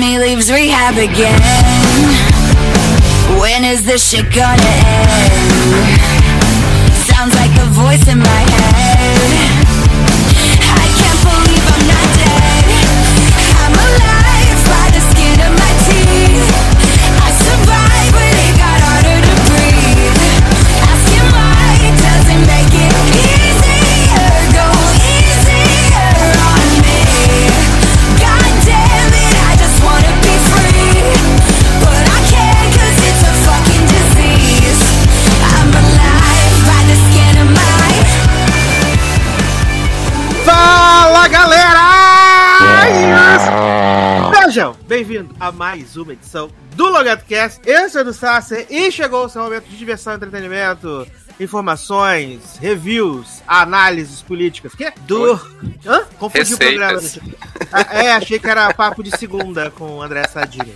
me leaves rehab again. When is this shit gonna end? Sounds like a voice in my head. Sejam bem-vindos a mais uma edição do LogadoCast. Eu sou o Sasser e chegou o seu momento de diversão, entretenimento, informações, reviews, análises políticas. Que? Do. Hã? Confundi o programa. Ah, É, achei que era papo de segunda com o André Sadini.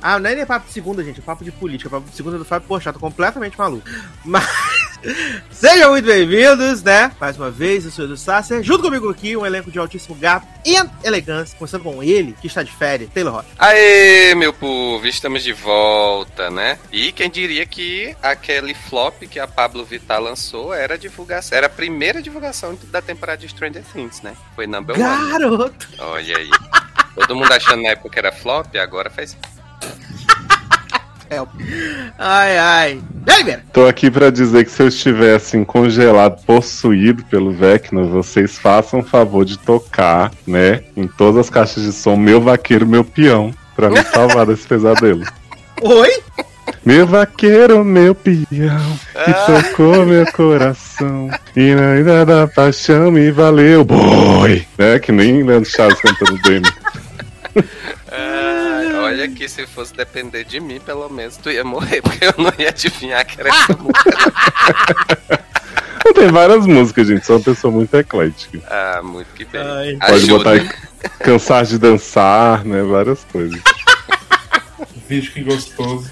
Ah, não é nem papo de segunda, gente, é papo de política. Papo de segunda do Fábio Poxa, tô completamente maluco. Mas. Sejam muito bem-vindos, né? Mais uma vez, eu sou o Edu Sasser. Junto comigo aqui, um elenco de altíssimo gato e elegância. Começando com ele, que está de férias, Taylor Rocha. Aê, meu povo, estamos de volta, né? E quem diria que aquele flop que a Pablo Vittar lançou era divulgação, era a primeira divulgação da temporada de Stranger Things, né? Foi number one. Garoto! Olha aí. Todo mundo achando na época que era flop, agora faz. Help. Ai, ai. Aí, Vera? Tô aqui pra dizer que se eu estiver assim congelado, possuído pelo Vecna, vocês façam o favor de tocar, né, em todas as caixas de som, meu vaqueiro, meu peão, pra me salvar desse pesadelo. Oi? Meu vaqueiro, meu peão, que tocou meu coração, e na ida da paixão me valeu, boi! Né, que nem Leandro Chaves cantando dele. Ah, olha que se fosse depender de mim, pelo menos tu ia morrer, porque eu não ia adivinhar que era essa música. Tem várias músicas, gente, sou uma pessoa muito eclética. Ah, muito que bem. Ai. Pode Ajuda. botar cansar de dançar, né, várias coisas. Vixe, que gostoso.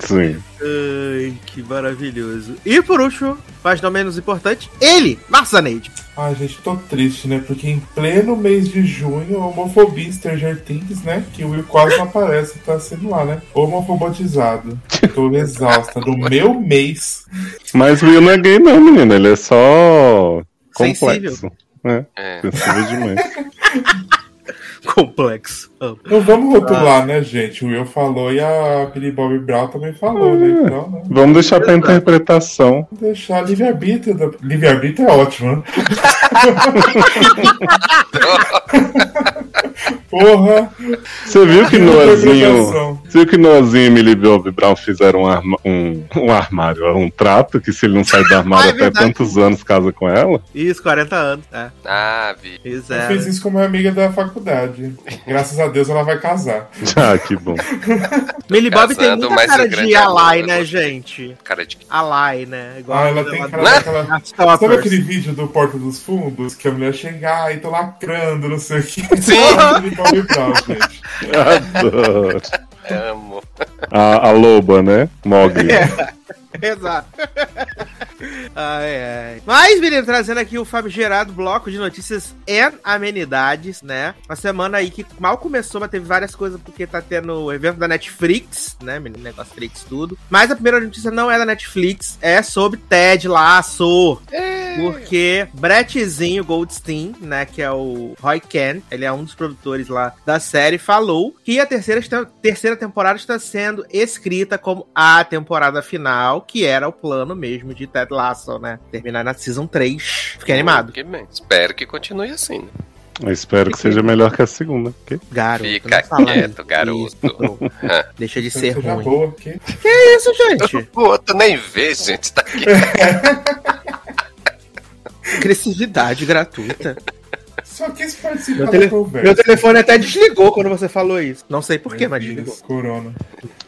Sim. Ai, que maravilhoso. E por último, mas não menos importante, ele, Marzaneide. Ai, gente, tô triste, né? Porque em pleno mês de junho, a homofobia Stranger Things, né? Que o Will quase não aparece, tá sendo lá, né? Homofobotizado. Tô exausta. No meu mês. Mas o Will não é gay, não, menina. Ele é só Sensível. complexo. É, É. sensível demais. Complexo. Não vamos rotular, né, gente? O Will falou e a Billy Bob Brown também falou, né? Então, né? Vamos deixar pra interpretação. Vamos deixar livre-arbítrio. Da... Livre-arbítrio é ótimo, né? Porra! Você viu que Noazinho. Viu que Noazinho e Millie Bob Brown fizeram um, arma- um, um armário, um trato, que se ele não sair do armário Ah, é até verdade. tantos anos casa com ela? Isso, 40 anos. É, Ah, vi. Eu fizeram. fiz isso com uma amiga da faculdade. Graças a Deus ela vai casar. Ah, que bom. Millie Bob tem muita cara o de Alai, né, né? gente? Cara de. Alai, né? Igual Ah, ela tem cara daquela. Sabe aquele vídeo do Porta dos Fundos? Que a mulher chega, ai, tô lacrando, não sei o que. Sim. de Bob Brown, gente. Adoro. Amo. A, a loba, né? Mogli. Exato. Ai, ai. Mas, menino, trazendo aqui o famigerado bloco de notícias e amenidades, né? Uma semana aí que mal começou, mas teve várias coisas, porque tá tendo o evento da Netflix, né, menino? Negócio Netflix, tudo. Mas a primeira notícia não é da Netflix, é sobre Ted Lasso. Porque Brettzinho Goldstein, né, que é o Roy Ken, ele é um dos produtores lá da série, falou que a terceira, terceira temporada está sendo escrita como a temporada final, que era o plano mesmo de Ted Lasso, né? Terminar na Season 3. Fiquei animado. Que bem. Espero que continue assim. né? Eu espero que seja melhor que a segunda. porque- Garoto, Fica quieto, isso. garoto. Deixa de ser que ruim. boa aqui. Que isso, gente? O outro nem vê, gente. Tá aqui. Agressividade gratuita. Só quis participar Meu, da tele- conversa. meu telefone até desligou quando você falou isso. Não sei porquê, mas desligou. Corona.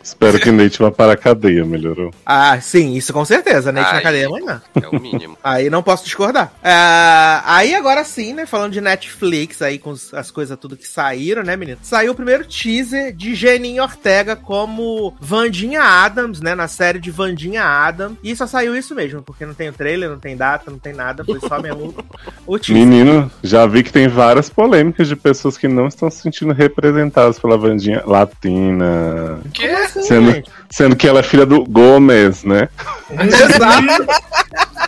Espero que Nate vá para a cadeia, melhorou. Ah, sim, isso com certeza. Nate na Ai. cadeia amanhã. É o mínimo. Aí não posso discordar. Ah, aí agora sim, né? Falando de Netflix aí com as coisas tudo que saíram, né, menino? Saiu o primeiro teaser de Geninho Ortega como Vandinha Adams, né? Na série de Vandinha Adams. E só saiu isso mesmo, porque não tem o trailer, não tem data, não tem nada. Foi só mesmo o teaser. Menino, já vi que tem várias polêmicas de pessoas que não estão se sentindo representadas pela Vandinha latina. Que? Assim, Sendo, sendo que ela é filha do Gomes, né?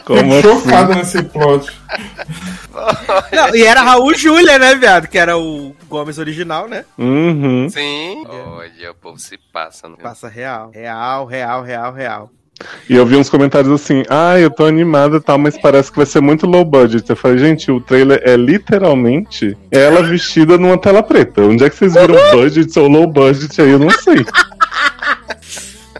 Como Tô assim? chocado nesse plot. Não, e era Raul Júlia, né, viado? Que era o Gomes original, né? Uhum. Sim. Olha, o povo se passa. Né? Passa real. Real, real, real, real. E eu vi uns comentários assim, ah, eu tô animada e tal, mas parece que vai ser muito low budget. Eu falei, gente, o trailer é literalmente ela vestida numa tela preta. Onde é que vocês viram budget ou low budget aí? Eu não sei.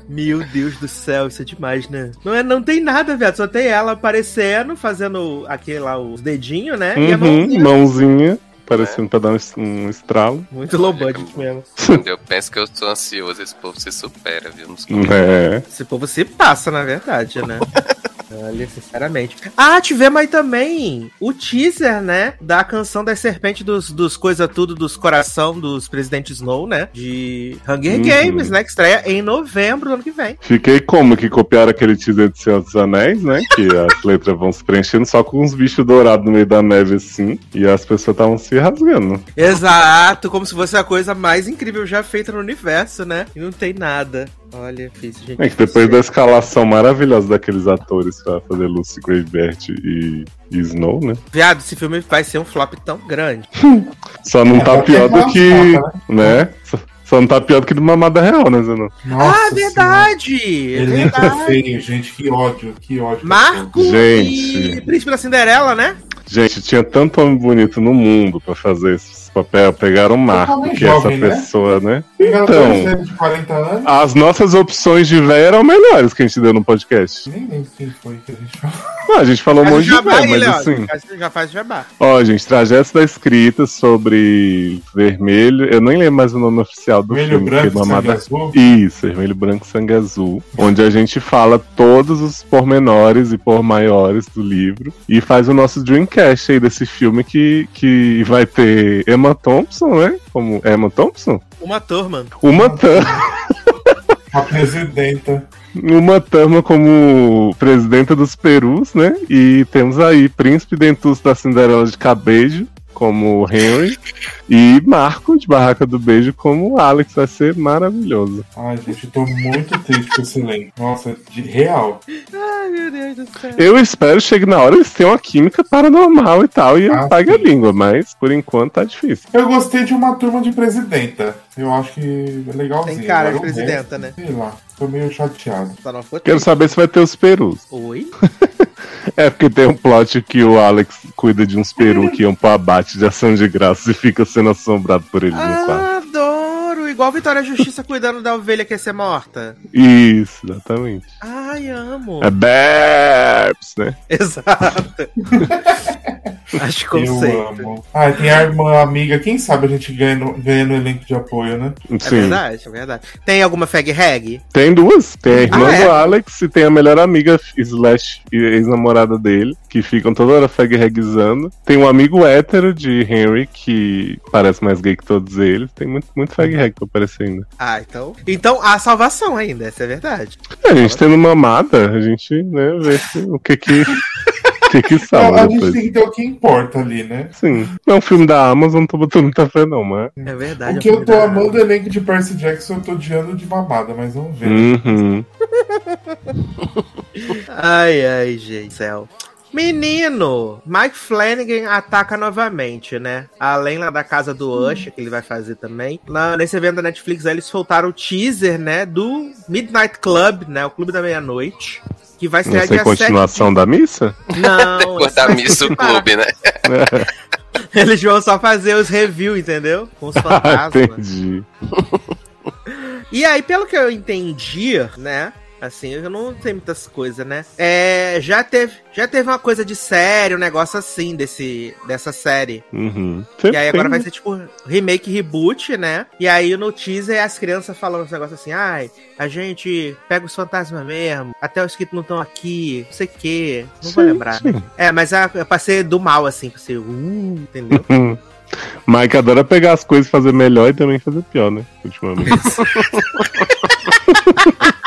Meu Deus do céu, isso é demais, né? Não, é, não tem nada, viado. Só tem ela aparecendo, fazendo aquele lá, os dedinhos, né? E a Uhum, mãozinha. mãozinha, parecendo pra dar um, um estralo. Muito low budget mesmo. Quando eu penso que eu sou ansioso, esse povo se supera, viu? Nos É. Esse povo se passa, na verdade, né? Olha, sinceramente. Ah, tivemos aí também o teaser, né? Da canção das serpentes dos, dos coisa tudo, dos coração dos Presidente Snow, né? De Hunger Uhum. Games, né? Que estreia em novembro do ano que vem. Fiquei como que copiaram aquele teaser de Senhor dos Anéis, né? Que as letras vão se preenchendo só com uns bichos dourados no meio da neve assim. E as pessoas estavam se rasgando. Exato, como se fosse a coisa mais incrível já feita no universo, né? E não tem nada. Olha, fiz, gente. É que depois da escalação maravilhosa daqueles atores pra fazer Lucy Gravebert e, e Snow, né? Viado, esse filme vai ser um flop tão grande. Só não É, tá pior do que. né? Só, só não tá pior do que do Mamada Real, né, Zenon? Nossa ah, verdade! Senhora. É verdade. feio, gente. Que ódio, que ódio. Marco Gente. e Príncipe da Cinderela, né? Gente, tinha tanto homem bonito no mundo pra fazer esse papel. Pegaram o Marco, que é jovem, essa né? pessoa, né? Então... Então, de 40 anos. as nossas opções de véia eram melhores que a gente deu no podcast. Nem lembro quem foi que a gente falou. Não, a gente falou um monte de véia, mas assim. Você Já faz jabá. Ó, gente, Trajetos da Escrita sobre vermelho. Eu nem lembro mais o nome oficial do Vermelho, filme. branco, é Mamada- sangue azul. Isso, vermelho, branco, sangue azul. Onde a gente fala todos os pormenores e por maiores do livro. E faz o nosso Dreamcast aí desse filme que, que vai ter Emma Thompson, né? Como Emma Thompson? Uma turma. Uma Thurman. A presidenta. Uma Thurman como presidenta dos Perus, né? E temos aí Príncipe Dentus da Cinderela de Cabejo como Henry e Marco de Barraca do Beijo como Alex. Vai ser maravilhoso. Ai, gente, eu tô muito triste com esse elenco. Nossa, de real. Ai, meu Deus do céu. Eu espero que chegue na hora eles tenham uma química paranormal e tal e Ah, apague a sim. língua, mas por enquanto tá difícil. Eu gostei de uma turma de presidenta. Eu acho que é legalzinho. Tem cara de presidenta, né? Sei lá, tô meio chateado. Ficou Quero saber se vai ter os perus. Oi? É porque tem um plot que o Alex cuida de uns perus que iam pro abate de ação de graça e fica sendo assombrado por eles no quarto. Ah! Igual Vitória Justiça cuidando da ovelha que ia ser morta. Isso, exatamente. Ai, amo. É Babs, né? Exato. Acho que Eu amo. Ah, tem a irmã amiga. Quem sabe a gente ganha no, ganha no elenco de apoio, né? É Sim. verdade, é verdade. Tem alguma fag reg? Tem duas. Tem a irmã Ah, é? do Alex e tem a melhor amiga slash ex-namorada dele, que ficam toda hora fag reguizando. Tem um amigo hétero de Henry, que parece mais gay que todos eles. Tem muito, muito fag reg pra aparecer ainda. Ah, então. Então há salvação ainda, essa é verdade. É, a gente tendo mamada, a gente, né, vê se- o que que. que que Então, salva a gente depois. tem que ter o que importa ali, né? Sim. Não é um filme da Amazon, não tô botando muita fé, não, mas. É verdade. O que é eu tô amando é o elenco de Percy Jackson, eu tô odiando de mamada, mas vamos ver. Uhum. Ai, ai, gente. Céu. Menino, Mike Flanagan ataca novamente, né? Além lá da casa do Usher, que ele vai fazer também. Lá nesse evento da Netflix, aí, eles soltaram o teaser, né? Do Midnight Club, né? O Clube da Meia-Noite. Que vai ser dia 7 continuação da missa? de... Não, Depois da missa o clube, né? eles vão só fazer os reviews, entendeu? Com os fantasmas. Entendi. E aí, pelo que eu entendi, né? Assim, eu não sei muitas coisas, né? É, já teve, já teve uma coisa de série, um negócio assim desse, dessa série. Uhum. E aí agora vai ser tipo remake, reboot, né? E aí no teaser as crianças falando esse negócio assim, ai, a gente pega os fantasmas mesmo, até os que não estão aqui, não sei o quê, não vou Sim, lembrar. sim. É, mas pra ser do mal, assim, pra ser, uh, entendeu? Mike adora pegar as coisas e fazer melhor e também fazer pior, né? Ultimamente.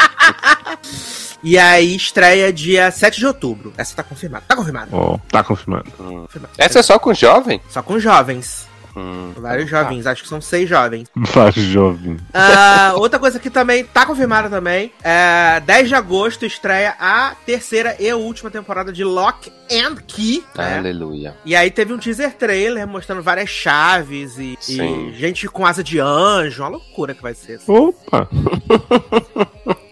E aí estreia dia 7 de outubro. Essa tá confirmada. Tá confirmada. Ó, tá confirmado. confirmada. Essa é só com jovem? Só com jovens. Hum. Vários jovens, acho que são seis jovens. Vários jovens. Ah, outra coisa que também tá confirmada também. É, 10 de agosto estreia a terceira e última temporada de Lock and Key. né? Aleluia. E aí teve um teaser trailer mostrando várias chaves e, e gente com asa de anjo. Uma loucura que vai ser. Opa!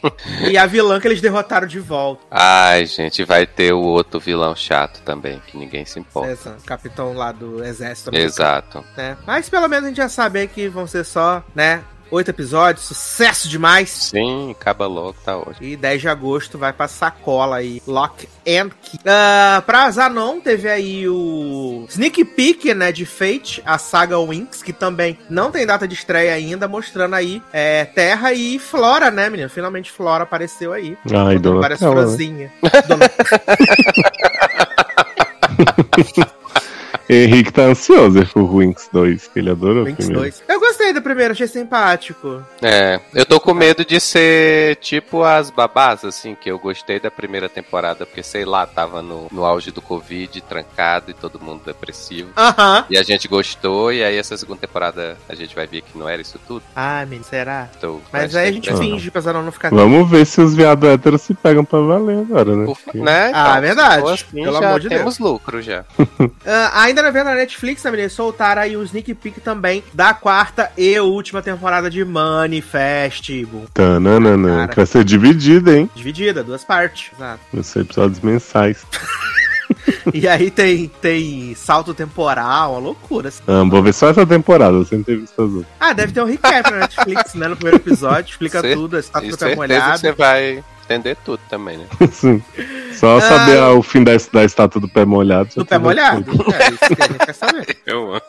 E a vilã que eles derrotaram de volta. Ai, gente, vai ter o outro vilão chato também, que ninguém se importa. Essa, capitão lá do exército. Exato. né? Mas pelo menos a gente já sabe que vão ser só, né? Oito episódios, sucesso demais. Sim, acaba logo, tá ótimo. E 10 de agosto vai pra sacola aí, Lock and Key. Ah, pra Zanon, teve aí o Sneak Peek, né, de Fate, a saga Winx, que também não tem data de estreia ainda, mostrando aí é, Terra e Flora, né, menino? Finalmente Flora apareceu aí. Ai, dona Parece né? Frozinha. Dona- Henrique tá ansioso por Winx 2, que ele adorou o Winx primeiro. 2. Eu gostei do primeiro, achei simpático. É, eu tô com medo de ser tipo as babás, assim, que eu gostei da primeira temporada, porque sei lá, tava no, no auge do Covid, trancado e todo mundo depressivo. Aham. E a gente gostou, e aí essa segunda temporada a gente vai ver que não era isso tudo. Ah, menino, será? Então, Mas aí a gente bem- finge pra não ficar Vamos ver se os viados héteros se pegam pra valer agora, né? Por- Porque- né? Ah, verdade. se for assim, Pelo já amor de temos lucro já. Ah, ainda na venda na Netflix, também eles soltaram aí o sneak peek também da quarta e última temporada de Manifestival. Tananana, Cara. que vai ser dividida, hein? Dividida, duas partes. Exato. Vai ser episódios mensais. E aí tem, tem salto temporal, uma loucura. assim. Ah, vou ver só essa temporada, sem ter visto as outras. Ah, deve ter um recap na Netflix, né? No primeiro episódio, explica Cer- tudo, está tudo certeza que molhado. você vai entender tudo também, né? Sim. Só saber ah, o fim da, da estátua do pé molhado. Do pé molhado. tudo. É isso que a gente quer saber. Eu amo.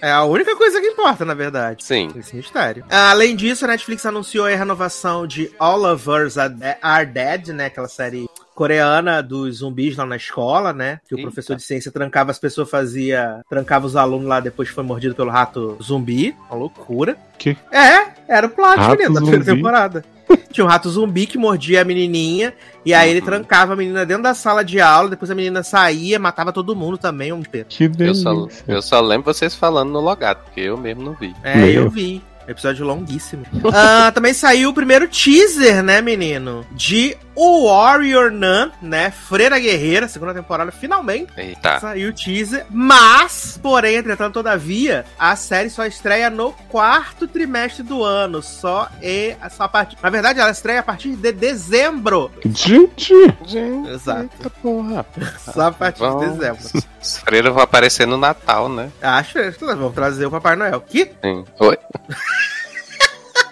É a única coisa que importa, na verdade. Sim. Esse mistério. Além disso, a Netflix anunciou a renovação de All of Us Are Dead, né? Aquela série coreana dos zumbis lá na escola, né? Que o Eita. professor de ciência trancava as pessoas, fazia. trancava os alunos lá depois que foi mordido pelo rato zumbi. Uma loucura. Que? É, era o plot, Rato menino, da primeira temporada. Tinha um rato zumbi que mordia a menininha, e aí ele trancava a menina dentro da sala de aula, depois a menina saía, matava todo mundo também, um. Que Eu delícia. só, eu só lembro vocês falando no logado, porque eu mesmo não vi. É, Meu. eu vi. Episódio longuíssimo. Ah, também saiu o primeiro teaser, né, menino? De O Warrior Nun, né? Freira Guerreira, segunda temporada, finalmente. Eita. Saiu o teaser. Mas, porém, entretanto, todavia, a série só estreia no quarto trimestre do ano. Só e só a partir. Na verdade, ela estreia a partir de dezembro. Gente, Gente, Exato. eita porra. Só a partir Vão- de dezembro. Os freiras vão aparecer no Natal, né? Acho que vão trazer o Papai Noel. Que Sim. Oi?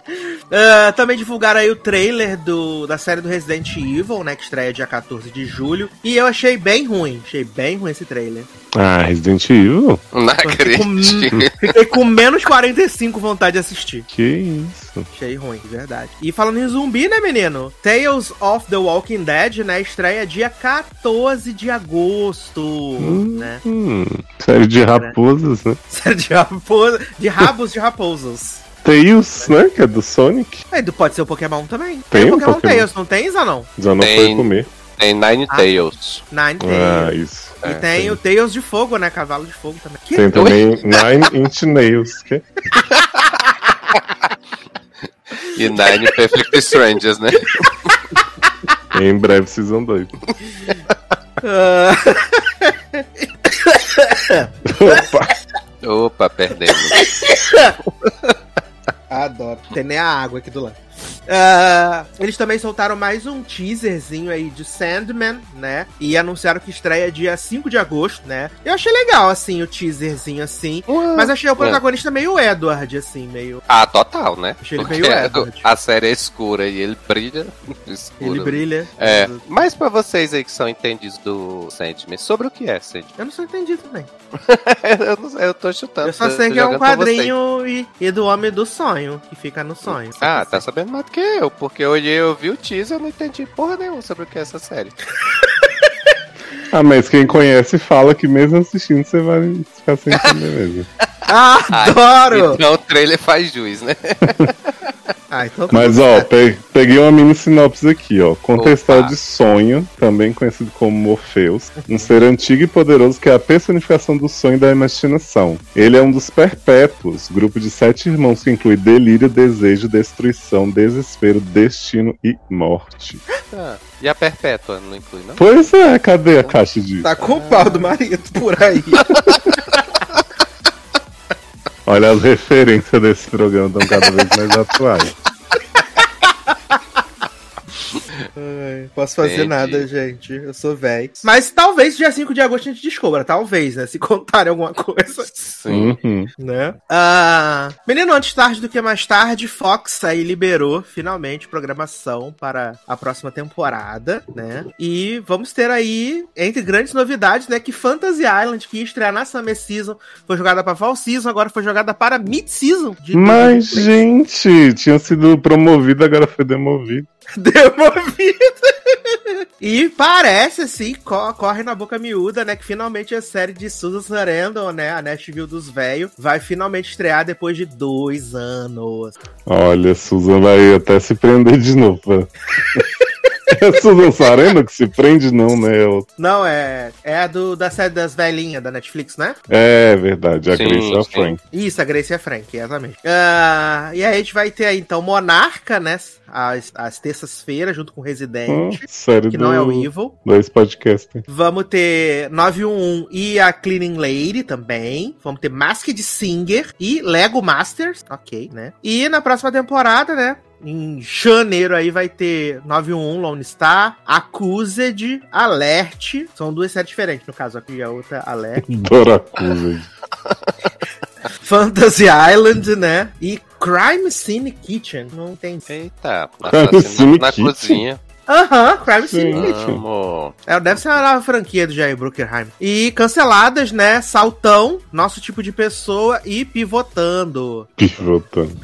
Ah, também divulgaram aí o trailer do, da série do Resident Evil, né? Que estreia dia 14 de julho. E eu achei bem ruim. Achei bem ruim esse trailer. ah, Resident Evil? Não Fiquei com, acredito. fiquei com menos 45 vontade de assistir. Que isso? Achei ruim, de verdade. E falando em zumbi, né, menino? Tales of the Walking Dead, né? Estreia dia 14 de agosto, né? Hum, série de raposas, né? Série de, raposa, de rabos de raposos. Tails, né? Que é do Sonic. Aí pode ser o Pokémon também. Tem o um Pokémon, Pokémon? Tails, não tem, Zanon? Já não Tem. foi comer. Tem Nine Ah. Tails. Nine Ah, Tails. isso. E É, tem o Tails de Fogo, né? Cavalo de Fogo também. Que? Tem também Nine Inch Nails. Que? E Nine Perfect Strangers, né? Em breve, Season 2. Ah, Opa! Opa, perdemos. adoro. Tem nem a água aqui do lado. Ah, eles também soltaram mais um teaserzinho aí de Sandman, né? E anunciaram que estreia dia 5 de agosto, né? Eu achei legal, assim, o teaserzinho, assim. Mas achei o protagonista meio Edward, assim, meio. Ah, total, né? Achei ele Porque meio Edward. a série é escura e ele brilha. escuro. Ele brilha. É, mas pra vocês aí que são entendidos do Sandman, sobre o que é Sandman? Eu não sou entendido também. eu, não sei, eu tô chutando. Eu só sei que é um quadrinho e, e do Homem do Sonho, que fica no sonho. Ah, tá sabendo mais do que eu, porque eu olhei, eu vi o teaser e não entendi porra nenhuma sobre o que é essa série. Ah, mas quem conhece fala que mesmo assistindo você vai ficar sem entender mesmo. Ah, adoro! Então o trailer faz juiz, né? Ah, então tá Mas ó, pe- peguei uma mini sinopse aqui, ó. Opa. história de Sonho, também conhecido como Morpheus, um ser antigo e poderoso que é a personificação do sonho e da imaginação. Ele é um dos perpétuos, grupo de sete irmãos que inclui delírio, desejo, destruição, desespero, destino e morte. Ah, e a Perpétua não inclui, não? Pois é, cadê a caixa de. Tá com o pau do marido por aí. Olha as referências desse programa estão cada vez mais atuais. Ai, Posso fazer Entendi. nada, gente. Eu sou velho. Mas talvez dia 5 de agosto a gente descubra. Talvez, né? Se contarem alguma coisa, Sim. Uhum. né? Ah, menino, antes tarde do que mais tarde, Fox aí liberou finalmente programação para a próxima temporada, né? E vamos ter aí, entre grandes novidades, né? Que Fantasy Island, que ia estrear na Summer Season, foi jogada para Fall Season, agora foi jogada para Mid Season. de Mas, 2023. gente, tinha sido promovido, agora foi demovido. Demovido. e parece, assim, co- corre na boca miúda, né? Que finalmente a série de Susan Sarandon, né? A Nashville dos Velhos, vai finalmente estrear depois de dois anos. Olha, Susan vai até se prender de novo. É a Susan Sarandon que se prende, não, né? Eu- Não, é, é a do, da série das velhinhas da Netflix, né? É verdade, a Sim, Grace é a. Frank. Isso, a Grace é Frank, exatamente. Ah, e aí a gente vai ter aí, então, Monarca, né? Às, às terças-feiras, junto com Resident, série que do, não é o Evil. dois podcasts. Vamos ter 911 e a Cleaning Lady também. Vamos ter Masked Singer e Lego Masters. Ok, né? E na próxima temporada, né? Em janeiro aí vai ter 911 Lone Star, Accused, Alert. São duas séries diferentes, no caso aqui a outra Alert. Doracusa. Fantasy Island, né? E Crime Scene Kitchen. Não tem. Eita, assassino sim, na cozinha. Aham, Crime Scene Sim. Kitchen. Amo. É, deve ser uma nova franquia do Jair Bruckerheim. E canceladas, né? Saltão, nosso tipo de pessoa e pivotando. Pivotando.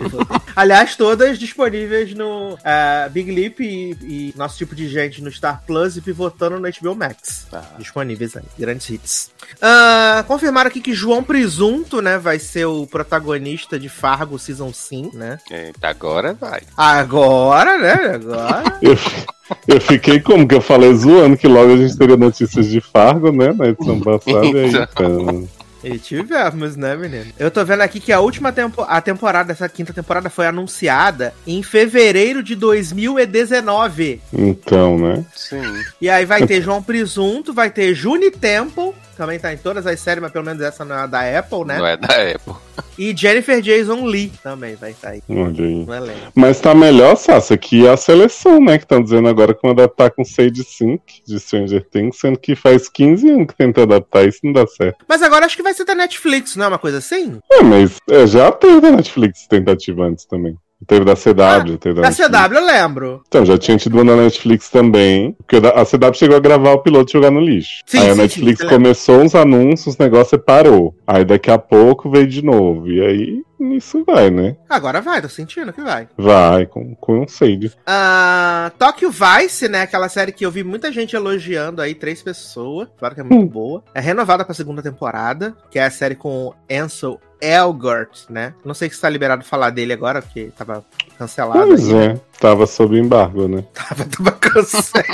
Aliás, todas disponíveis no eh, Big Lip e, e nosso tipo de gente no Star Plus e pivotando no HBO Max. Tá. Disponíveis aí, grandes hits. Ah, confirmaram aqui que João Presunto, né, vai ser o protagonista de Fargo Season 5, né? Eita, agora vai. Agora, né? Agora. Eu, fiquei como que eu falei zoando que logo a gente teria notícias de Fargo, né? Na edição passada. e aí, então, E tivemos, né, menino? Eu tô vendo aqui que a última tempo a temporada, dessa quinta temporada, foi anunciada em fevereiro de 2019. então, né? Sim. E aí vai ter João Presunto, vai ter Juni Temple, também tá em todas as séries, mas pelo menos essa não é da Apple, né? Não é da Apple. E Jennifer Jason Lee também vai estar aí Olha aí. elenco. Mas tá melhor, Sassa, que a seleção, né? Que estão dizendo agora que vão adaptar com Sage 5 de Stranger Things, sendo que faz 15 anos que tenta adaptar isso não dá certo. Mas agora acho que vai ser da Netflix, não é uma coisa assim? É, mas é, já teve da Netflix tentativa antes também. Teve da CW, teve da, Da. CW eu lembro. Então, já tinha tido uma na Netflix também. Porque a CW chegou a gravar o piloto e jogar no lixo. Sim, Aí a sim, Netflix sim, começou uns anúncios, o negócio parou. Aí daqui a pouco veio de novo. E aí, nisso vai, né? Agora vai, tô sentindo que vai. Vai, com, com um save. Ah, Tokyo Vice, né? Aquela série que eu vi muita gente elogiando aí, três pessoas. Claro que é muito Hum. boa. É renovada pra segunda temporada, que é a série com Ansel Elgort, né? Não sei se tá liberado falar dele agora, porque tava cancelado. Pois aí, né? é, tava sob embargo, né? Tava, tava cancelado.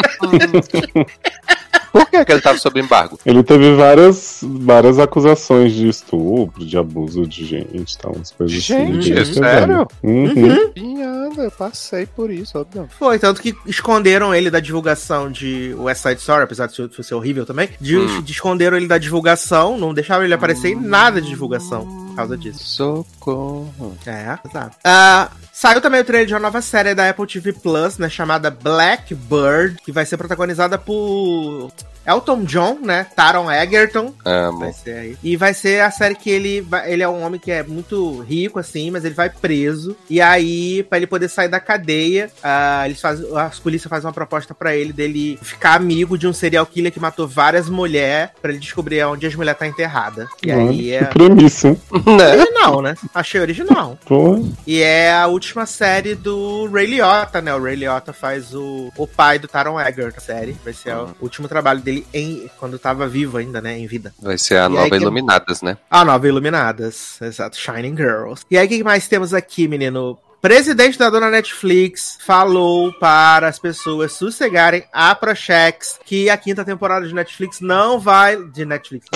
Por que, que ele tava sob embargo? Ele teve várias, várias acusações de estupro, de abuso de gente, tal, umas coisas Gente, bem é sério? Uhum. Pinhada, eu passei por isso, óbvio. Foi, tanto que esconderam ele da divulgação de West Side Story, apesar de ser- horrível também. De, Hum. de esconderam ele da divulgação, não deixaram ele aparecer em nada de divulgação por causa disso. Socorro. É, exato. Ah, Saiu também o trailer de uma nova série da Apple TV Plus, né? Chamada Blackbird, que vai ser protagonizada por Elton John, né? Taron Egerton. Amo. Vai ser aí. E vai ser a série que ele vai, ele é um homem que é muito rico, assim, mas ele vai preso. E aí, pra ele poder sair da cadeia, ah, eles fazem, as polícias fazem uma proposta pra ele dele ficar amigo de um serial killer que matou várias mulheres pra ele descobrir onde as mulheres tá enterrada. E Olha, aí Que é premissa? Né? original, né? Achei original. Pô, E é a última série do Ray Liotta, né? O Ray Liotta faz o, o pai do Taron Egerton, a série. Vai ser o último trabalho dele em, quando tava vivo ainda, né? Em vida. Vai ser a E aí nova que- Iluminadas, né? A nova Iluminadas, exato, Shining Girls. E aí, o que mais temos aqui, menino? Presidente da dona Netflix falou para as pessoas sossegarem a Prochex que a quinta temporada de Netflix não vai. De Netflix,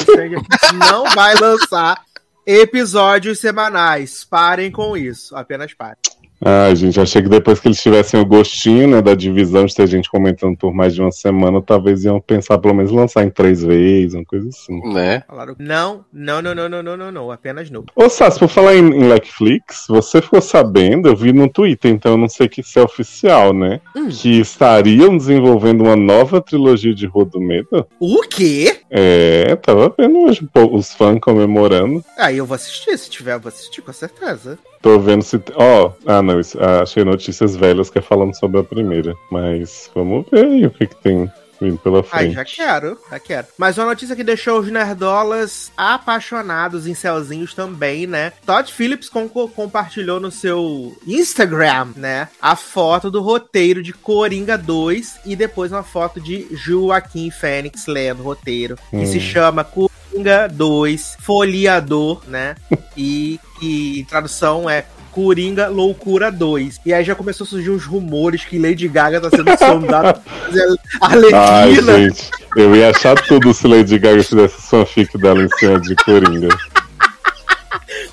não vai lançar episódios semanais. Parem com isso. Apenas parem. Ah, a gente achei que depois que eles tivessem o gostinho né, da divisão de ter gente comentando por mais de uma semana, talvez iam pensar pelo menos lançar em três vezes, uma coisa assim. Né? Não, não, não, não, não, não, não, não. apenas não. Ô Sassi, por falar em, em Netflix, você ficou sabendo, eu vi no Twitter, então eu não sei que se é oficial, né? Hum. Que estariam desenvolvendo uma nova trilogia de Rua do Medo. O quê? É, tava vendo hoje os fãs comemorando. Aí ah, eu vou assistir, se tiver, eu vou assistir, com certeza. Tô vendo se. Ó, oh, ah, não isso- ah, achei notícias velhas que é falando sobre a primeira. Mas vamos ver aí o que, que tem vindo pela Ai, frente. já quero, já quero. Mas uma notícia que deixou os nerdolas apaixonados em celzinhos também, né? Todd Phillips com- compartilhou no seu Instagram, né? A foto do roteiro de Coringa 2 e depois uma foto de Joaquim Fênix lendo o roteiro, que Hum. se chama Coringa 2 Folheador, né? e, e tradução é Coringa Loucura 2. E aí já começou a surgir uns rumores que Lady Gaga tá sendo sondada pra fazer a Ai, gente, eu ia achar tudo se Lady Gaga fizesse fanfic dela em cima de Coringa.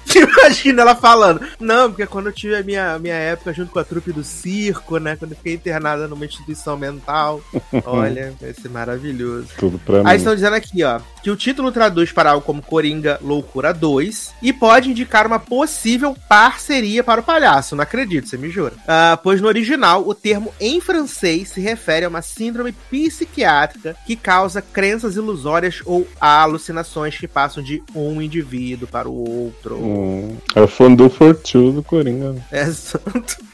Imagina ela falando. Não, porque quando eu tive a minha, minha época junto com a trupe do circo, né? Quando eu fiquei internada numa instituição mental. Olha, vai ser maravilhoso. Tudo pra mim. Aí estão dizendo aqui, ó, que o título traduz para algo como Coringa Loucura 2 e pode indicar uma possível parceria para o palhaço. Não acredito, você me jura. Ah, pois no original, o termo em francês se refere a uma síndrome psiquiátrica que causa crenças ilusórias ou alucinações que passam de um indivíduo para o outro. Hum, é o Fondue for Two do Coringa. né? É santo.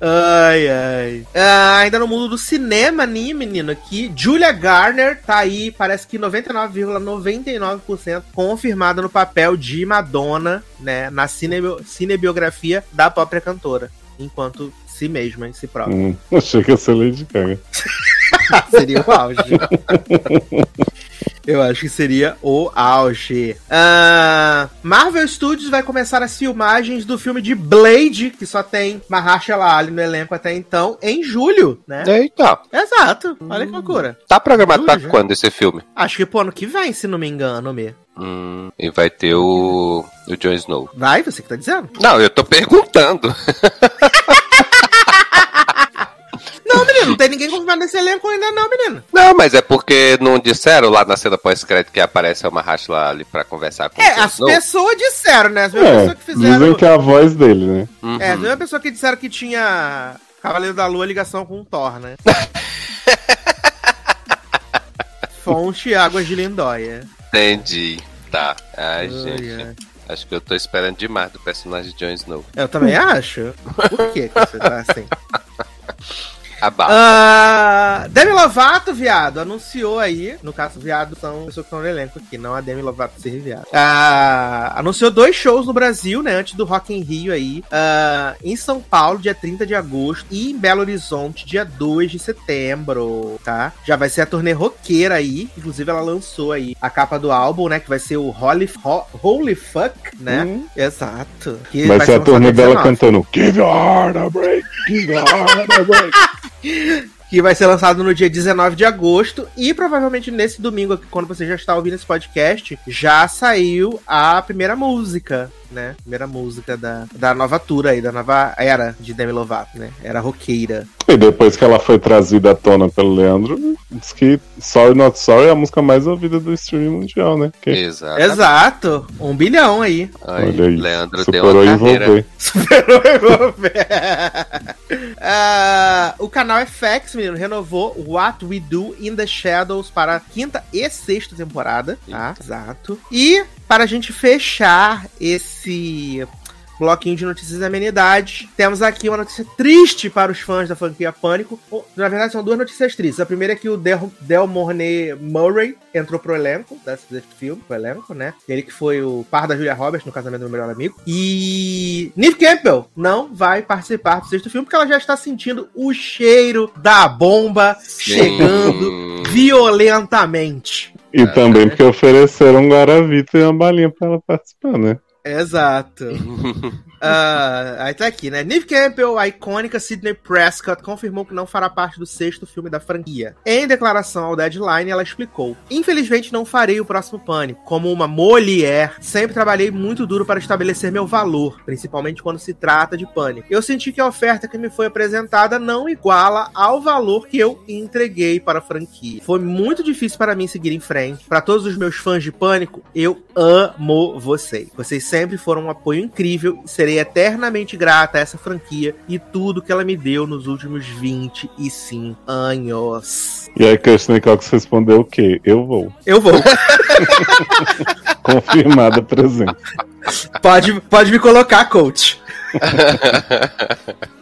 ai, ai. Ah, ainda no mundo do cinema, né, menino, aqui, Julia Garner tá aí, parece que 99,99% confirmada no papel de Madonna, né, na cinebio- cinebiografia da própria cantora, enquanto si mesma, em si própria. Hum, achei que ia ser Lady Gaga. seria o auge. Eu acho que seria o auge. Ah, Marvel Studios vai começar as filmagens do filme de Blade, que só tem Mahershala Ali no elenco até então, em julho, né? Eita, Exato. Olha que loucura. tá programado pra Julho já. quando esse filme? Acho que pro ano que vem, se não me engano, me. Hum, e vai ter o, o Jon Snow. Vai, você que tá dizendo? Não, eu tô perguntando. Não, menino, não tem ninguém confirmado nesse elenco ainda não, menino. Não, mas é porque não disseram lá na cena pós-crédito que aparece uma Rashla ali pra conversar com É, as pessoas disseram, né? As mesmas É, pessoas que fizeram... dizem que é a voz dele, né? Uhum. É, as mesmas pessoas que disseram que tinha Cavaleiro da Lua ligação com o Thor, né? Fonte Águas de Lindóia. Entendi. Tá. Ai, Ai, gente. ai. Acho que eu tô esperando demais do personagem de Jon Snow. Eu também acho. Por que, que você tá assim? A barba. Ah, Demi Lovato, viado, anunciou aí. No caso, viado são pessoas que estão no elenco aqui, não a Demi Lovato ser viado. Ah, anunciou dois shows no Brasil, né? Antes do Rock in Rio aí. ah, em São Paulo, dia 30 de agosto. E em Belo Horizonte, dia 2 de setembro, tá? Já vai ser a turnê roqueira aí. Inclusive, ela lançou aí a capa do álbum, né? Que vai ser o Holy, Ho- Holy Fuck, né? Hum. Exato. Que Vai ser a lançado turnê dela 19. cantando Give your heart a break, give your heart a break. que vai ser lançado no dia 19 de agosto. E provavelmente nesse domingo quando você já está ouvindo esse podcast, já saiu a primeira música, né? Primeira música da, da nova tour aí, da nova era de Demi Lovato, né? Era roqueira. E depois que ela foi trazida à tona pelo Leandro, diz que Sorry Not Sorry é a música mais ouvida do streaming mundial, né? Que Exato. Exato, um bilhão aí. Aí, Olha aí, Leandro deu superou uma em carreira. envolver. Superou envolver. Ah, o canal FX, menino, renovou What We Do in the Shadows para a quinta e sexta temporada. Tá? Exato. E para a gente fechar esse bloquinho de notícias e amenidades, temos aqui uma notícia triste para os fãs da franquia Pânico. Na verdade, são duas notícias tristes. A primeira é que o Del, Del Mornay Murray entrou pro elenco desse, desse filme, pro elenco, né? Ele que foi o par da Julia Roberts no casamento do meu melhor amigo. E Neve Campbell não vai participar do sexto filme porque ela já está sentindo o cheiro da bomba chegando violentamente. E também porque ofereceram um Guaravita e uma balinha pra ela participar, né? Exato. Ah, aí tá aqui, né? Neve Campbell, a icônica Sidney Prescott, confirmou que não fará parte do sexto filme da franquia. Em declaração ao Deadline, ela explicou: Infelizmente não farei o próximo Pânico. Como uma Molière, sempre trabalhei muito duro para estabelecer meu valor, principalmente quando se trata de Pânico. Eu senti que a oferta que me foi apresentada não iguala ao valor que eu entreguei para a franquia. Foi muito difícil para mim seguir em frente. Para todos os meus fãs de Pânico, eu amo vocês. Vocês sempre foram um apoio incrível e serei eternamente grata a essa franquia e tudo que ela me deu nos últimos 25 anos. E aí Kirsten Cox respondeu o quê? Eu vou. Eu vou. Confirmada presente. pode, pode me colocar, coach.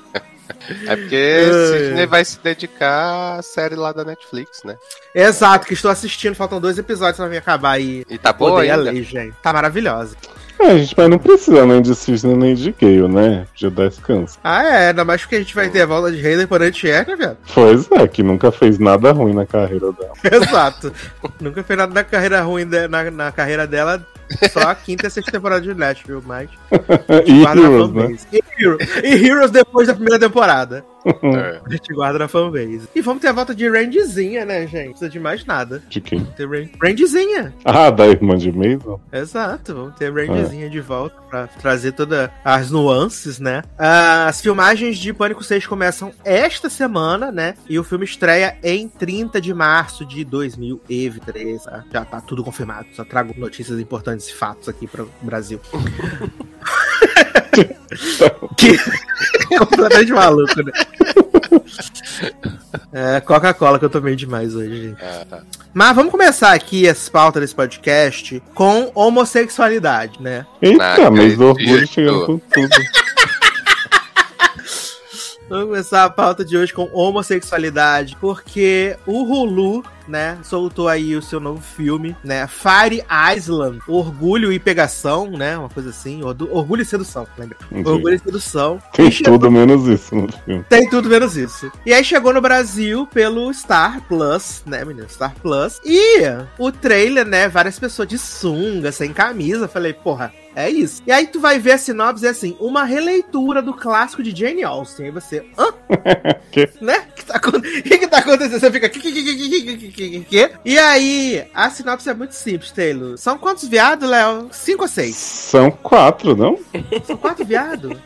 É porque Sidney vai se dedicar à série lá da Netflix, né? Exato, que estou assistindo. Faltam dois episódios pra me acabar aí. E tá boa ainda? lei, gente. Tá maravilhosa. É, gente, mas não precisa nem de Cisne nem de Gale, né? Podia dar descanso. Ah, é. Ainda mais porque a gente vai ter a volta de Hayden por anti-air, né, viado? Pois é, que nunca fez nada ruim na carreira dela. Exato. Nunca fez nada na carreira ruim de- na, na carreira dela. Só a quinta e a sexta temporada de Nashville, mas. e Heroes, né? E, Hero- e Heroes depois da primeira temporada. É. A gente guarda na fanbase. E vamos ter a volta de Randyzinha, né, gente? Não precisa de mais nada. De quem? Ter Ran- Randyzinha. Ah, da irmã de Mason? Exato, vamos ter a É. De volta pra trazer todas as nuances, né? Ah, As filmagens de Pânico 6 começam esta semana, né? E o filme estreia em 30 de março de 2023. tá? Já tá tudo confirmado. Só trago notícias importantes e fatos aqui para o Brasil. que completamente maluco, né? É, Coca-Cola que eu tomei demais hoje, gente. Ah, tá. Mas vamos começar aqui as pautas desse podcast com homossexualidade, né? Eita, Ah, mês do orgulho chegando com tudo. Vamos começar a pauta de hoje com homossexualidade, porque o Hulu, né, soltou aí o seu novo filme, né, Fire Island, Orgulho e Pegação, né, uma coisa assim, Orgulho e Sedução, lembra? Entendi. Orgulho e Sedução. Tem E chegou- tudo menos isso no filme. Tem tudo menos isso. E aí chegou no Brasil pelo Star Plus, né, menino? Star Plus. E o trailer, né? Várias pessoas de sunga, sem camisa. Falei, porra, é isso. E aí tu vai ver a sinopse é assim: uma releitura do clássico de Jane Austen. Aí você, hã? Que? Né? O que, tá, que que tá acontecendo? Você fica. "Que, que, que, que, que, que, que, que, que, que?" E aí, a sinopse é muito simples, Taylor. São quantos viados, Léo? Cinco ou seis? São quatro, não? São quatro viados?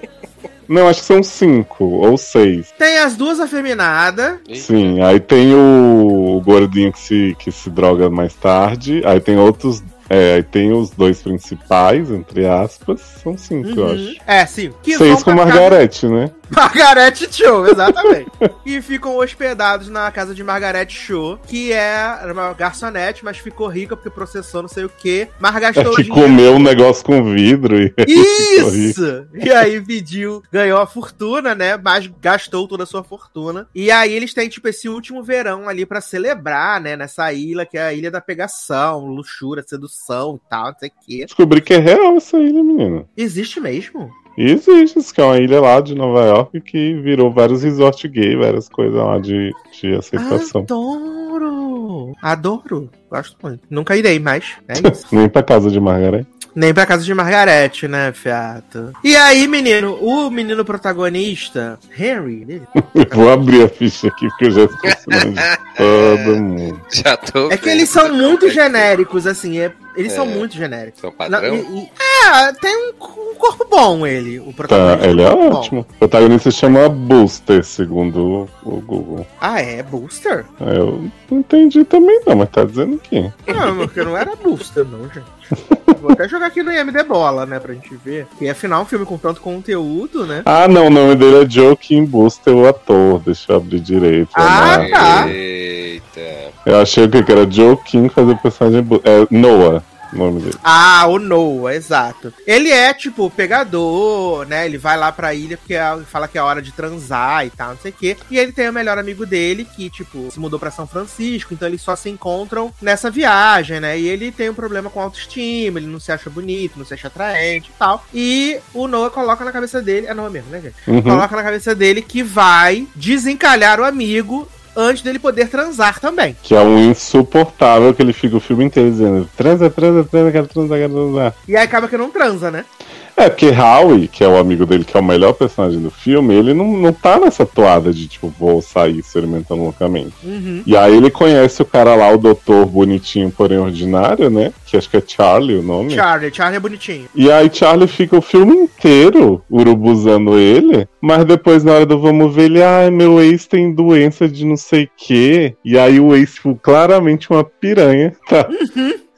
Não, acho que são cinco ou seis. Tem as duas afeminadas. Sim, aí tem o, o gordinho que se, que se droga mais tarde. Aí tem outros. É, aí tem os dois principais, entre aspas. São cinco, eu Uhum. acho. É, sim. Que Seis com pra casa- Margarete, né? Margarete Cho, exatamente. e ficam hospedados na casa de Margarete Cho, que é uma garçonete, mas ficou rica porque processou não sei o quê. Mas É gastou que dinheiro. comeu um negócio com vidro e. Isso! E aí pediu, ganhou a fortuna, né? Mas gastou toda a sua fortuna. E aí eles têm, tipo, esse último verão ali pra celebrar, né? Nessa ilha, que é a ilha da pegação, luxúria, sedução e tal, não sei o quê. Descobri que é real essa ilha, menina. Existe mesmo? E existe, isso que é uma ilha lá de Nova York que virou vários resort gay, várias coisas lá de, de aceitação. Adoro! Adoro! Gosto muito. Nunca irei mais. É isso. Nem pra casa de Margarete. Nem pra casa de Margarete, né, fiato? E aí, menino, o menino protagonista, Henry, dele, Vou abrir a ficha aqui porque eu já esqueci de todo mundo. Já tô é que eles são muito genéricos, assim, é- eles são É. muito genéricos. São padrão? e- e- é, tem um, um corpo bom ele, o Tá, protagonista. ele é um bom. ótimo. O protagonista chama Booster, segundo o Google. Ah, é? Booster? É, Eu não entendi também não, mas tá dizendo aqui. Não, porque não era Booster, não, gente. Vou até jogar aqui no IMD Bola, né, pra gente ver. E afinal, um filme com tanto conteúdo, né? Ah, não, o nome dele é Joaquim Booster, o ator. Deixa eu abrir direito. Ah, né? tá. Eita. Eu achei o que que era Joaquim fazer o personagem. É Noah, o nome dele. Ah, o Noah, exato. Ele é, tipo, pegador, né? Ele vai lá pra ilha porque é- fala que é hora de transar e tal, não sei o quê. E ele tem o melhor amigo dele que, tipo, se mudou pra São Francisco, então eles só se encontram nessa viagem, né? E ele tem um problema com autoestima, ele não se acha bonito, não se acha atraente e tal. E o Noah coloca na cabeça dele. É Noah mesmo, né, gente? Uhum. Coloca na cabeça dele que vai desencalhar o amigo antes dele poder transar também. Que é um insuportável que ele fica o filme inteiro dizendo: transa, transa, transa, quero transar, quero transar. E aí acaba que não transa, né? É, porque Howie, que é o amigo dele, que é o melhor personagem do filme, ele não, não tá nessa toada de, tipo, vou sair experimentando loucamente. Uhum. E aí ele conhece o cara lá, o doutor bonitinho, porém ordinário, né? Que acho que é Charlie o nome. Charlie, Charlie é bonitinho. E aí Charlie fica o filme inteiro urubuzando ele, mas depois na hora do vamos ver ele, ah, meu ex tem doença de não sei o quê. E aí o ex, tipo, claramente uma piranha, tá?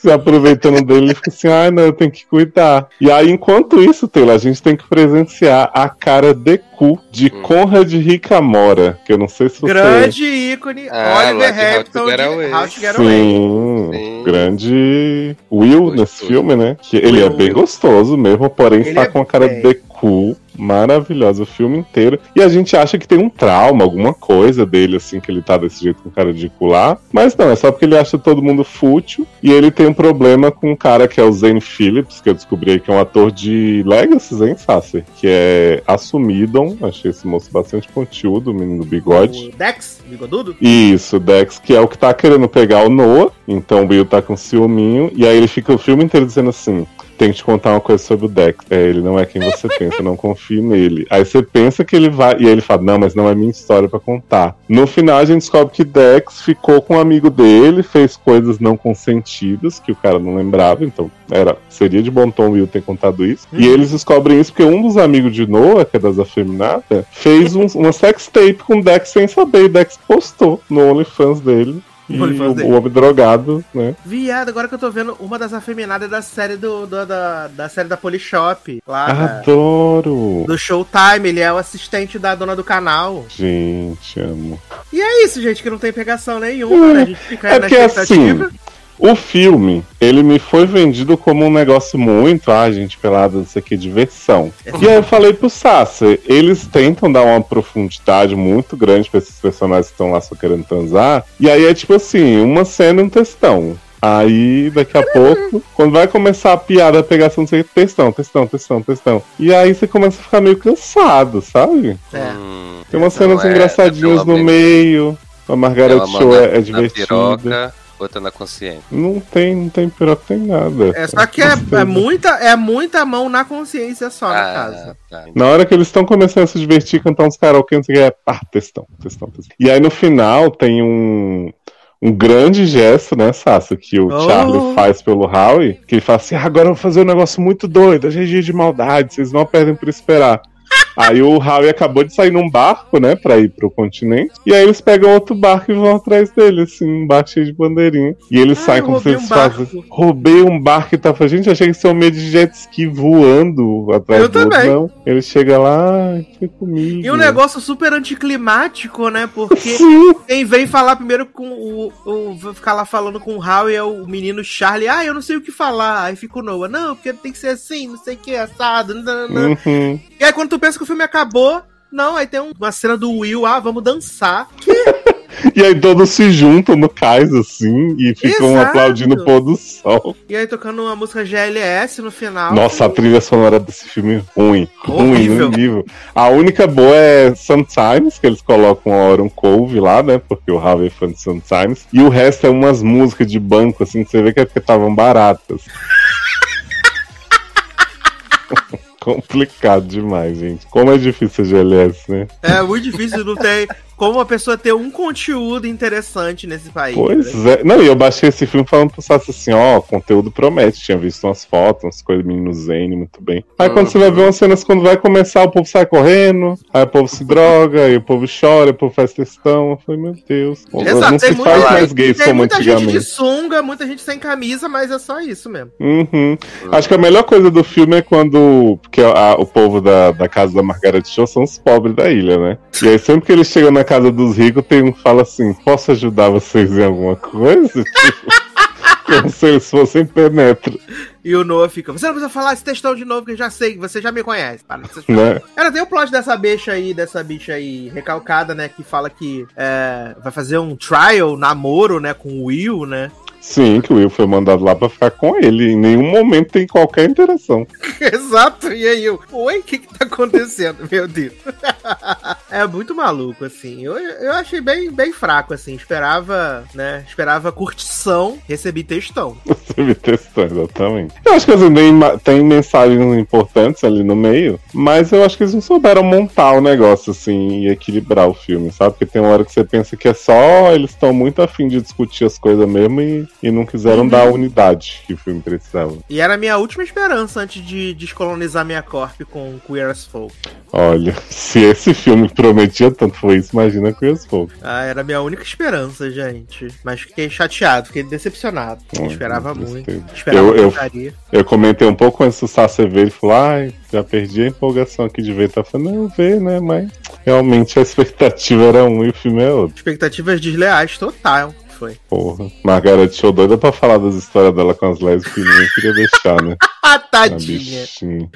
Se aproveitando dele, ele fica assim, ah, não, eu tenho que cuidar. E aí, enquanto isso, Taylor, a gente tem que presenciar a cara de cu de Hum. Conrad Ricamora, que eu não sei se você... Grande ícone, Ah, Oliver de How to Hampton Get de. How to Get Away. Sim, Sim. grande Will Gostoso. nesse filme, né? Que ele é Will. bem gostoso mesmo, porém Ele está é com a cara bem. de cu maravilhosa o filme inteiro. E a gente acha que tem um trauma, alguma coisa dele, assim, que ele tá desse jeito com cara de cu lá. Mas não, é só porque ele acha todo mundo fútil. E ele tem um problema com um cara que é o Zane Phillips, que eu descobri que é um ator de Legacy, hein, Sasser? Que é assumido. Achei esse moço bastante pontudo, o menino do bigode. O Dex, bigodudo? Isso, Dex, que é o que tá querendo pegar o Noah. Então o Will tá com ciúminho. E aí ele fica o filme inteiro dizendo assim: tem que te contar uma coisa sobre o Dex. É, ele não é quem você pensa, não confio nele. Aí você pensa que ele vai. E aí ele fala: não, mas não é minha história pra contar. No final a gente descobre que Dex ficou com um amigo dele, fez coisas não consentidas, que o cara não lembrava. Então era, seria de bom tom o Will ter contado isso. E Uhum. eles descobrem isso porque um dos amigos de Noah, que é das afeminadas, fez um- uma sex tape com o Dex sem saber. E Dex postou no OnlyFans dele. O, o homem drogado, né? Viado, agora que eu tô vendo uma das afeminadas da série do, do- da, da série da Polishop, lá Ah, da- Adoro! do Showtime, ele é o assistente da dona do canal. Gente, amo. E é isso, gente, que não tem pegação nenhuma, né? A gente fica É na assim, expectativa. O filme, ele me foi vendido como um negócio muito, ah, gente, pelada, isso aqui, diversão. E aí eu falei pro Sasser, eles tentam dar uma profundidade muito grande pra esses personagens que estão lá só querendo transar. E aí é tipo assim, uma cena e um textão. Aí, daqui a pouco, quando vai começar a piada, a pegação, você textão, textão, textão, textão. E aí você começa a ficar meio cansado, sabe? É. Hum, Tem umas então cenas é, engraçadinhas pelo no meio. A Margaret Show é, é divertida. Outra na consciência. Não tem, não tem piroca, tem nada. É só que é, é muita, é muita mão na consciência só, no caso. Ah, tá. Na hora que eles estão começando a se divertir, cantar uns karaokê, não sei o que, é pá, textão, textão, textão. E aí no final tem um, um grande gesto, né, Sasha, que o Oh. Charlie faz pelo Howie, que ele fala assim, ah, agora eu vou fazer um negócio muito doido, a GG de maldade, vocês não perdem por esperar. Aí o Howie acabou de sair num barco, né, pra ir pro continente. E aí eles pegam outro barco e vão atrás dele, assim, um barco cheio de bandeirinha. E eles Ah, saem como se eles um barco. fazem. Roubei um barco e tá falando, gente, achei que isso é um meio de jet ski voando atrás Eu do outro. também. Não. Ele chega lá, "Ai, foi comigo. E um negócio super anticlimático, né? Porque Sim. quem vem falar primeiro com o, o. vai ficar lá falando com o Howie é o menino Charlie. Ah, eu não sei o que falar. Aí fica o Noah. Não, porque tem que ser assim, não sei o que, assado. Uhum. E aí quando tu pensa que o filme acabou. Não, aí tem um- uma cena do Will, ah, vamos dançar. E aí todos se juntam no cais, assim, e ficam Exato. aplaudindo o pôr do sol. E aí tocando uma música GLS no final. Nossa, a trilha sonora desse filme ruim. Ruim, Horrível. horrível. A única boa é Sometimes, que eles colocam a Oran Cove lá, né? Porque o Harvey é fã de Sometimes. E o resto é umas músicas de banco, assim, que você vê que é porque estavam baratas. Complicado demais, gente. Como é difícil a GLS, né? É muito difícil não ter como uma pessoa ter um conteúdo interessante nesse país. Pois né? é. Não, e eu baixei esse filme falando pro Sassi assim, ó, conteúdo promete. Tinha visto umas fotos, umas coisas menino Zane, muito bem. Aí quando você vai ver umas cenas, quando vai começar, o povo sai correndo, aí o povo se droga, aí o povo chora, o povo faz textão. Eu falei, meu Deus. Exato, não tem se muita, faz mais gays tem como muita gente de sunga, muita gente sem camisa, mas é só isso mesmo. Uhum. Acho que a melhor coisa do filme é quando. Porque a- o povo da, da casa da Margaret Show são os pobres da ilha, né? E aí sempre que eles chegam na casa dos ricos, tem um que fala assim: posso ajudar vocês em alguma coisa? Como se eles fossem penetra, E o Noah fica, você não precisa falar esse textão de novo que eu já sei, que você já me conhece. Para, né? Ela tem o plot dessa bicha aí, dessa bicha aí recalcada, né? Que fala que é, vai fazer um trial, namoro, né? Com o Will, né? Sim, que o Will foi mandado lá pra ficar com ele. Em nenhum momento tem qualquer interação. Exato, e aí eu, oi, o que que tá acontecendo, meu Deus? é muito maluco, assim, eu, eu achei bem, bem fraco, assim, esperava, né, esperava curtição, recebi textão. Me testou, exatamente. Eu acho que assim, tem, tem mensagens importantes ali no meio, mas eu acho que eles não souberam montar o negócio, assim, e equilibrar o filme, sabe? Porque tem uma hora que você pensa que é só eles estão muito afim de discutir as coisas mesmo e, e não quiseram dar a unidade que o filme precisava. E era a minha última esperança antes de descolonizar minha corp com Queer as Folk. Olha, se esse filme prometia tanto foi isso, imagina com os Folk. Ah, era a minha única esperança, gente. Mas fiquei chateado, fiquei decepcionado. Hum, esperava muito. Esperava Eu- eu-. Eu comentei um pouco antes do Sassi ver, ele falou, ai, já perdi a empolgação aqui de ver. Tá falando, não, ver, né? Mas realmente a expectativa era um e o filme é outro. Expectativas desleais, total. Foi. Porra. Margaret Show doida pra falar das histórias dela com as lésbicas e ninguém queria deixar, né? Ah, tadinha. bichinha.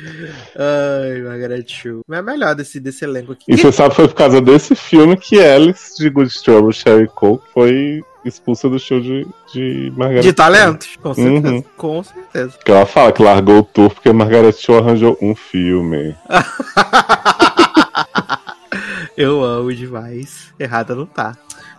Ai, Margaret Chu. Mas é melhor desse, desse elenco aqui. E você sabe que foi por causa desse filme que Alice de Good Trouble, Sherry Cole, foi expulsa do show de, de Margaret De talentos? Com certeza. Uhum. Com certeza. Porque ela fala que largou o tour porque Margaret Cho arranjou um filme. Eu amo demais. Errada não tá.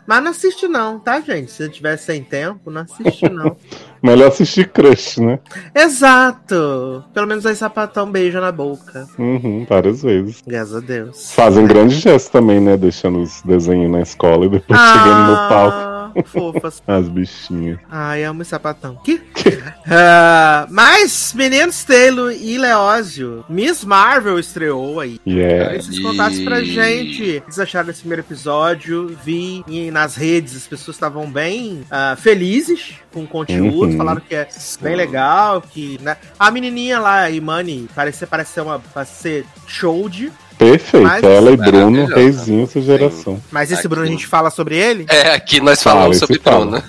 Mas não assiste não, tá, gente? Se eu tiver sem tempo, não assiste não. Melhor assistir Crush, né? Exato! Pelo menos aí sapatão beija na boca. Uhum, várias vezes. Graças a Deus. Fazem grande gesto também, né? Deixando os desenhos na escola e depois chegando no palco. Fofas. As bichinhas. Ai, amo esse sapatão. Que? Ah, mas, meninos Taylor e Leózio, Miss Marvel estreou aí. Yeah. Que vocês contassem pra gente o que vocês acharam desse primeiro episódio. Vi nas redes, as pessoas estavam bem ah, felizes com o conteúdo, Uhum. falaram que é bem legal, que né? a menininha lá, a Imani, parece, parece ser uma parece ser show de, Perfeito. Mas- Ela e Bruno, reizinho sua geração. mas esse Aqui. Bruno a gente fala sobre ele. É, aqui nós Fala, falamos esse sobre fala. Bruno.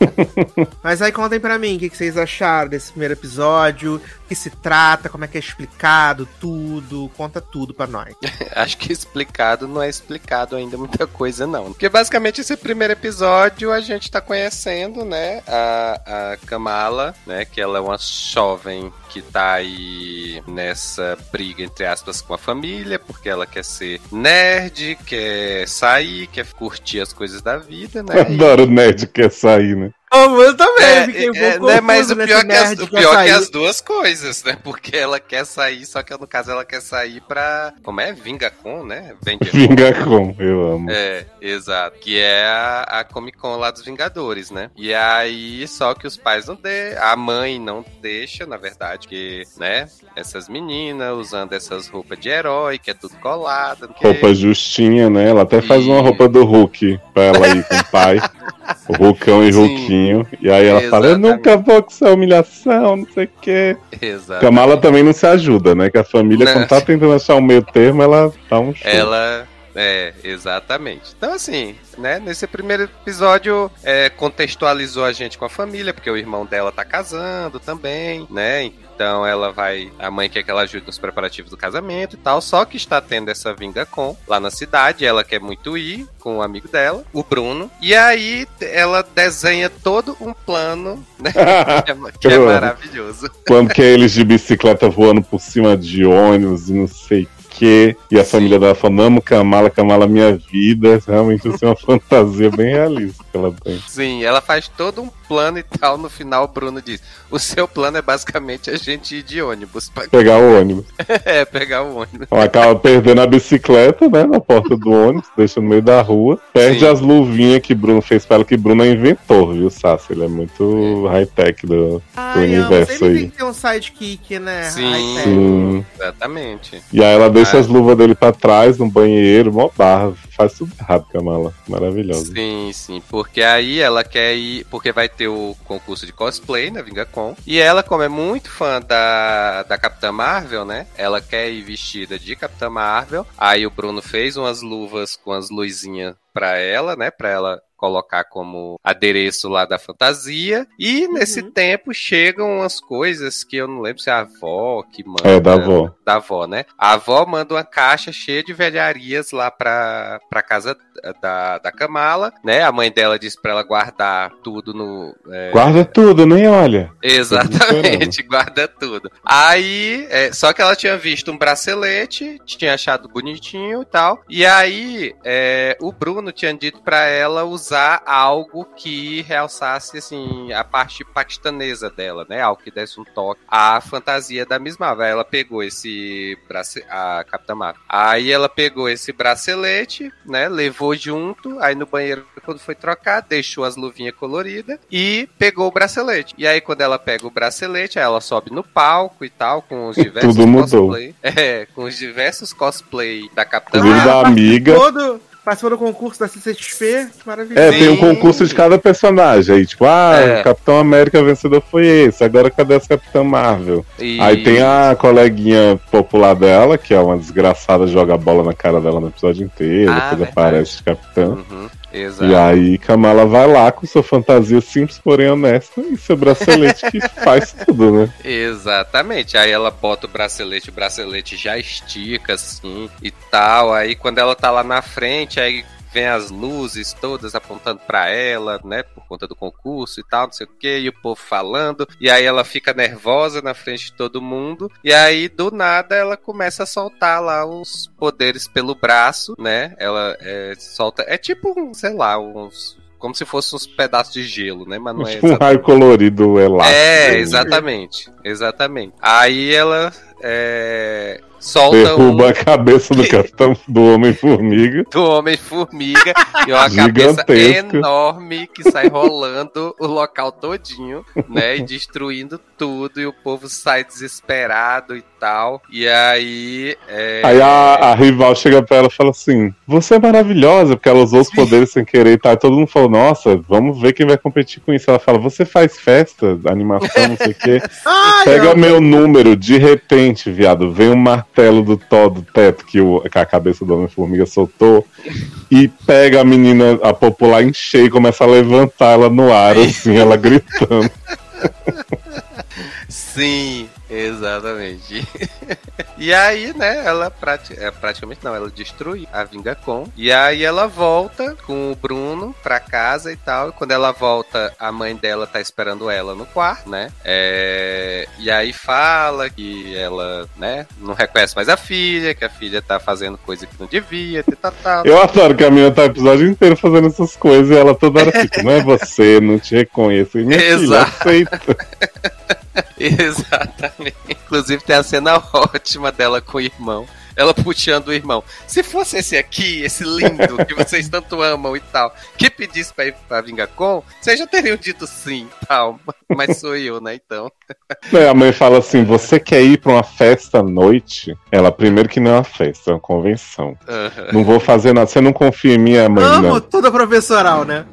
Mas aí contem pra mim o que, que vocês acharam desse primeiro episódio, o que se trata, como é que é explicado, tudo, conta tudo pra nós. Acho que explicado não é explicado ainda muita coisa, não. Porque basicamente esse primeiro episódio a gente tá conhecendo, né, a, a Kamala, né, que ela é uma jovem que tá aí nessa briga, entre aspas, com a família, porque ela quer ser nerd, quer sair, quer curtir as coisas da vida, né? E- Adoro o nerd que quer sair, né? Oh, eu também, É, um é, né, mas o pior, que as, o que pior que as duas coisas, né? Porque ela quer sair, só que no caso ela quer sair pra. Como é? Vingacon, né? Vende Vingacom, eu amo. É, exato. Que é a, a Comic Con lá dos Vingadores, né? E aí, só que os pais não de, a mãe não deixa, na verdade, que, né? Essas meninas usando essas roupas de herói, que é tudo o quê. Roupa justinha, né? Ela até faz uma roupa do Hulk pra ela ir com o pai. O Hulkão e Sim. Hulkinho. E aí ela fala, eu Exatamente. nunca vou com essa humilhação, não sei o quê. Exato. Kamala também não se ajuda, né? Que a família, Não. quando tá tentando achar um meio termo, ela dá um show. Ela. É, exatamente. Então, assim, né? Nesse primeiro episódio, é, contextualizou a gente com a família, porque o irmão dela tá casando também, né? Então ela vai. A mãe quer que ela ajude nos preparativos do casamento e tal. Só que está tendo essa vinga com lá na cidade. Ela quer muito ir com o amigo dela, o Bruno. E aí ela desenha todo um plano, né? que é, que é maravilhoso. Quando que é eles de bicicleta voando por cima de ônibus e não sei o quê. E a família dela falando, amo Kamala, Kamala minha vida. Realmente, assim, uma fantasia bem realista que ela tem. Sim, ela faz todo um plano e tal. No final, o Bruno diz: O seu plano é basicamente a gente ir de ônibus. Pra... Pegar o ônibus. é, pegar o ônibus. Ela acaba perdendo a bicicleta, né, na porta do ônibus, deixa no meio da rua. Perde Sim. as luvinhas que Bruno fez pra ela, que Bruno é inventor, viu, Sassi? Ele é muito high-tech do, do Ai, amo. universo Sempre tem aí. que ter um sidekick, né? Sim. High-tech. Sim. Exatamente. E aí ela deixa Ah. as luvas dele pra trás, no banheiro, mó barra. Faz tudo errado, Kamala. Maravilhosa. Sim, sim. Porque aí ela quer ir. Porque vai ter o concurso de cosplay na VingaCon. E ela, como é muito fã da, da Capitã Marvel, né? Ela quer ir vestida de Capitã Marvel. Aí o Bruno fez umas luvas com as luzinhas pra ela, né? Pra ela colocar como adereço lá da fantasia. E nesse tempo chegam umas coisas que eu não lembro se é a avó que manda. É, da avó. Da avó, né? A avó manda uma caixa cheia de velharias lá pra, pra casa da, da Kamala, né? A mãe dela disse pra ela guardar tudo no. é, Guarda tudo, nem olha. Exatamente, guarda tudo. Aí, é, só que ela tinha visto um bracelete, tinha achado bonitinho e tal. E aí, é, o Bruno tinha dito pra ela usar algo que realçasse, assim, a parte paquistanesa dela, né? Algo que desse um toque à fantasia da Miss Marvel. Aí ela pegou esse bracelete, a Capitã Marvel. Aí ela pegou esse bracelete, né? Levou junto, aí no banheiro, quando foi trocar, deixou as luvinhas coloridas e pegou o bracelete. E aí, quando ela pega o bracelete, aí ela sobe no palco e tal, com os diversos Tudo mudou. cosplay. É, com os diversos cosplay da Capitã Marvel. da amiga. Todo, participou do concurso da CCXP. Maravilhoso. É, tem um concurso de cada personagem. Aí, tipo, ah, É. o Capitão América vencedor foi esse. Agora cadê esse Capitão Marvel? E- Aí tem a coleguinha popular dela, que é uma desgraçada, joga bola na cara dela no episódio inteiro, Ah, depois verdade. aparece de capitão. Uhum, exato. E aí Kamala vai lá com sua fantasia simples, porém honesta, e seu bracelete que faz tudo, né? Exatamente. Aí ela bota o bracelete, o bracelete já estica assim e tal. Aí quando ela tá lá na frente, aí vem as luzes todas apontando pra ela, né, por conta do concurso e tal, não sei o que, e o povo falando. E aí ela fica nervosa na frente de todo mundo. E aí do nada ela começa a soltar lá os poderes pelo braço, né? Ela é, solta, é tipo, um, sei lá, uns como se fossem uns pedaços de gelo, né? Mas não é Tipo um exatamente. raio colorido elástico. É, exatamente. Exatamente. Aí ela é, solta Derruba um a cabeça do Capitão do Homem-Formiga. do Homem-Formiga e uma cabeça enorme que sai rolando o local todinho, né? E destruindo tudo. E o povo sai desesperado e tal. E aí. é, Aí a, a rival chega pra ela e fala assim: Você é maravilhosa, porque ela usou os poderes sem querer e tal. E todo mundo falou: Nossa, vamos ver quem vai competir com isso. Ela fala: Você faz festa, animação, não sei o quê. Ai, Pega eu- meu número, de repente, viado, vem um martelo do tó do teto que, o, que a cabeça do Homem-Formiga soltou e pega a menina, a popular, em cheio e começa a levantar ela no ar, assim, ela gritando. Sim, exatamente. e aí, né, ela prati é, praticamente não, ela destrui a Vingacon. E aí ela volta com o Bruno pra casa e tal. E quando ela volta, a mãe dela tá esperando ela no quarto, né? É, E aí fala que ela, né, não reconhece mais a filha, que a filha tá fazendo coisa que não devia, e tal, tal. Eu adoro que a menina tá o episódio inteiro fazendo essas coisas e ela toda hora fica, não é você, não te reconheço. E minha filha, Exato. aceita. Exatamente. Inclusive tem a cena ótima dela com o irmão. Ela puxando o irmão. Se fosse esse aqui, esse lindo, que vocês tanto amam e tal, que pedisse pra ir pra Vingacon, vocês já teriam dito sim, tal. Mas sou eu, né, então. Aí a mãe fala assim: você quer ir pra uma festa à noite? Ela, primeiro que não é uma festa, é uma convenção. Não vou fazer nada. Você não confia em mim, a mãe? Amo Não. toda professoral, né?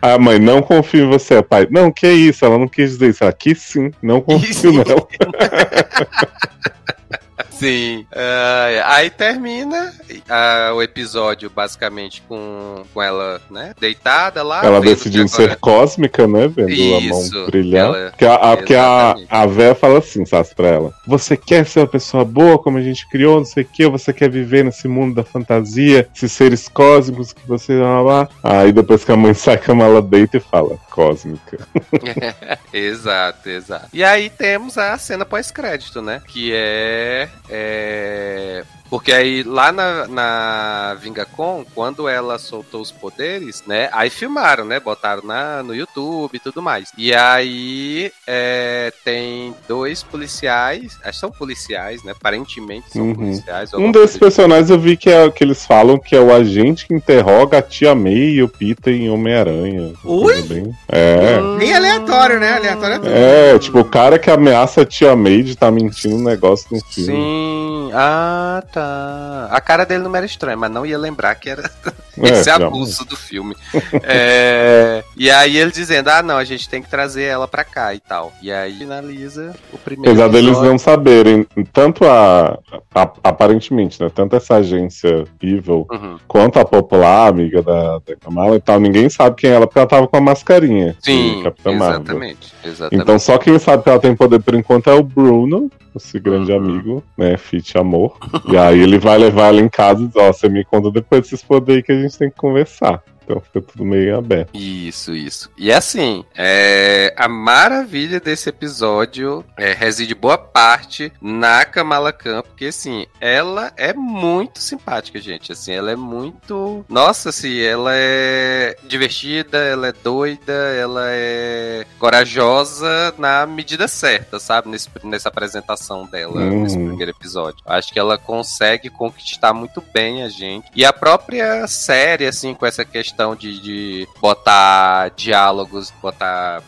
A mãe, não confio em você, pai. Não, que isso? Ela não quis dizer isso. Ela sim, não confio sim. nela. Sim. Ai, aí termina a- o episódio basicamente com, com ela, né? Deitada lá. Ela que agora- ser cósmica, né? Vendo a Isso, mão brilhar. ela- Porque a, a, porque a, a véia fala assim, sabe, pra ela: Você quer ser uma pessoa boa, como a gente criou, não sei o quê, ou você quer viver nesse mundo da fantasia, esses seres cósmicos que você. Lá, lá. Aí depois que a mãe sai com ela deita e fala: Cósmica. exato, exato. E aí temos a cena pós-crédito, né? Que é. É... Porque aí lá na, na Vingacon, quando ela soltou os poderes, né? Aí filmaram, né? Botaram na, no YouTube e tudo mais. E aí é, tem dois policiais, acho que são policiais, né? Aparentemente são Uhum. policiais. Um desses coisa personagens eu vi que, é, que eles falam que é o agente que interroga a tia May e o Peter em Homem-Aranha. Ui! Bem- É. Nem aleatório, né? Aleatório é tudo. É, tipo, o cara que ameaça a tia May de tá mentindo um negócio no filme. Sim, ah tá. A cara dele não era estranha, mas não ia lembrar que era É, esse já- abuso do filme. É, e aí ele dizendo: ah, não, a gente tem que trazer ela pra cá e tal. E aí finaliza o primeiro. Apesar deles não saberem, tanto a, a- Aparentemente, né? Tanto essa agência Evil Uhum. quanto a popular amiga da, da Kamala e tal, ninguém sabe quem é ela porque ela tava com a mascarinha. Sim, Capitã exatamente. exatamente. Então só quem sabe que ela tem poder por enquanto é o Bruno, esse grande Uhum. amigo, né? Fit amor. E aí ele vai levar ela em casa e diz, ó, você me conta depois desses poderes que a gente tem que conversar. Então fica tudo meio aberto. Isso, isso. E assim, é, a maravilha desse episódio é, reside boa parte na Kamala Khan, porque assim, ela é muito simpática, gente. Assim, ela é muito. Nossa, assim, ela é divertida, ela é doida, ela é corajosa na medida certa, sabe? Nesse, nessa apresentação dela, Uhum. nesse primeiro episódio. Acho que ela consegue conquistar muito bem a gente. E a própria série, assim, com essa questão de, de botar diálogos, botar.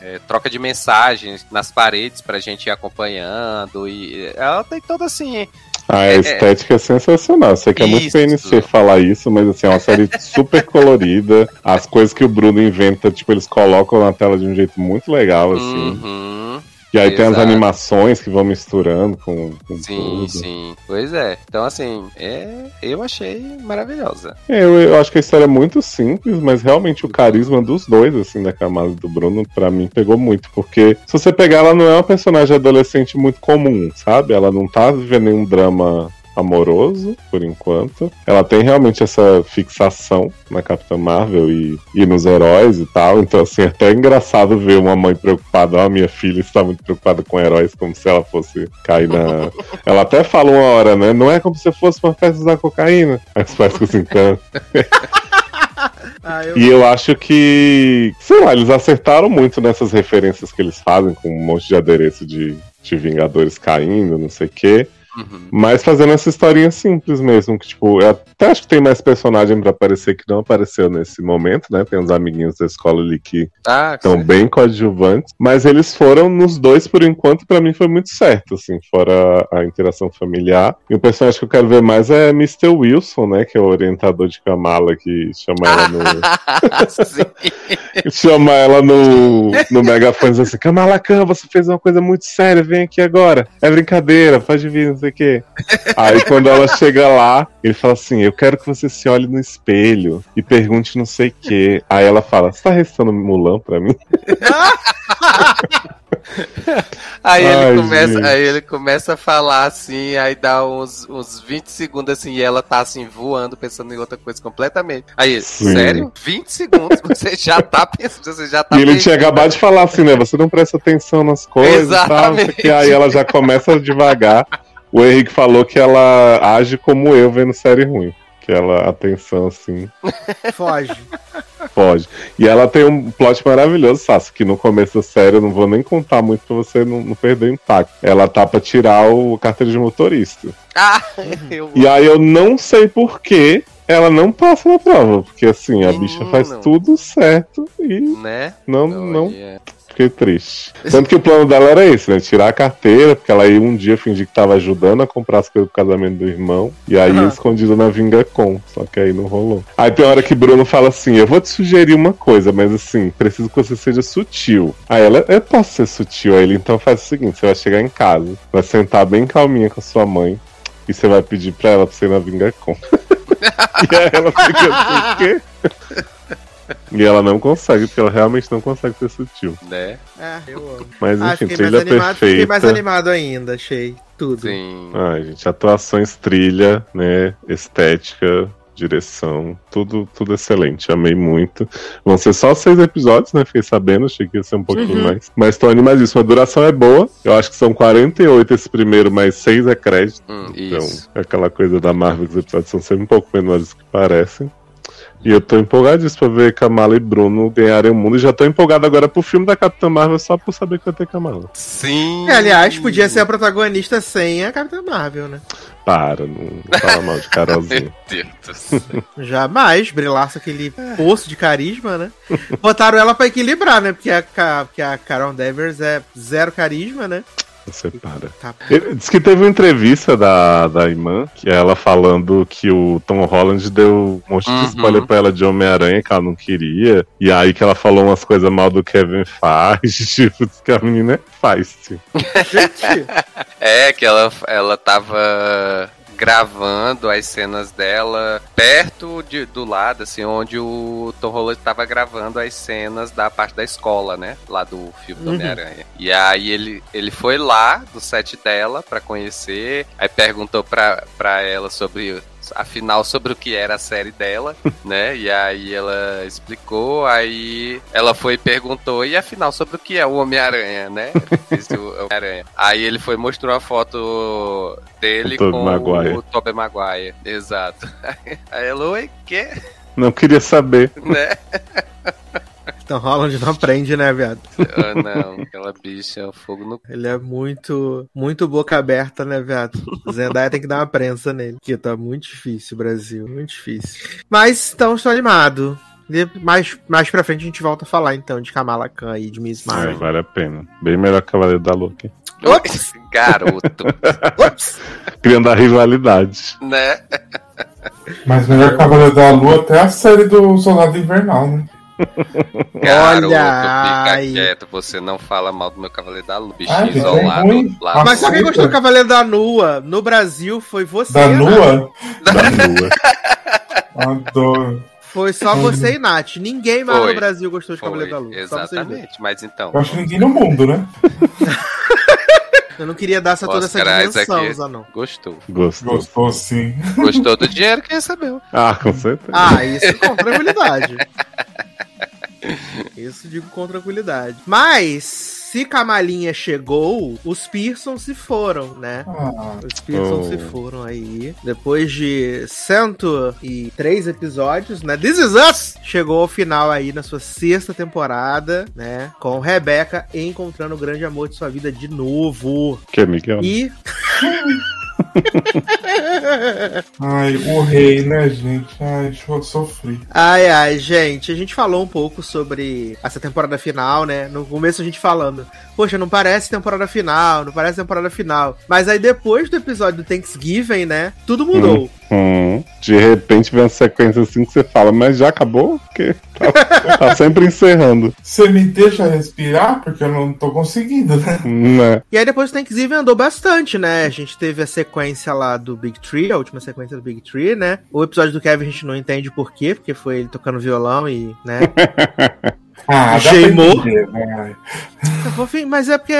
é, troca de mensagens nas paredes pra gente ir acompanhando e ela tem toda assim A É, estética é sensacional. Sei que é muito. PNC falar isso, mas assim, é uma série super colorida. As coisas que o Bruno inventa, tipo, eles colocam na tela de um jeito muito legal, assim. uhum, E aí tem as exato. animações que vão misturando com, com sim tudo. sim pois é então assim é eu achei maravilhosa É, Eu, eu acho que a história é muito simples, mas realmente o carisma dos dois, assim, da Kamala e do Bruno, pra mim pegou muito. Porque se você pegar, ela não é uma personagem adolescente muito comum, sabe? Ela não tá vivendo nenhum drama amoroso, por enquanto. Ela tem realmente essa fixação na Capitã Marvel e, e nos heróis e tal. Então, assim, é até engraçado ver uma mãe preocupada. Ó, minha filha está muito preocupada com heróis, como se ela fosse cair na. ela até fala uma hora, né? Não é como se fosse uma festa usar cocaína. Aí os pais ficam assim, "Tá." Ah, eu... E eu acho que, sei lá, eles acertaram muito nessas referências que eles fazem, com um monte de adereço de, de Vingadores caindo, não sei o quê. Uhum. Mas fazendo essa historinha simples mesmo, que tipo, eu até acho que tem mais personagem pra aparecer que não apareceu nesse momento, né? Tem uns amiguinhos da escola ali que ah estão bem coadjuvantes, mas eles foram nos dois por enquanto, pra mim foi muito certo, assim, fora a interação familiar. E o personagem que eu quero ver mais é Mr. Wilson, né? Que é o orientador de Kamala que chama ela no. Chama ela no, no megafone assim: Kamala Khan, você fez uma coisa muito séria, vem aqui agora. É brincadeira, pode vir, sei o quê. Aí quando ela chega lá, ele fala assim: Eu quero que você se olhe no espelho e pergunte não sei o quê. Aí ela fala: Você tá restando Mulan pra mim? Aí ele, Ai, começa, gente. aí ele começa a falar assim, aí dá uns, uns 20 segundos assim, e ela tá assim, voando, pensando em outra coisa completamente. Aí, Sim. sério? 20 segundos? Você já tá pensando, você já tá E ele tinha acabado de falar assim, né? Você não presta atenção nas coisas tal. Exatamente. Aí ela já começa devagar. O Henrique falou que ela age como eu vendo série ruim. Que ela, atenção assim, Foge. Pode. E ela tem um plot maravilhoso, Sassi, que no começo da série eu não vou nem contar muito pra você não, não perder o impacto. Ela tá pra tirar o carteira de motorista. Ah, eu... E aí eu não sei por que ela não passa na prova. Porque assim, a Menino. bicha faz tudo certo e Né? não, não Olha. Fiquei triste. Tanto que o plano dela era esse, né? Tirar a carteira, porque ela ia um dia fingir que tava ajudando a comprar as coisas pro casamento do irmão. E aí Aham. escondida na Vingacom. Só que aí não rolou. Aí tem hora que Bruno fala assim: Eu vou te sugerir uma coisa, mas assim, preciso que você seja sutil. Aí ela, eu posso ser sutil. Aí ele então faz o seguinte: você vai chegar em casa, vai sentar bem calminha com a sua mãe. e você vai pedir pra ela pra você ir na Vingacom. e aí ela fica assim, o quê? E ela não consegue, porque ela realmente não consegue ser sutil. Né? É, eu amo. Mas Ah, enfim, mais trilha animado, fiquei mais perfeita. animado ainda, achei. Tudo. Sim. Ai, gente, atuações, trilha, né? Estética, direção, tudo, tudo excelente. Amei muito. Vão ser só seis episódios, né? Fiquei sabendo, achei que ia ser um pouquinho Uhum. mais. Mas tô animadíssimo. A duração é boa. Eu acho que são 48 esse primeiro, mas seis é crédito. Hum, Então, isso. aquela coisa da Marvel, que os episódios são sempre um pouco menores do que parecem. E eu tô empolgadíssimo pra ver Kamala e Bruno ganharem o mundo. E já tô empolgado agora pro filme da Capitã Marvel só por saber que vai ter Kamala. Sim. É, aliás, podia ser a protagonista sem a Capitã Marvel, né? Para, não, fala mal de Carolzinha. Meu Deus do céu. Jamais brilhasse aquele poço de carisma, né? Botaram ela pra equilibrar, né? Porque a, porque a Carol Danvers é zero carisma, né? Você para. Tá. Ele Diz que teve uma entrevista da, da Imã, que é ela falando que o Tom Holland deu um monte de Uhum. spoiler pra ela de Homem-Aranha que ela não queria. E aí que ela falou umas coisas mal do Kevin Feige, tipo, diz que a menina é feist. Gente, É, que ela, ela tava gravando as cenas dela perto de, do lado, assim, onde o Tom Holland tava gravando as cenas da parte da escola, né? Lá do filme do Uhum. Homem-Aranha. E aí ele, ele foi lá do set dela pra conhecer, aí perguntou pra, pra ela sobre afinal sobre o que era a série dela, né? E aí ela explicou, aí ela foi e perguntou, e afinal sobre o que é o Homem-Aranha, né? O Homem-Aranha. Aí ele foi mostrou a foto dele O com Maguire. o Tobey Maguire. Exato. Aí ela, oi, que? Não queria saber. né? Tom Holland não aprende, né, viado? Ah, não, aquela bicha é um fogo no Ele é muito, muito boca aberta, né, viado? Zendaya tem que dar uma prensa nele. Que tá muito difícil, Brasil. Muito difícil. Mas, então, estou animado. E mais, mais pra frente a gente volta a falar, então, de Kamala Khan e de Miss É, Marvel. vale a pena. Bem melhor que Cavaleiro da aqui. Ops! Garoto, Ops! Criando a rivalidade. né? Mas melhor Cavaleiro da Lua até a série do Soldado Invernal, né? Garoto, Olha, fica ai. quieto, você não fala mal do meu Cavaleiro da Lua, bichinho gente, é isolado lá. Mas só quem Aceita. gostou do Cavaleiro da Lua no Brasil foi você. Da Nath. Lua? Da Lua. Adoro. Foi só você e Nath. Ninguém mais Foi. no Brasil gostou de Foi, Cavaleiro da Lua. Exatamente, mas então. Eu acho que ninguém no mundo, né? Eu não queria dar essa, toda essa dimensão. Zanon. Gostou. Gostou. Gostou sim. Gostou do dinheiro que recebeu. Ah, com certeza. Ah, isso com tranquilidade. Isso digo com tranquilidade. Mas, se Camalinha chegou, os Pearson se foram, né? Ah, Os Pearson Oh. se foram aí. Depois de 103 episódios, né? This Is Us chegou ao final aí na sua sexta temporada, né? Com Rebecca encontrando o grande amor de sua vida de novo. Que, Miguel? E ai, o rei, né, gente? Ai, sofri. Ai, ai, gente, a gente falou um pouco sobre essa temporada final, né? No começo a gente falando, poxa, não parece temporada final, não parece temporada final. Mas aí depois do episódio do Thanksgiving, né? Tudo mudou. Hum, de repente vem uma sequência assim que você fala, mas já acabou? Porque tá, tá sempre encerrando. Você me deixa respirar? Porque eu não tô conseguindo, né? Né? E aí depois do Thanksgiving andou bastante, né? A gente teve a sequência lá do Big Tree, a última sequência do Big Tree, né? O episódio do Kevin a gente não entende por quê, porque foi ele tocando violão e, né? Ah, entender, né? Mas é porque.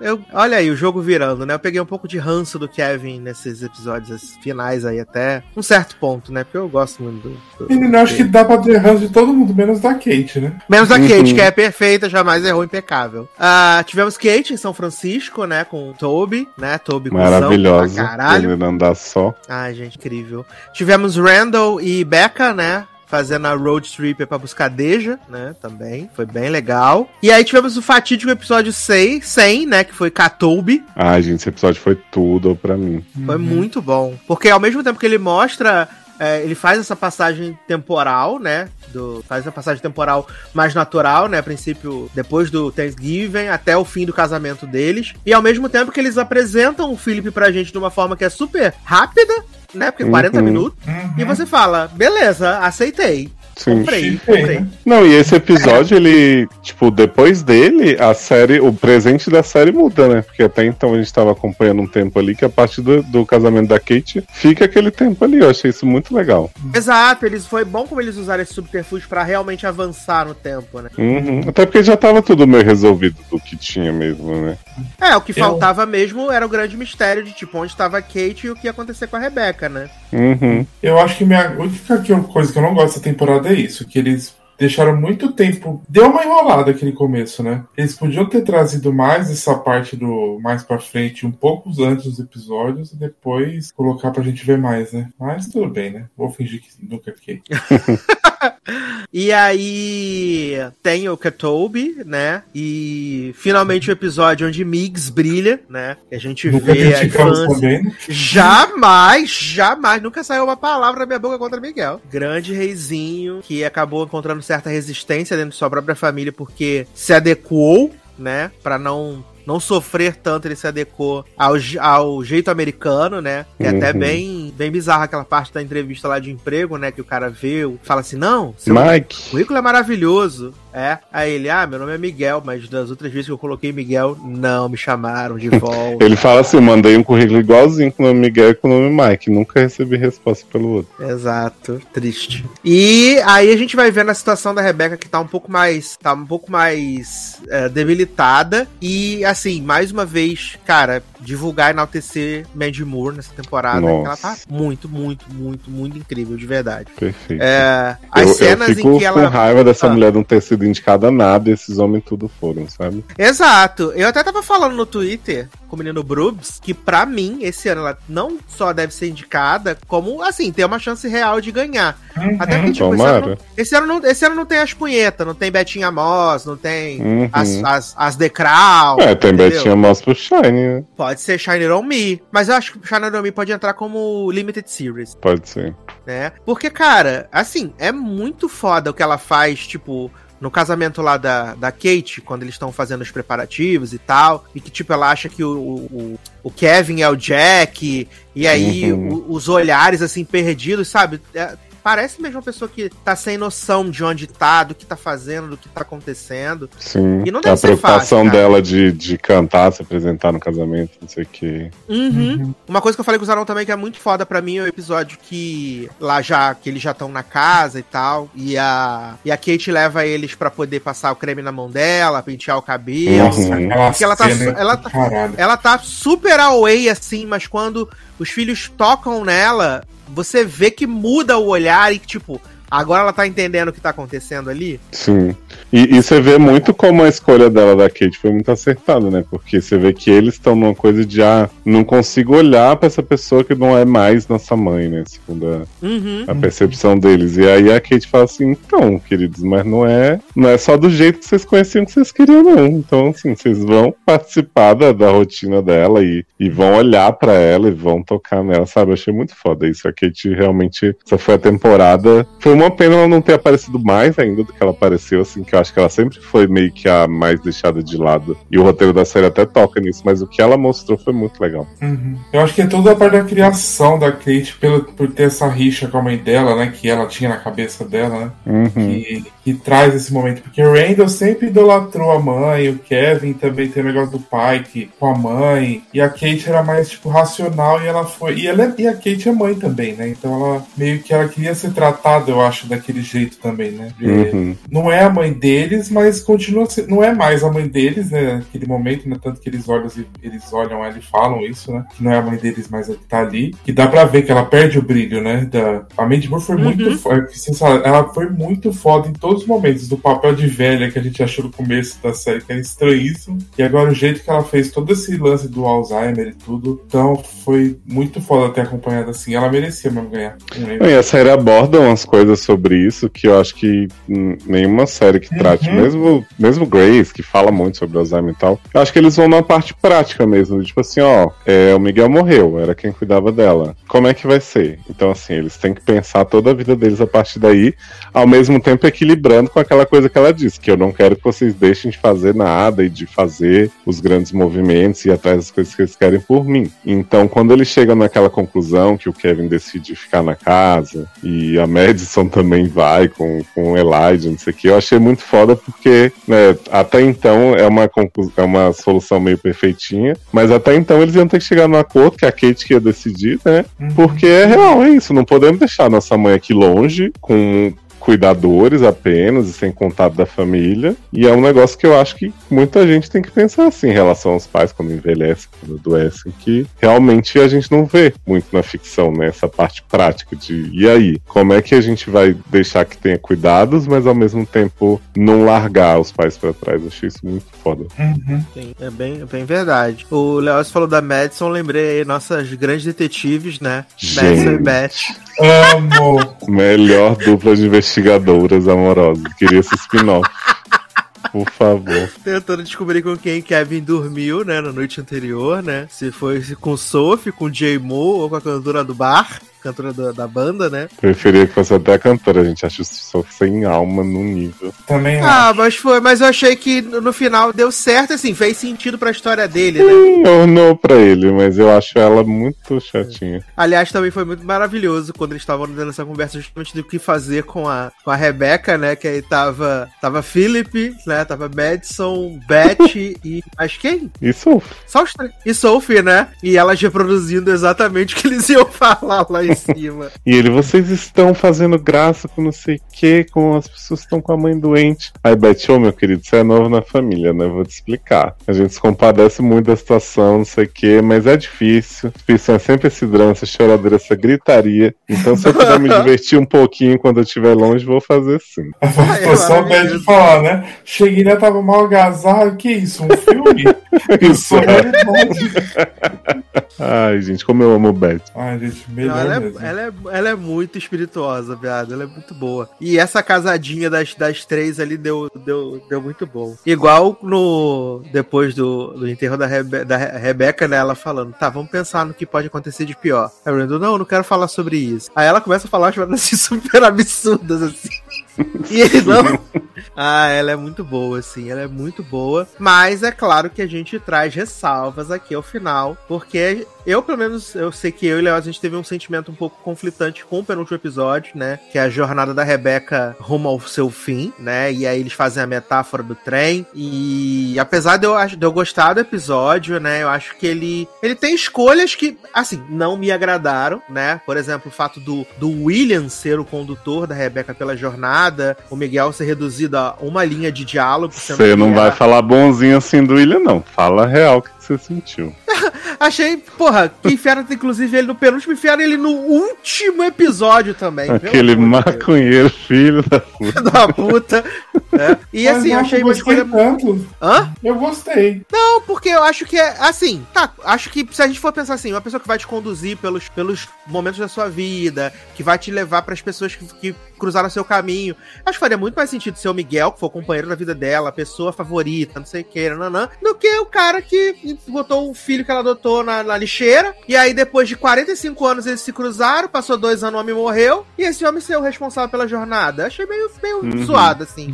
Eu, olha aí, o jogo virando, né? Eu peguei um pouco de ranço do Kevin nesses episódios finais aí, até um certo ponto, né? Porque eu gosto muito do. do- Menino, eu acho que dá pra ter ranço de todo mundo, menos da Kate, né? Menos a Uhum. Kate, que é perfeita, jamais errou, impecável. Ah, tivemos Kate em São Francisco, né? Com o Toby, né? Toby cuzão Maravilhosa. pra caralho. Ele andar só. Ai, gente, incrível. Tivemos Randall e Becca, né? Fazendo a road trip pra buscar Deja, né? Também. Foi bem legal. E aí tivemos o fatídico episódio 6, 100, né? Que foi Katobi. Ai, gente, esse episódio foi tudo pra mim. Foi Uhum. muito bom. Porque ao mesmo tempo que ele mostra. é, ele faz essa passagem temporal, né? Do, faz a passagem temporal mais natural, né? A princípio, depois do Thanksgiving até o fim do casamento deles. E ao mesmo tempo que eles apresentam o Philip pra gente de uma forma que é super rápida, né? Porque 40 Uhum. minutos. Uhum. E você fala, beleza, aceitei. Sim. Comprei, comprei. Não, e esse episódio, ele, tipo, depois dele, a série, o presente da série muda, né? Porque até então a gente tava acompanhando um tempo ali que a partir do, do casamento da Kate fica aquele tempo ali. Eu achei isso muito legal. Exato, eles foi bom como eles usaram esse subterfúgio pra realmente avançar no tempo, né? Uhum. Até porque já tava tudo meio resolvido do que tinha mesmo, né? É, o que Eu- faltava mesmo era o grande mistério de tipo onde estava a Kate e o que ia acontecer com a Rebecca, né? Uhum. Eu acho que minha única coisa que eu não gosto dessa temporada é isso, que eles deixaram muito tempo. Deu uma enrolada aquele começo, né? Eles podiam ter trazido mais essa parte do mais pra frente, um pouco antes dos episódios, e depois colocar pra gente ver mais, né? Mas tudo bem, né? Vou fingir que nunca fiquei. E aí tem o Katobi, né? E finalmente o episódio onde Migs brilha, né? E a gente Nunca vê a infância. né? Jamais, jamais, nunca saiu uma palavra da minha boca contra Miguel. Grande reizinho que acabou encontrando certa resistência dentro de sua própria família porque se adequou, né, Pra não não sofrer tanto, ele se adequou ao, ao jeito americano, né? Que é até Uhum. bem, bem bizarra aquela parte da entrevista lá de emprego, né? Que o cara vê, fala assim: não, seu Mike. currículo é maravilhoso. É. Aí ele, ah, meu nome é Miguel, mas das outras vezes que eu coloquei Miguel, não me chamaram de volta. Ele fala assim: mandei um currículo igualzinho com o nome Miguel e com o nome Mike. Nunca recebi resposta pelo outro. Exato, triste. E aí a gente vai vendo a situação da Rebeca que tá um pouco mais, tá um pouco mais é, debilitada e assim, mais uma vez, cara, divulgar e enaltecer Mandy Moore nessa temporada, ela tá muito, muito, muito, muito incrível, de verdade. Perfeito. É, as eu, eu cenas fico em que ela com raiva dessa Ah. mulher não ter sido indicada a nada esses homens tudo foram, sabe? Exato. Eu até tava falando no Twitter com o menino Brubs que pra mim esse ano ela não só deve ser indicada, como assim, tem uma chance real de ganhar. Até porque, tipo, esse ano, Tomara. não, esse, ano não, esse ano não tem as punhetas, não tem Betinha Moss, não tem Uhum. as, as, as The Crown. É, tem entendeu? Betinha Moss pro Shine, né? Pode ser Shiner on Me, mas eu acho que Shiner on Me pode entrar como Limited Series, Pode ser. né? Porque, cara, assim, é muito foda o que ela faz, tipo, no casamento lá da, da Kate, quando eles estão fazendo os preparativos e tal, e que, tipo, ela acha que o, o, o Kevin é o Jack, e aí Uhum. o- os olhares, assim, perdidos, sabe? É, parece mesmo uma pessoa que tá sem noção de onde tá, do que tá fazendo, do que tá acontecendo. Sim. E não deve a ser preocupação fácil, dela de, de cantar, se apresentar no casamento, não sei o quê. Uhum. Uma coisa que eu falei com o Zarão também que é muito foda pra mim é o episódio que lá já que eles já estão na casa e tal e a e a Kate leva eles pra poder passar o creme na mão dela, pentear o cabelo. Uhum. Aquela Porque ela tá ela tá-. Ela tá super away assim, mas quando os filhos tocam nela, você vê que muda o olhar e tipo, agora ela tá entendendo o que tá acontecendo ali. Sim. E, e você vê muito como a escolha dela da Kate foi muito acertada, né? Porque você vê que eles estão numa coisa de ah, não consigo olhar pra essa pessoa que não é mais nossa mãe, né? Segundo a, Uhum. a percepção deles. E aí a Kate fala assim, então, queridos, mas não é, não é só do jeito que vocês conheciam que vocês queriam, não. Então, assim, vocês vão participar da, da rotina dela e, e vão olhar pra ela e vão tocar nela, sabe? Eu achei muito foda isso. A Kate realmente, essa foi a temporada. Foi uma pena ela não ter aparecido mais ainda do que ela apareceu, assim, que eu acho que ela sempre foi meio que a mais deixada de lado. E o roteiro da série até toca nisso, mas o que ela mostrou foi muito legal. Uhum. Eu acho que é toda a parte da criação da Kate pelo, por ter essa rixa com a mãe dela, né? Que ela tinha na cabeça dela, né? Uhum. Que, que traz esse momento. Porque o Randall sempre idolatrou a mãe, o Kevin também tem o negócio do pai que, com a mãe. E a Kate era mais, tipo, racional e ela foi. E, ela, é- e a Kate é mãe também, né? Então ela meio que ela queria ser tratada, eu acho, daquele jeito também, né? De- Uhum. não é a mãe deles, mas continua sendo, não é mais a mãe deles, né? Naquele momento, né? Tanto que eles olham, eles olham ela e falam isso, né? Que não é a mãe deles, mas a que tá ali. Que dá pra ver que ela perde o brilho, né? Da... A Mandy Moore foi Uhum. muito foda. Ela foi muito foda em todos os momentos. Do papel de velha que a gente achou no começo da série, que era estranhíssimo. E agora o jeito que ela fez todo esse lance do Alzheimer e tudo. Então foi muito foda ter acompanhado assim. Ela merecia mesmo ganhar. E a série aborda umas coisas sobre isso que eu acho que hum, nenhuma série que trate, Uhum. mesmo, mesmo Grace, que fala muito sobre Alzheimer e tal, eu acho que eles vão na parte prática mesmo. Tipo assim, ó, é, o Miguel morreu, era quem cuidava dela. Como é que vai ser? Então, assim, eles têm que pensar toda a vida deles a partir daí, ao mesmo tempo equilibrando com aquela coisa que ela disse, que eu não quero que vocês deixem de fazer nada e de fazer os grandes movimentos e atrás das coisas que eles querem por mim. Então, quando eles chegam naquela conclusão que o Kevin decide ficar na casa e a Madison também vai com, com o Elijah, não sei o que. Eu achei muito foda porque, né, até então é uma, é uma solução meio perfeitinha, mas até então eles iam ter que chegar num acordo que a Kate que ia decidir, né? Porque é real, é isso. Não podemos deixar nossa mãe aqui longe, com cuidadores apenas e sem contato da família. E é um negócio que eu acho que muita gente tem que pensar assim em relação aos pais quando envelhecem, quando adoecem, que realmente a gente não vê muito na ficção, né? Essa parte prática de e aí, como é que a gente vai deixar que tenha cuidados, mas ao mesmo tempo não largar os pais pra trás? Eu achei isso muito foda. Uhum. Sim, é bem, é bem verdade. O Leoz falou da Madison, lembrei aí nossas grandes detetives, né? Gente. Madison e Beth. Amo. Melhor dupla de investigadoras amorosas. Queria esse spin-off. Por favor. Tentando descobrir com quem Kevin dormiu, né, na noite anterior, né? Se foi com Sophie, com Jay Moore ou com a cantora do bar, cantora da, da banda, né? Preferia que fosse até a cantora, a gente acha só sem alma no nível. Também Ah, mas foi, mas eu achei que no final deu certo, assim, fez sentido pra história dele, né? Sim, ornou pra ele, mas eu acho ela muito chatinha. Aliás, também foi muito maravilhoso quando eles estavam dando essa conversa justamente do que fazer com a, com a Rebeca, né? Que aí tava, tava Philip, né? Tava Madison, Beth e. Mas quem? Isso, Só os três. E Sophie, né? E elas reproduzindo exatamente o que eles iam falar lá em cima. e ele, vocês estão fazendo graça com não sei o que, com as pessoas que estão com a mãe doente. Aí, Beth, ô meu querido, você é novo na família, né? Vou te explicar. A gente se compadece muito da situação, não sei o que, mas é difícil. Difícil é sempre esse drama, essa choradeira, essa gritaria. Então, se eu puder me divertir um pouquinho quando eu estiver longe, vou fazer sim. Ficou só o Bad maravilhoso. falar, né? Cheguei lá, tava mal agasalho. Que isso? Um filme? Isso é realidade. Ai, gente, como eu amo o Beth. Ai, gente, Não, mesmo. é, ela, é, ela é muito espirituosa, viado. Ela é muito boa. E essa casadinha das, das três ali deu, deu, deu muito bom. Igual no. Depois do, do enterro da, Rebe, da Re- Rebeca, né? Ela falando, tá, vamos pensar no que pode acontecer de pior. Aí o Brandon, não, não quero falar sobre isso. Aí ela começa a falar umas paradas assim, super absurdas, assim. E ele não. Ah, ela é muito boa, assim, ela é muito boa. Mas é claro que a gente traz ressalvas aqui ao final, porque eu, pelo menos, eu sei que eu e Léo, a gente teve um sentimento um pouco conflitante com o penúltimo episódio, né? Que é a jornada da Rebeca rumo ao seu fim, né? E aí eles fazem a metáfora do trem. E apesar de eu, de eu gostar do episódio, né? Eu acho que ele, ele tem escolhas que, assim, não me agradaram, né? Por exemplo, o fato do, do William ser o condutor da Rebeca pela jornada, o Miguel ser reduzido a uma linha de diálogo. Você não vai falar bonzinho assim do William, não. Fala real que você sentiu. Achei, porra, que enfiaram inclusive ele no penúltimo, enfiaram ele no último episódio também. Aquele Deus. maconheiro, filho da puta. da puta. né? E Mas assim, não, eu achei eu uma escolha. tanto. Hã? Eu gostei. Não, porque eu acho que é assim. Tá, acho que se a gente for pensar assim, uma pessoa que vai te conduzir pelos, pelos momentos da sua vida, que vai te levar para as pessoas que, que cruzaram seu caminho, acho que faria muito mais sentido ser o Miguel, que foi o companheiro da vida dela, a pessoa favorita, não sei o que, nanã, do que o cara que botou o filho que ela adotou na, na lixeira, e aí depois de 45 anos eles se cruzaram, passou dois anos, o homem morreu, e esse homem ser o responsável pela jornada. Achei meio, meio Uhum. zoado, assim.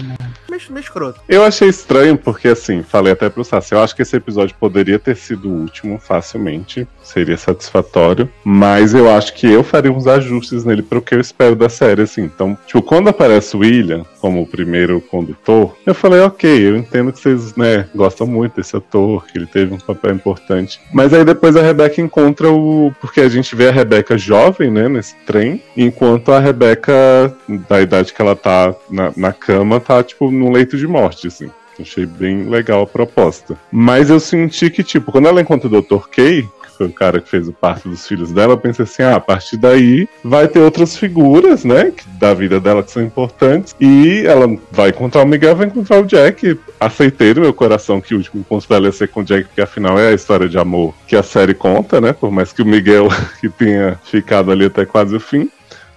Meio, meio escroto. Eu achei estranho porque, assim, falei até pro Sassi, eu acho que esse episódio poderia ter sido o último facilmente, seria satisfatório, mas eu acho que eu faria uns ajustes nele pro que eu espero da série, assim. Então, tipo, quando aparece o William como o primeiro condutor, eu falei, ok, eu entendo que vocês, né, gostam muito desse ator, que ele teve um papel importante. Mas aí depois a Rebeca encontra o. Porque a gente vê a Rebeca jovem, né, nesse trem, enquanto a Rebeca, da idade que ela tá na, na cama, tá, tipo, num leito de morte, assim. Achei bem legal a proposta. Mas eu senti que, tipo, quando ela encontra o Dr. Que foi o cara que fez o parto dos filhos dela, eu pensei assim, ah, a partir daí vai ter outras figuras, né, que- da vida dela que são importantes, e ela vai encontrar o Miguel, vai encontrar o Jack. Aceitei no meu coração que o último encontro dela ia ser com o Jack, porque afinal é a história de amor que a série conta, né, por mais que o Miguel que tenha ficado ali até quase o fim.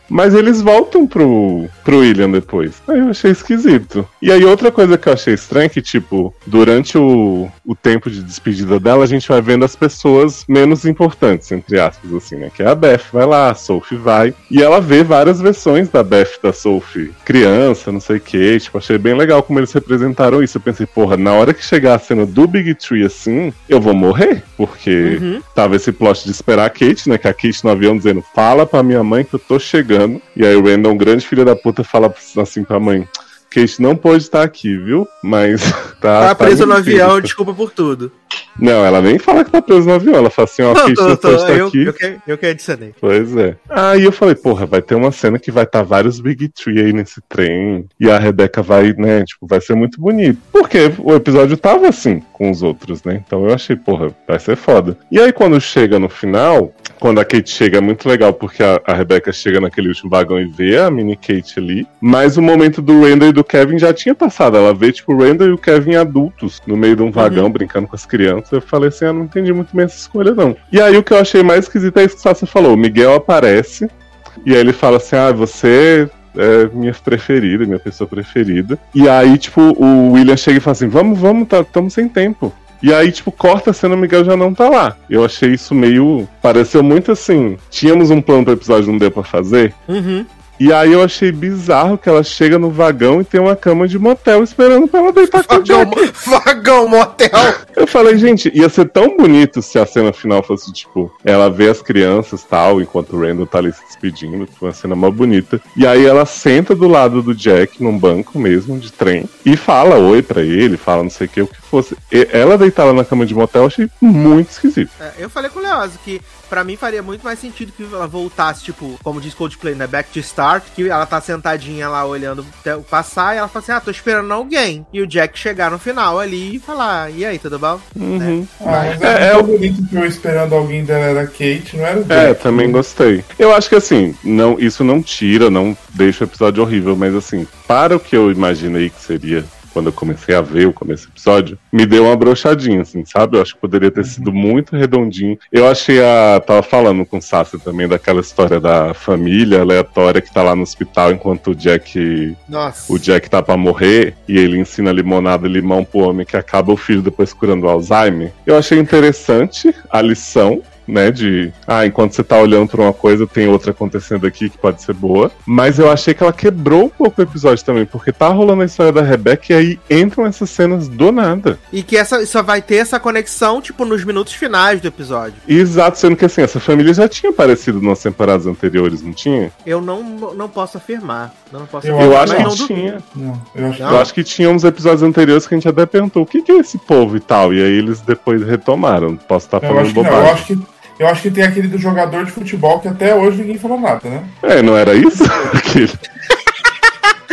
Mas eles voltam pro, pro William depois. Aí eu achei esquisito. E aí outra coisa que eu achei estranha é que, tipo, durante o, o tempo de despedida dela, a gente vai vendo as pessoas menos importantes, entre aspas, assim, né? Que é a Beth vai lá, a Sophie vai. E ela vê várias versões da Beth da Sophie. Criança, não sei o que. Tipo, achei bem legal como eles representaram isso. Eu pensei, porra, na hora que chegar a cena do Big Tree assim, eu vou morrer. Porque Uhum. tava esse plot de esperar a Kate, né? Que a Kate no avião dizendo, fala pra minha mãe que eu tô chegando. E aí o Randall, um grande filho da puta, fala assim pra mãe. Kate não pôde estar aqui, viu? Mas tá. Tá preso no mentindo. avião, desculpa por tudo. Não, ela nem fala que tá preso no avião. Ela fala assim, ó, Kate tô, não pode estar eu, aqui. eu, que, eu que adicionei. Pois é. Aí eu falei, porra, vai ter uma cena que vai estar vários Big Tree aí nesse trem. E a Rebeca vai, né, tipo, vai ser muito bonito. Porque o episódio tava assim com os outros, né? Então eu achei, porra, vai ser foda. E aí quando chega no final, quando a Kate chega é muito legal, porque a, a Rebeca chega naquele último vagão e vê a mini Kate ali. Mas o momento do Randall e do Kevin já tinha passado. Ela vê, tipo, o Randall e o Kevin adultos no meio de um vagão brincando com as crianças. Eu falei assim, eu não entendi muito bem essa escolha, não. E aí o que eu achei mais esquisito é isso que o Sasha falou. O Miguel aparece e aí ele fala assim: Ah, você é minha preferida, minha pessoa preferida. E aí, tipo, o William chega e fala assim: Vamos, vamos, tá, estamos sem tempo. E aí, tipo, corta a cena, o Miguel já não tá lá. Eu achei isso meio. Pareceu muito assim. Tínhamos um plano pro episódio, não deu pra fazer. Uhum. E aí eu achei bizarro que ela chega no vagão e tem uma cama de motel esperando pra ela deitar com o Vagão, Jack. vagão motel. Eu falei, gente, ia ser tão bonito se a cena final fosse, tipo, ela vê as crianças tal, enquanto o Randall tá ali se despedindo, tipo, uma cena mó bonita. E aí ela senta do lado do Jack, num banco mesmo, de trem, e fala oi pra ele, fala não sei o que, o que fosse. E ela deitada na cama de motel, eu achei muito esquisito. É, eu falei com o Leoz que pra mim faria muito mais sentido que ela voltasse, tipo, como diz Coldplay, né? Back to start, que ela tá sentadinha lá olhando passar e ela fala assim: Ah, tô esperando alguém. E o Jack chegar no final ali e falar: E aí, tudo bom? Uhum. Ah, mas É, é, é tão o- bonito que eu esperando alguém dela era Kate, não era o É, Jack. também gostei. Eu acho que assim, não, isso não tira, não deixa o episódio horrível, mas assim, para o que eu imaginei que seria quando eu comecei a ver o começo do episódio, me deu uma brochadinha, assim, sabe? Eu acho que poderia ter sido muito redondinho. Eu achei a. Tava falando com o Sassi também daquela história da família aleatória que tá lá no hospital enquanto o Jack. Nossa. O Jack tá pra morrer e ele ensina limonada e limão pro homem que acaba o filho depois curando o Alzheimer. Eu achei interessante a lição, né? De, ah, enquanto você tá olhando pra uma coisa, tem outra acontecendo aqui que pode ser boa. Mas eu achei que ela quebrou um pouco o episódio também, porque tá rolando a história da Rebecca e aí entram essas cenas do nada. E que essa, só vai ter essa conexão, tipo, nos minutos finais do episódio. Exato, sendo que assim, essa família já tinha aparecido nas temporadas anteriores, não tinha? Eu não, não posso afirmar. Não posso Eu afirmar. Eu acho que não tinha. Não, eu acho Não? Eu acho que tinha uns episódios anteriores que a gente até perguntou o que, que é esse povo e tal. E aí eles depois retomaram. Posso estar Eu falando acho que não, bobagem. eu acho que. Eu acho que tem aquele do jogador de futebol que até hoje ninguém falou nada, né? É, não era isso?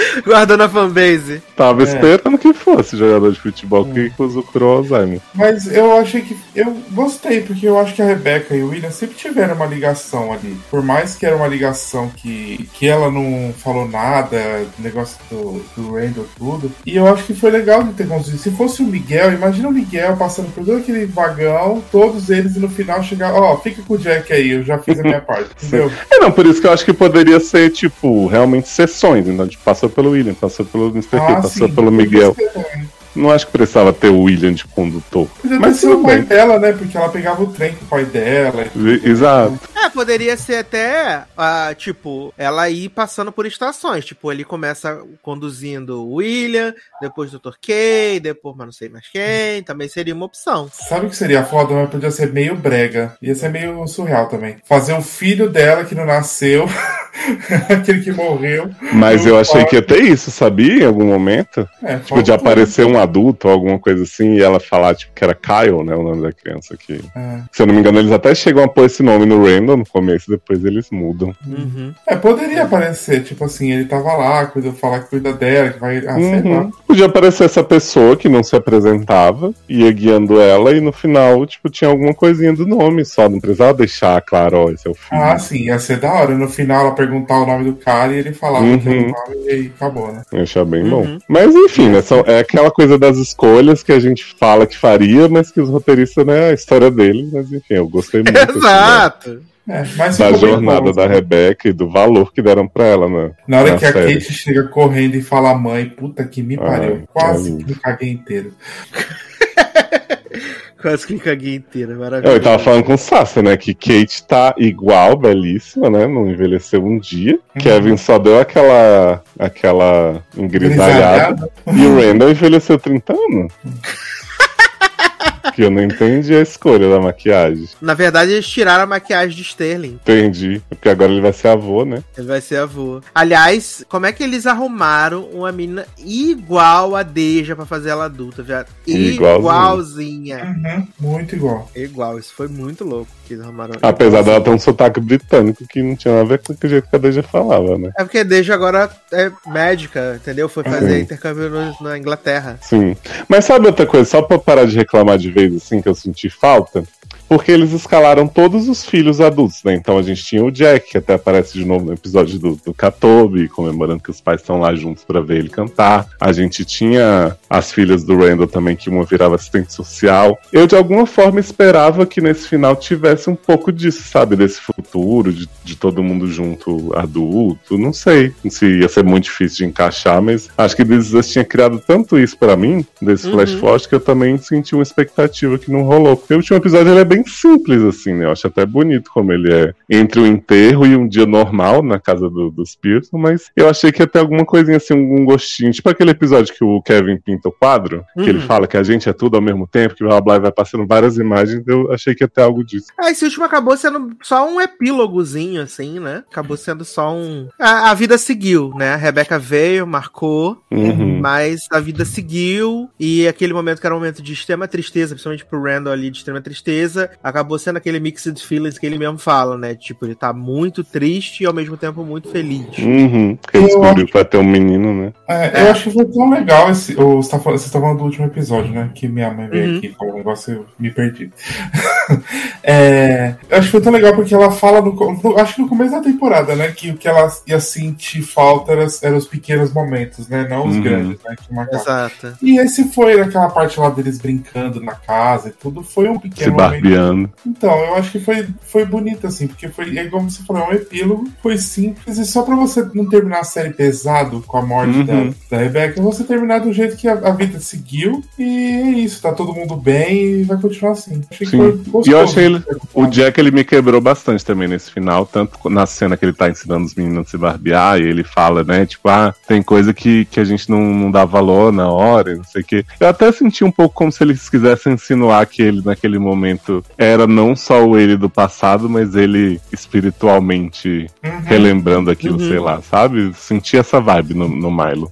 Guardando a fanbase. Tava É. esperando que fosse jogador de futebol que usou curou Alzheimer. Mas eu achei que. Eu gostei, porque eu acho que a Rebecca e o William sempre tiveram uma ligação ali. Por mais que era uma ligação que, que ela não falou nada, negócio do, do Randall, tudo. E eu acho que foi legal de ter conseguido. Se fosse o Miguel, imagina o Miguel passando por todo aquele vagão, todos eles, e no final chegar, ó, fica com o Jack aí, eu já fiz a minha parte, entendeu? É, não, por isso que eu acho que poderia ser, tipo, realmente sessões. Então, tipo, passou pelo William, passou pelo Mr. Ah, passou sim. pelo Miguel. Não acho que precisava ter o William de condutor. Mas Mas ser o pai bem. dela, né? Porque ela pegava o trem com o pai dela. Exato. É, poderia ser até, ah, tipo, ela ir passando por estações. Tipo, ele começa conduzindo o William, depois o Dr. Kay, depois, mas não sei mais quem. Também seria uma opção. Sabe o que seria foda? Mas podia ser meio brega. Ia ser meio surreal também. Fazer o filho dela que não nasceu, aquele que morreu. Mas eu achei que ia ter isso, sabia? Em algum momento. É, Tipo, de aparecer um adulto ou alguma coisa assim e ela falar, tipo, que era Kyle, né? O nome da criança aqui. É. Se eu não me engano, eles até chegam a pôr esse nome no Randall no começo, depois eles mudam. Uhum. É, poderia aparecer, tipo assim, ele tava lá, cuida, falar que cuida dela, que vai. Ah, sei lá. Uhum. Podia aparecer essa pessoa que não se apresentava, ia guiando ela, e no final, tipo, tinha alguma coisinha do nome só. Não precisava deixar claro, ó, esse é o filho. Ah, sim, ia ser da hora. No final ela perguntar o nome do cara e ele falava que era o Uhum. nome e aí acabou, né? Eu achei bem Uhum. bom. Mas enfim, né, são- é aquela coisa das escolhas que a gente fala que faria, mas que os roteiristas, né, a história deles, mas enfim, eu gostei muito assim, né, Exato. É, mas da jornada bom, da. Rebeca e do valor que deram pra ela, né? Na hora na que a série. Kate chega correndo e fala mãe, puta que me pariu. Ai, Quase ai. que me caguei inteiro. Quase que caguei inteira, É, maravilhoso. Eu tava falando com o Sassi, né? Que Kate tá igual, belíssima, né? Não envelheceu um dia. Kevin só deu aquela aquela engrisalhada. Grisalhada. E o Randall envelheceu 30 anos. que eu não entendi a escolha da maquiagem. Na verdade, eles tiraram a maquiagem de Sterling. Entendi. Porque agora ele vai ser avô, né? Ele vai ser avô. Aliás, como é que eles arrumaram uma menina igual a Deja pra fazer ela adulta, viado? Igualzinho. Igualzinha. Uhum, muito igual. Igual, isso foi muito louco que arrumaram. Apesar dela ter um sotaque britânico que não tinha nada a ver com o jeito que a Deja falava, né? É porque a Deja agora é médica, entendeu? Foi fazer Sim. intercâmbio no- na Inglaterra. Sim. Mas sabe outra coisa, só pra parar de reclamar de vez assim, que eu senti falta? Porque eles escalaram todos os filhos adultos, né? Então a gente tinha o Jack, que até aparece de novo no episódio do, do Katobi, comemorando que os pais estão lá juntos pra ver ele cantar. A gente tinha as filhas do Randall também, que uma virava assistente social. Eu, de alguma forma, esperava que nesse final tivesse um pouco disso, sabe? Desse futuro, de, de todo mundo junto adulto. Não sei se ia ser muito difícil de encaixar, mas acho que This Us tinha criado tanto isso pra mim, desse flash forward, que eu também senti uma expectativa que não rolou. Porque o último episódio ele é bem simples, assim, né? Eu acho até bonito como ele é entre o enterro e um dia normal na casa do, dos Pearson, mas eu achei que ia ter alguma coisinha assim, um gostinho. Tipo aquele episódio que o Kevin pinta o quadro, que ele Uhum. fala que a gente é tudo ao mesmo tempo, que blá blá, vai passando várias imagens. Eu achei que ia ter algo disso. Ah, esse último acabou sendo só um epílogozinho, assim, né? Acabou sendo só um. A, a vida seguiu, né? A Rebeca veio, marcou, Uhum. mas a vida seguiu. E aquele momento que era um momento de extrema tristeza, principalmente pro Randall ali, de extrema tristeza, acabou sendo aquele mixed feelings que ele mesmo fala, né? Tipo, ele tá muito triste e ao mesmo tempo muito feliz. Uhum. Porque ele descobriu que vai ter um menino, né? É, Eu acho que foi tão legal esse. o- Você tá falando, você tá falando do último episódio, né? Que minha mãe veio Uhum. aqui com o negócio eu me perdi. É, eu acho que foi tão legal porque ela fala no, no- acho que no começo da temporada, né? Que o que ela ia sentir falta eram, eram os pequenos momentos, né? Não os Uhum. grandes, né? Exato. E esse foi aquela parte lá deles brincando na casa e tudo, foi um Se pequeno momento. Barbeando. Então, eu acho que foi, foi bonito, assim, porque foi, é como você falou, é um epílogo, foi simples, e só pra você não terminar a série pesado com a morte Uhum. da, da Rebecca, você terminar do jeito que a, a vida seguiu, e é isso, tá todo mundo bem e vai continuar assim. Achei que Sim. foi gostoso. E eu achei ele, o Jack ele me quebrou bastante também nesse final, tanto na cena que ele tá ensinando os meninos a se barbear, e ele fala, né, tipo, ah, tem coisa que, que a gente não, não dá valor na hora, e não sei o quê. Eu até senti um pouco como se eles quisessem insinuar que ele, naquele momento, era não só o ele do passado, mas ele espiritualmente Uhum. relembrando aquilo, Uhum. sei lá, sabe? Senti essa vibe no, no Milo.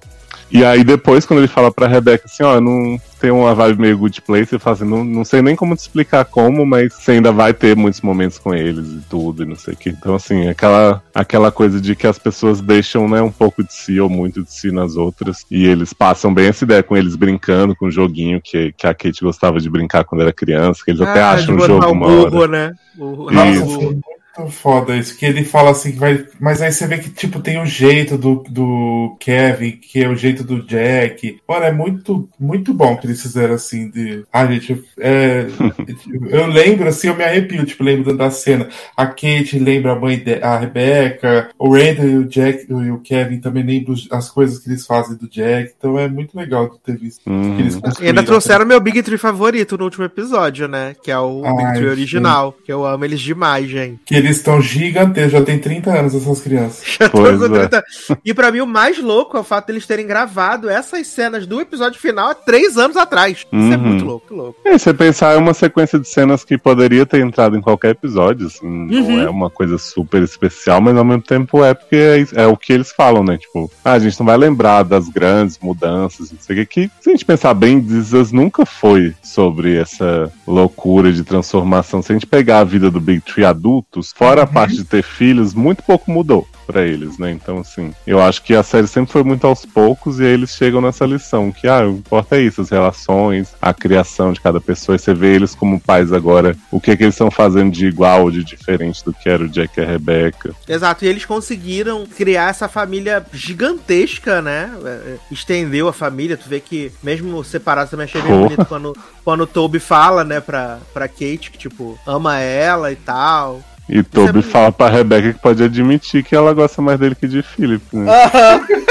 E aí depois, quando ele fala pra Rebeca assim, ó, não tem uma vibe meio good place, ele fala assim, não, não sei nem como te explicar como, mas você ainda vai ter muitos momentos com eles e tudo, e não sei o que. Então, assim, aquela, aquela coisa de que as pessoas deixam, né, um pouco de si ou muito de si nas outras, e eles passam bem essa ideia com eles brincando com o joguinho que, que a Kate gostava de brincar quando era criança, que eles até Ah, acham de um jogo o uma burro, hora. né? O Isso. Muito foda isso. Que ele fala assim que vai. Mas aí você vê que, tipo, tem o jeito do, do Kevin, que é o jeito do Jack. Mano, é muito, muito bom que eles fizeram assim de. Ah, gente, é, eu lembro, assim, eu me arrepio, tipo, lembro da cena. A Kate lembra a mãe de, a Rebecca, o Randall e o Jack e o Kevin também lembram as coisas que eles fazem do Jack. Então é muito legal de ter visto. Uhum. que eles E ainda trouxeram meu Big Tree favorito no último episódio, né? Que é o Ai, Big Tree sim. original. Que eu amo eles demais, gente. Que eles estão gigantescos, já tem 30 anos essas crianças. Já tô Pois com é. 30. E pra mim, o mais louco é o fato deles terem gravado essas cenas do episódio final há três anos atrás. Isso é Uhum. muito louco, louco. É, se você pensar, é uma sequência de cenas que poderia ter entrado em qualquer episódio, assim, Uhum. não é uma coisa super especial, mas ao mesmo tempo é porque é, é o que eles falam, né? Tipo, ah, a gente não vai lembrar das grandes mudanças, não sei o que, que se a gente pensar bem, Us nunca foi sobre essa loucura de transformação. Se a gente pegar a vida do Big Tree adultos, fora a parte de ter filhos, muito pouco mudou pra eles, né? Então, assim, eu acho que a série sempre foi muito aos poucos e aí eles chegam nessa lição que, ah, o que importa é isso, as relações, a criação de cada pessoa, e você vê eles como pais agora, o que é que eles estão fazendo de igual ou de diferente do que era o Jack e a Rebecca. Exato, e eles conseguiram criar essa família gigantesca, né? É, é, Estendeu a família, tu vê que mesmo separado também achei bem bonito quando, quando o Toby fala, né, pra, pra Kate, que tipo, ama ela e tal. E Toby fala pra Rebecca que pode admitir que ela gosta mais dele que de Philip, né?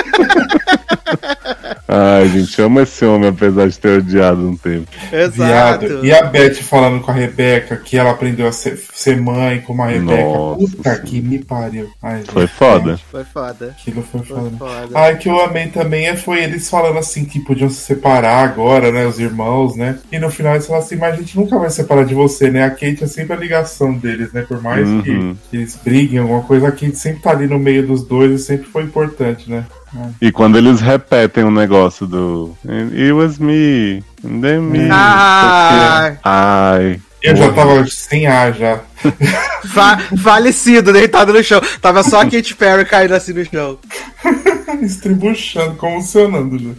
Ai, gente, amo esse homem, apesar de ter odiado um tempo. Exato. Viado. E a Beth falando com a Rebeca que ela aprendeu a ser, ser mãe como a Rebeca. Nossa Puta Senhora. que me pariu. Ai, gente, Foi foda. Foi foda. Aquilo foi Foi foda. foda. Ai, que eu amei também é- foi eles falando assim que podiam se separar agora, né? Os irmãos, né? E no final eles falam assim, mas a gente nunca vai separar de você, né? A Kate é sempre a ligação deles, né? Por mais Uhum. que, que eles briguem, alguma coisa, a Kate sempre tá ali no meio dos dois e sempre foi importante, né? E quando eles repetem o negócio do It was me, and then me. Ai. Ai. Eu já tava sem ar já. Fa- falecido, deitado no chão. Tava só a Katy Perry caindo assim no chão. Estribuchando, convulsionando já.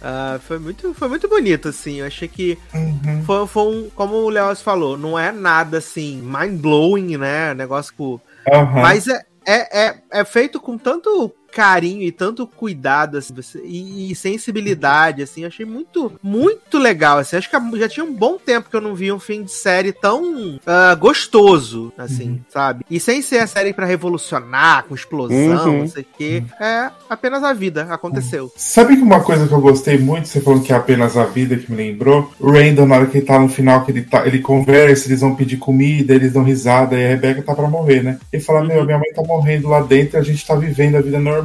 Ah, foi, muito, foi muito bonito, assim. Eu achei que Uhum. foi, foi um. Como o Léo falou, não é nada assim, mind-blowing, né? Negócio que. Aham. Mas é, é, é, é feito com tanto carinho e tanto cuidado assim, e, e sensibilidade, assim, achei muito, muito legal, assim, acho que já tinha um bom tempo que eu não via um fim de série tão ah, gostoso, assim, sabe? E sem ser a série pra revolucionar, com explosão, Uhum. não sei o quê, é apenas a vida, aconteceu. Sabe que uma coisa que eu gostei muito, você falou que é apenas a vida que me lembrou? O Randall, na hora que ele tá no final, que ele, tá, ele conversa, eles vão pedir comida, eles dão risada, e a Rebeca tá pra morrer, né? Ele fala, meu, minha mãe tá morrendo lá dentro, a gente tá vivendo a vida normal.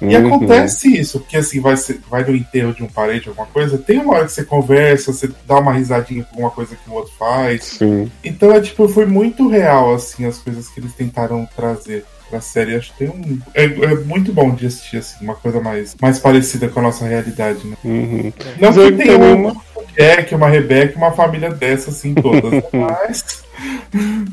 E Uhum. acontece isso, porque assim, vai, ser, vai no enterro de um parente, alguma coisa, tem uma hora que você conversa, você dá uma risadinha com alguma coisa que o outro faz. Sim. Então é tipo, foi muito real, assim, as coisas que eles tentaram trazer pra série. Acho que tem um. É, é muito bom de assistir, assim, uma coisa mais, mais parecida com a nossa realidade, né? Uhum. Não que tenha tenho um Jack, uma Rebeca, uma família dessa, assim, todas. Mas.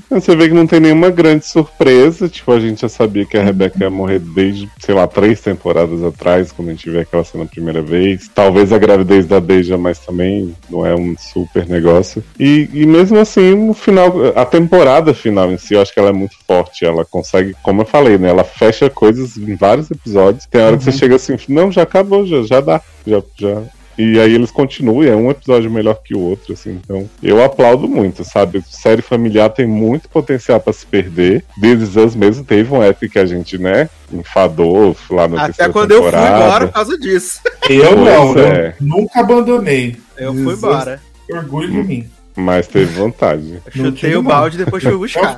Você vê que não tem nenhuma grande surpresa. Tipo, a gente já sabia que a Rebeca ia morrer desde, sei lá, três temporadas atrás, quando a gente vê aquela cena a primeira vez. Talvez a gravidez da Deja, mas também não é um super negócio. E, e mesmo assim, no final, a temporada final em si, eu acho que ela é muito forte. Ela consegue, como eu falei, né? Ela fecha coisas em vários episódios. Tem hora que você chega assim, não, já acabou, já, já dá. Já, já, e aí eles continuam, e é um episódio melhor que o outro, assim. Então, eu aplaudo muito, sabe? Série familiar tem muito potencial pra se perder. This Is mesmo teve um época que a gente, né, enfadou lá na Até quando eu fui temporada. embora por causa disso. Eu Pois não, é. eu nunca abandonei. Eu fui embora. Orgulho de mim. Mas teve vontade. Chutei o balde e depois fui buscar.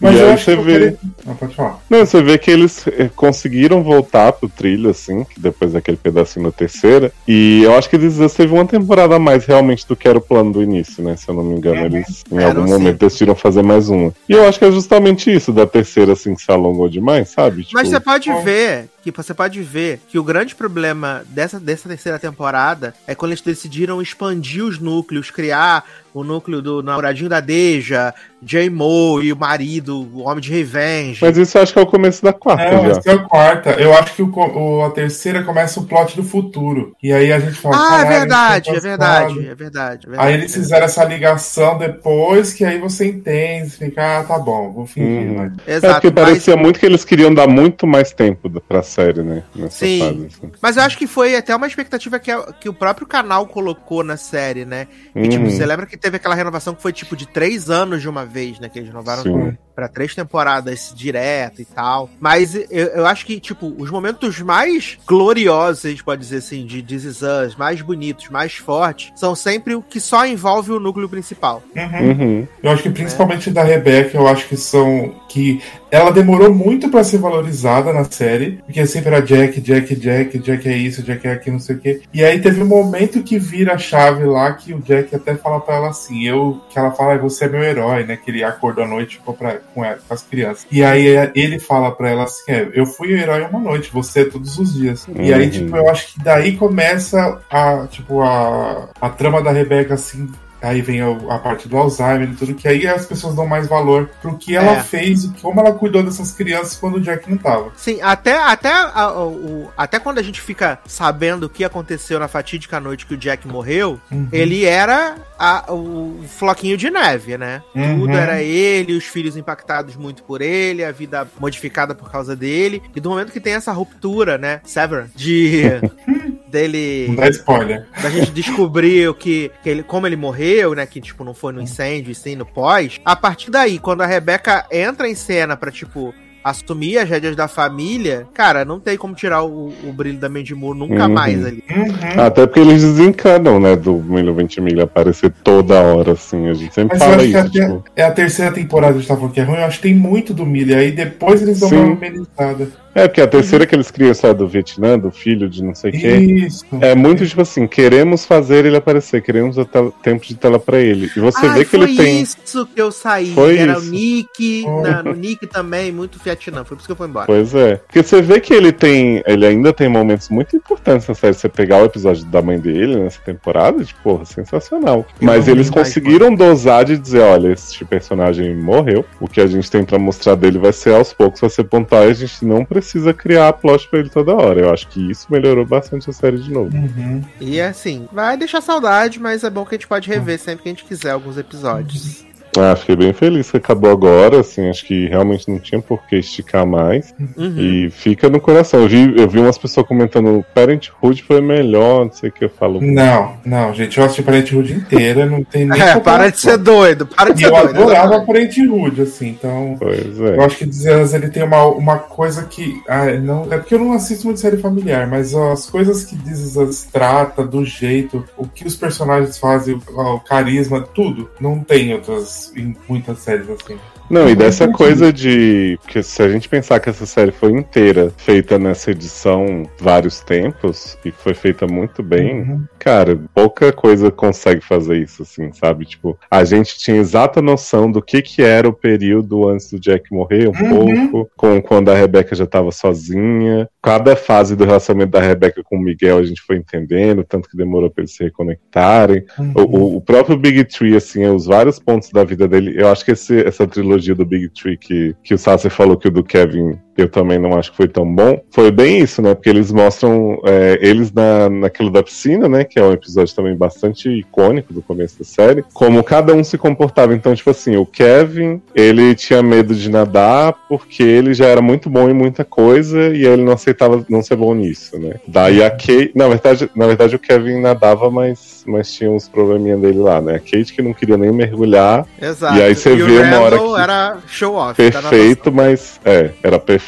Mas E eu aí acho você que vê- queria- Ah, pode falar. Não, você vê que eles eh, conseguiram voltar pro trilho, assim, depois daquele pedacinho na terceira. E eu acho que eles teve uma temporada a mais realmente do que era o plano do início, né? Se eu não me engano, eles em algum sim. momento decidiram fazer mais uma. E eu acho que é justamente isso da terceira, assim, que se alongou demais, sabe? Tipo, Mas você pode Bom. ver que você pode ver que o grande problema dessa, dessa terceira temporada é quando eles decidiram expandir os núcleos, criar o núcleo do namoradinho da Deja, J-Mo e o marido, o homem de revenge. Mas isso eu acho que é o começo da quarta Não, já. é a quarta. Eu acho que o, o- a terceira começa o plot do futuro. E aí a gente fala. ah, é "Caralho, verdade, isso é foi verdade, passado." é verdade, é verdade. Aí eles fizeram essa ligação depois, que aí você entende, você fica, ah, tá bom, vou fingir, Uhum. vai. É Exato, porque mas, parecia muito que eles queriam dar muito mais tempo pra série, né? Nessa Sim. fase. Assim. mas eu acho que foi até uma expectativa que, a- que o próprio canal colocou na série, né? E, tipo, Uhum. você lembra que teve aquela renovação que foi tipo de três anos de uma vez, né? Que eles renovaram Sim. Pra três temporadas direto e tal. Mas eu, eu acho que, tipo, os momentos mais gloriosos, a gente pode dizer assim, de This Is Us, mais bonitos, mais fortes, são sempre o que só envolve o núcleo principal. Uhum. Uhum. Eu acho que principalmente da Rebeca, eu acho que são. que ela demorou muito pra ser valorizada na série, porque sempre era Jack, Jack, Jack, Jack é isso, Jack é aquilo, não sei o quê. E aí teve um momento que vira a chave lá que o Jack até fala pra ela assim, eu que ela fala, você é meu herói, né? Que ele acordou à noite e ficou pra, com, ela, com as crianças. E aí é, ele fala pra ela assim, é, eu fui o herói uma noite, você é todos os dias. E aí, Uhum. tipo, eu acho que daí começa a, tipo, a, a trama da Rebeca assim Aí vem a, parte do Alzheimer e tudo, que aí as pessoas dão mais valor pro que ela É. fez e como ela cuidou dessas crianças quando o Jack não tava. Sim, até, até, a- o, até quando a gente fica sabendo o que aconteceu na fatídica noite que o Jack morreu, Uhum. ele era a- o floquinho de neve, né? Uhum. Tudo era ele, os filhos impactados muito por ele, a vida modificada por causa dele. E do momento que tem essa ruptura, né? Severance, de dele Não dá spoiler. da gente descobrir o que, que ele, como ele morreu, né? Que, tipo, não foi no incêndio e sim no pós. A partir daí, quando a Rebeca entra em cena pra, tipo, assumir as rédeas da família, cara, não tem como tirar o, o brilho da Mandy Moore nunca Uhum. mais ali. Uhum. Até porque eles desencanam, né? Do Milho Ventimiglia aparecer toda hora, assim. A gente sempre Mas fala isso, até tipo. é a terceira temporada que a gente tá falando que é ruim, eu acho que tem muito do Millie aí, depois eles dão Sim. uma amenizada. É, porque a terceira que eles criam só do Vietnã, do filho de não sei quem. Isso. É muito tipo assim, queremos fazer ele aparecer, queremos tel- tempo de tela pra ele. E você Ai, vê que foi ele tem. isso que eu saí. Foi Era o isso. Nick, Oh. na- no Nick também, muito Vietnã. Foi por isso que eu fui embora. Pois é. Porque você vê que ele tem. Ele ainda tem momentos muito importantes na série. Você pegar o episódio da mãe dele nessa temporada, tipo, porra, sensacional. Mas não eles vi mais, conseguiram dosar de dizer, olha, esse personagem morreu. O que a gente tem pra mostrar dele vai ser aos poucos, vai ser pontual e a gente não precisa criar plot pra ele toda hora. Eu acho que isso melhorou bastante a série de novo. Uhum. E assim, vai deixar saudade, mas é bom que a gente pode rever sempre que a gente quiser alguns episódios. Ah, fiquei bem feliz que acabou agora, assim, acho que realmente não tinha por que esticar mais. Uhum. E fica no coração. Eu vi, eu vi umas pessoas comentando Parenthood foi melhor, não sei o que eu falo. Não, não, gente, eu assisti Parenthood inteira, não tem nem É, para de ser doido, para de E ser eu doido. adorava exatamente. Parenthood, assim, então... Pois Eu é. acho que Dezenas ele tem uma, uma coisa que. Ah, não, é porque eu não assisto muito série familiar, mas ó, as coisas que Dezenas trata, do jeito, o que os personagens fazem, o, o carisma, tudo, não tem outras muitas séries assim. Não, e dessa coisa de. que se a gente pensar que essa série foi inteira feita nessa edição vários tempos e foi feita muito bem, Uhum. cara, pouca coisa consegue fazer isso, assim, sabe? Tipo, a gente tinha exata noção do que que era o período antes do Jack morrer, um Uhum. pouco, com quando a Rebeca já tava sozinha. Cada fase do relacionamento da Rebeca com o Miguel a gente foi entendendo, tanto que demorou pra eles se reconectarem. Uhum. O, o- o próprio Big Tree, assim, os vários pontos da vida dele, eu acho que esse- essa trilogia do Big Tree que, que o Sassi falou que o do Kevin eu também não acho que foi tão bom, foi bem isso, né? Porque eles mostram é, eles na, naquilo da piscina, né? Que é um episódio também bastante icônico do começo da série, como cada um se comportava. Então, tipo assim, o Kevin, ele tinha medo de nadar porque ele já era muito bom em muita coisa e aí ele não aceitava não ser bom nisso, né? Daí a Kate, na verdade, na verdade o Kevin nadava, mas, mas tinha uns probleminha dele lá, né? A Kate que não queria nem mergulhar, Exato. E aí você o vê uma hora que- era show off. da perfeito, mas é, era perfeito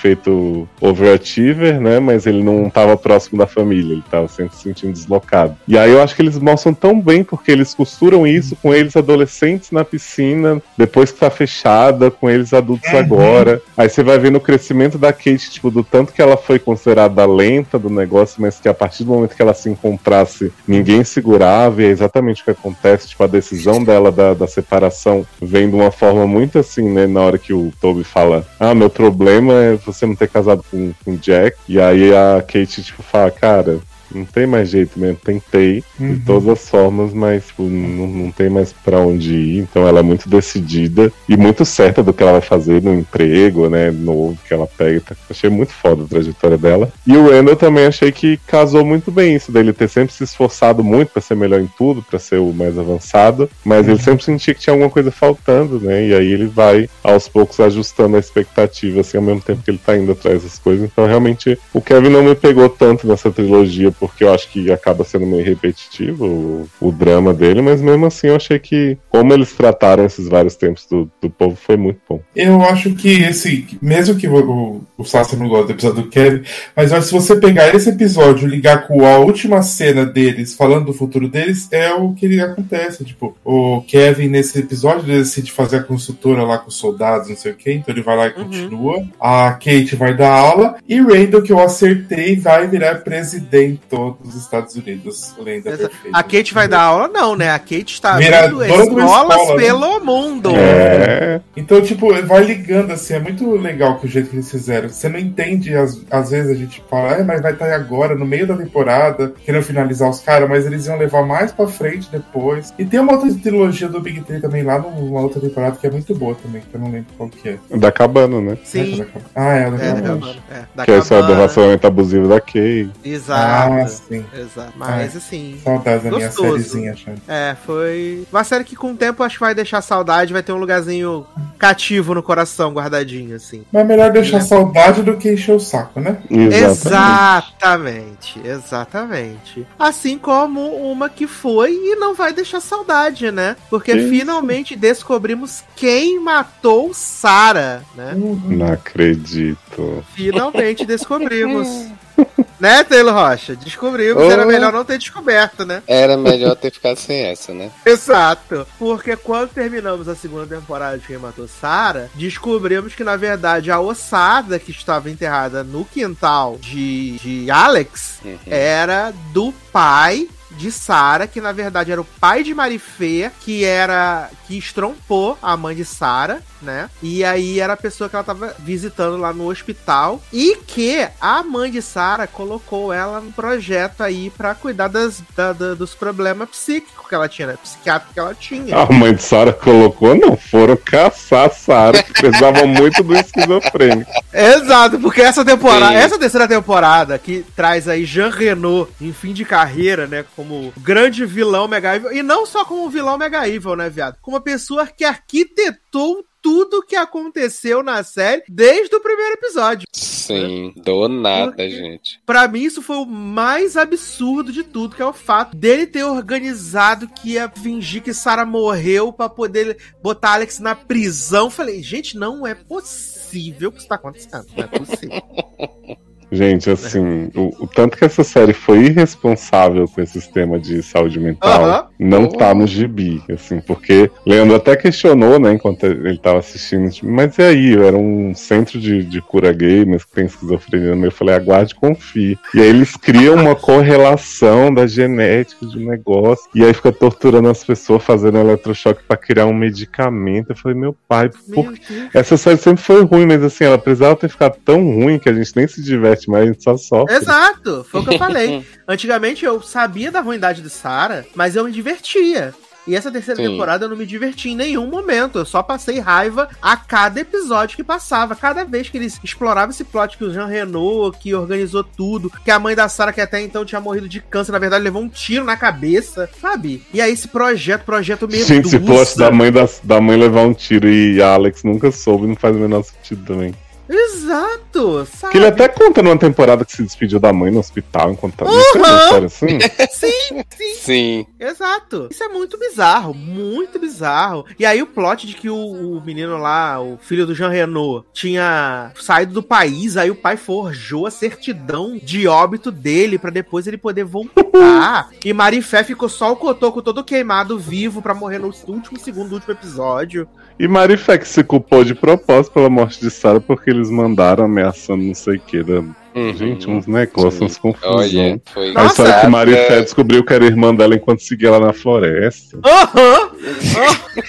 overachiever, né? Mas ele não estava próximo da família, ele estava sempre se sentindo deslocado. E aí eu acho que eles mostram tão bem porque eles costuram isso com eles adolescentes na piscina, depois que tá fechada, com eles adultos Uhum. agora. Aí você vai vendo o crescimento da Kate, tipo, do tanto que ela foi considerada lenta do negócio, mas que a partir do momento que ela se encontrasse, ninguém segurava, e é exatamente o que acontece, tipo, a decisão dela da, da separação vem de uma forma muito assim, né? Na hora que o Toby fala, ah, meu problema é você não ter casado com, com o Jack. E aí a Kate, tipo, fala, cara, não tem mais jeito mesmo, tentei de Uhum. todas as formas, mas tipo, não, não tem mais pra onde ir. Então ela é muito decidida e muito certa do que ela vai fazer no emprego, né? Novo que ela pega. Tá- Achei muito foda a trajetória dela. E o Randall também achei que casou muito bem isso, dele ter sempre se esforçado muito pra ser melhor em tudo, pra ser o mais avançado, mas ele sempre sentia que tinha alguma coisa faltando, né? E aí ele vai aos poucos ajustando a expectativa, assim, ao mesmo tempo que ele tá indo atrás das coisas. Então realmente o Kevin não me pegou tanto nessa trilogia, porque eu acho que acaba sendo meio repetitivo o, o drama dele, mas mesmo assim eu achei que como eles trataram esses vários tempos do, do povo foi muito bom. Eu acho que esse, mesmo que o, o, Sassi não gosta do episódio do Kevin, mas eu acho que se você pegar esse episódio e ligar com a última cena deles, falando do futuro deles, é o que ele acontece. Tipo, o Kevin, nesse episódio, ele decide fazer a consultora lá com os soldados, não sei o que, então ele vai lá e Uhum. continua. A Kate vai dar aula, e Randall, que eu acertei, vai virar presidente dos Estados Unidos. Lenda Exa- perfeita. A Kate vai dar aula, não, né? A Kate está Vira vendo escolas escola, né? pelo mundo. É, Então, tipo, vai ligando assim, é muito legal que o jeito que eles fizeram. Você não entende, às, às vezes a gente fala, é, mas vai estar agora, no meio da temporada, querendo finalizar os caras, mas eles iam levar mais pra frente depois. E tem uma outra trilogia do Big Three também lá numa outra temporada que é muito boa também, que eu não lembro qual que é. da cabana, né? Sim. Ah, é, a da É, da Cabana. cabana. É, da Que é só do cabana. relacionamento abusivo da Kay. Exato. Ah, sim. Exato. Mas assim. Saudades da minha sériezinha, achando. É, foi uma série que com o tempo acho que vai deixar saudade, vai ter um lugarzinho cativo no coração, guardadinho, assim. Mas é melhor deixar saudade do que encher o saco, né? Exatamente, exatamente. Assim como uma que foi e não vai deixar saudade, né? Porque Isso. finalmente descobrimos quem matou Sarah, né? Não acredito. Finalmente descobrimos. né, Taylor Rocha? Descobrimos, Oh. era melhor não ter descoberto, né? Era melhor ter ficado sem essa, né? Exato. Porque quando terminamos a segunda temporada de Quem Matou Sarah, descobrimos que, na verdade, a ossada que estava enterrada no quintal de, de Alex Uhum. era do pai de Sarah, que na verdade era o pai de Marifê, que era que estrompou a mãe de Sarah, né? E aí era a pessoa que ela tava visitando lá no hospital e que a mãe de Sarah colocou ela no projeto aí pra cuidar das, da- da- dos problemas psíquicos que ela tinha, né? Psiquiátricos que ela tinha. A mãe de Sara colocou, não, foram caçar a Sara, que precisava muito do esquizofrênico. Exato, porque essa temporada, Sim. essa terceira temporada que traz aí Jean Renault em fim de carreira, né, como grande vilão Mega Evil, e não só como vilão Mega Evil, né, viado? Como uma pessoa que arquitetou tudo que aconteceu na série desde o primeiro episódio. Sim, do nada, Porque- gente. Pra mim, isso foi o mais absurdo de tudo, que é o fato dele ter organizado que ia fingir que Sarah morreu pra poder botar Alex na prisão. Falei, gente, não é possível que isso tá acontecendo. Não é possível. Gente, assim, o, o tanto que essa série foi irresponsável com esse sistema de saúde mental não tá no gibi, assim, porque Leandro até questionou, né, enquanto ele tava assistindo, tipo, mas e aí, era um centro de, de cura gay, mas que tem esquizofrenia no meio, eu falei, aguarde e confie. E aí eles criam uma correlação da genética de um negócio, e aí fica torturando as pessoas, fazendo eletrochoque pra criar um medicamento. Eu falei, meu pai, por essa série sempre foi ruim, mas assim, ela precisava ter ficado tão ruim que a gente nem se diverte a gente só sofre. Exato, foi o que eu falei. Antigamente eu sabia da ruindade de Sarah, mas eu me divertia. E essa terceira Sim. temporada eu não me diverti em nenhum momento. Eu só passei raiva a cada episódio que passava. Cada vez que eles exploravam esse plot que o Jean Renault, que organizou tudo, que a mãe da Sarah, que até então tinha morrido de câncer, na verdade levou um tiro na cabeça, sabe? E aí esse projeto, projeto Medusa. Gente, esse plot da mãe, da, da mãe levar um tiro e a Alex nunca soube, não faz o menor sentido também. Exato, sabe? Que ele até conta numa temporada que se despediu da mãe no hospital enquanto tava. Uhum. história assim? Sim, sim. Sim. Exato. Isso é muito bizarro, muito bizarro. E aí o plot de que o, o menino lá, o filho do Jean Renault, tinha saído do país, aí o pai forjou a certidão de óbito dele pra depois ele poder voltar. e Marifé ficou só o cotoco todo queimado vivo pra morrer no último segundo do último episódio. E Marifé que se culpou de propósito pela morte de Sarah porque eles mandaram ameaçando não sei o que. Da... Uhum. Gente, uns negócios, Sim. uns confusão. Olha, foi A história que. Marifé descobriu que era irmã dela enquanto seguia ela na floresta. Aham!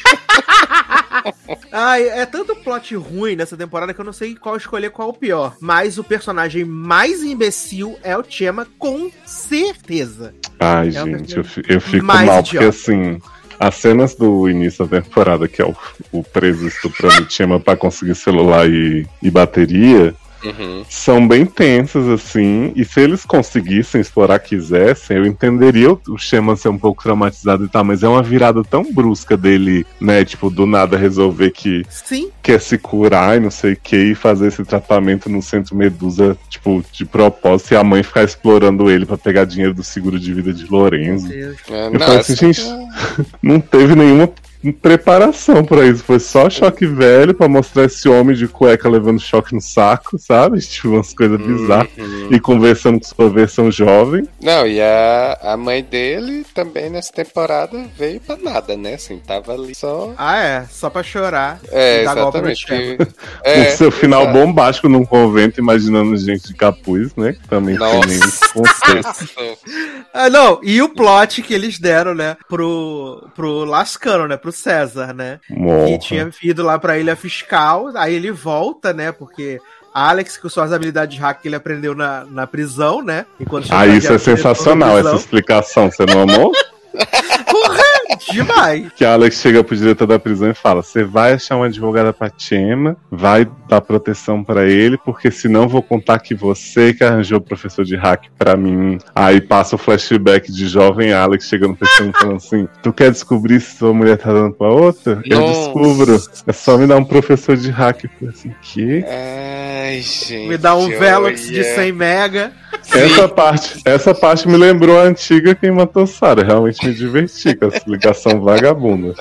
Ai, é tanto plot ruim nessa temporada que eu não sei qual escolher qual o pior. Mas o personagem mais imbecil é o Chema, com certeza. Ai, É gente, eu, fi- eu fico mais mal, idiota. porque assim, as cenas do início da temporada, que é o, o preso estuprando Chema pra conseguir celular e, e bateria, Uhum. são bem tensas, assim, e se eles conseguissem explorar, quisessem, eu entenderia o, Chema ser um pouco traumatizado e tal, mas é uma virada tão brusca dele, né, tipo, do nada resolver que Sim, quer se curar e não sei o que, e fazer esse tratamento no centro Medusa, tipo, de propósito, e a mãe ficar explorando ele pra pegar dinheiro do seguro de vida de Lorenzo. Deus. É, Eu não, falei assim, gente, não teve nenhuma preparação pra isso. Foi só choque velho pra mostrar esse homem de cueca levando choque no saco, sabe? Tipo, umas coisas bizarras. Uhum. E conversando com sua versão jovem. Não, e a, a mãe dele também nessa temporada veio pra nada, né? Assim, tava ali só. Ah, é, só pra chorar. É, e dar golpe no exatamente. Que- É, com seu final exato. bombástico num convento, imaginando gente de capuz, né? Que também tem Nossa. contexto. Ah, não, e o plot que eles deram, né, pro, pro Lascano, né, pro César, né? Que Morra. tinha ido lá pra ilha fiscal, aí ele volta, né? Porque Alex, com suas habilidades de hack que ele aprendeu na, na prisão, né? Enquanto Ah, isso é sensacional, essa explicação. Você não amou? Porra! Demais. Que a Alex chega pro diretor da prisão e fala: Você vai achar uma advogada pra Chema, vai dar proteção pra ele, porque senão vou contar que você que arranjou o professor de hack pra mim. Aí passa o flashback de jovem Alex chegando pra e falando assim: Tu quer descobrir se sua mulher tá dando pra outra? Eu Nossa. descubro. É só me dar um professor de hack. Eu falei assim: Que? Ai, gente. Me dá um Velox de olha. 100 mega. Essa parte, essa parte me lembrou a antiga Quem Matou Sarah. Realmente me diverti com essa ligação vagabunda.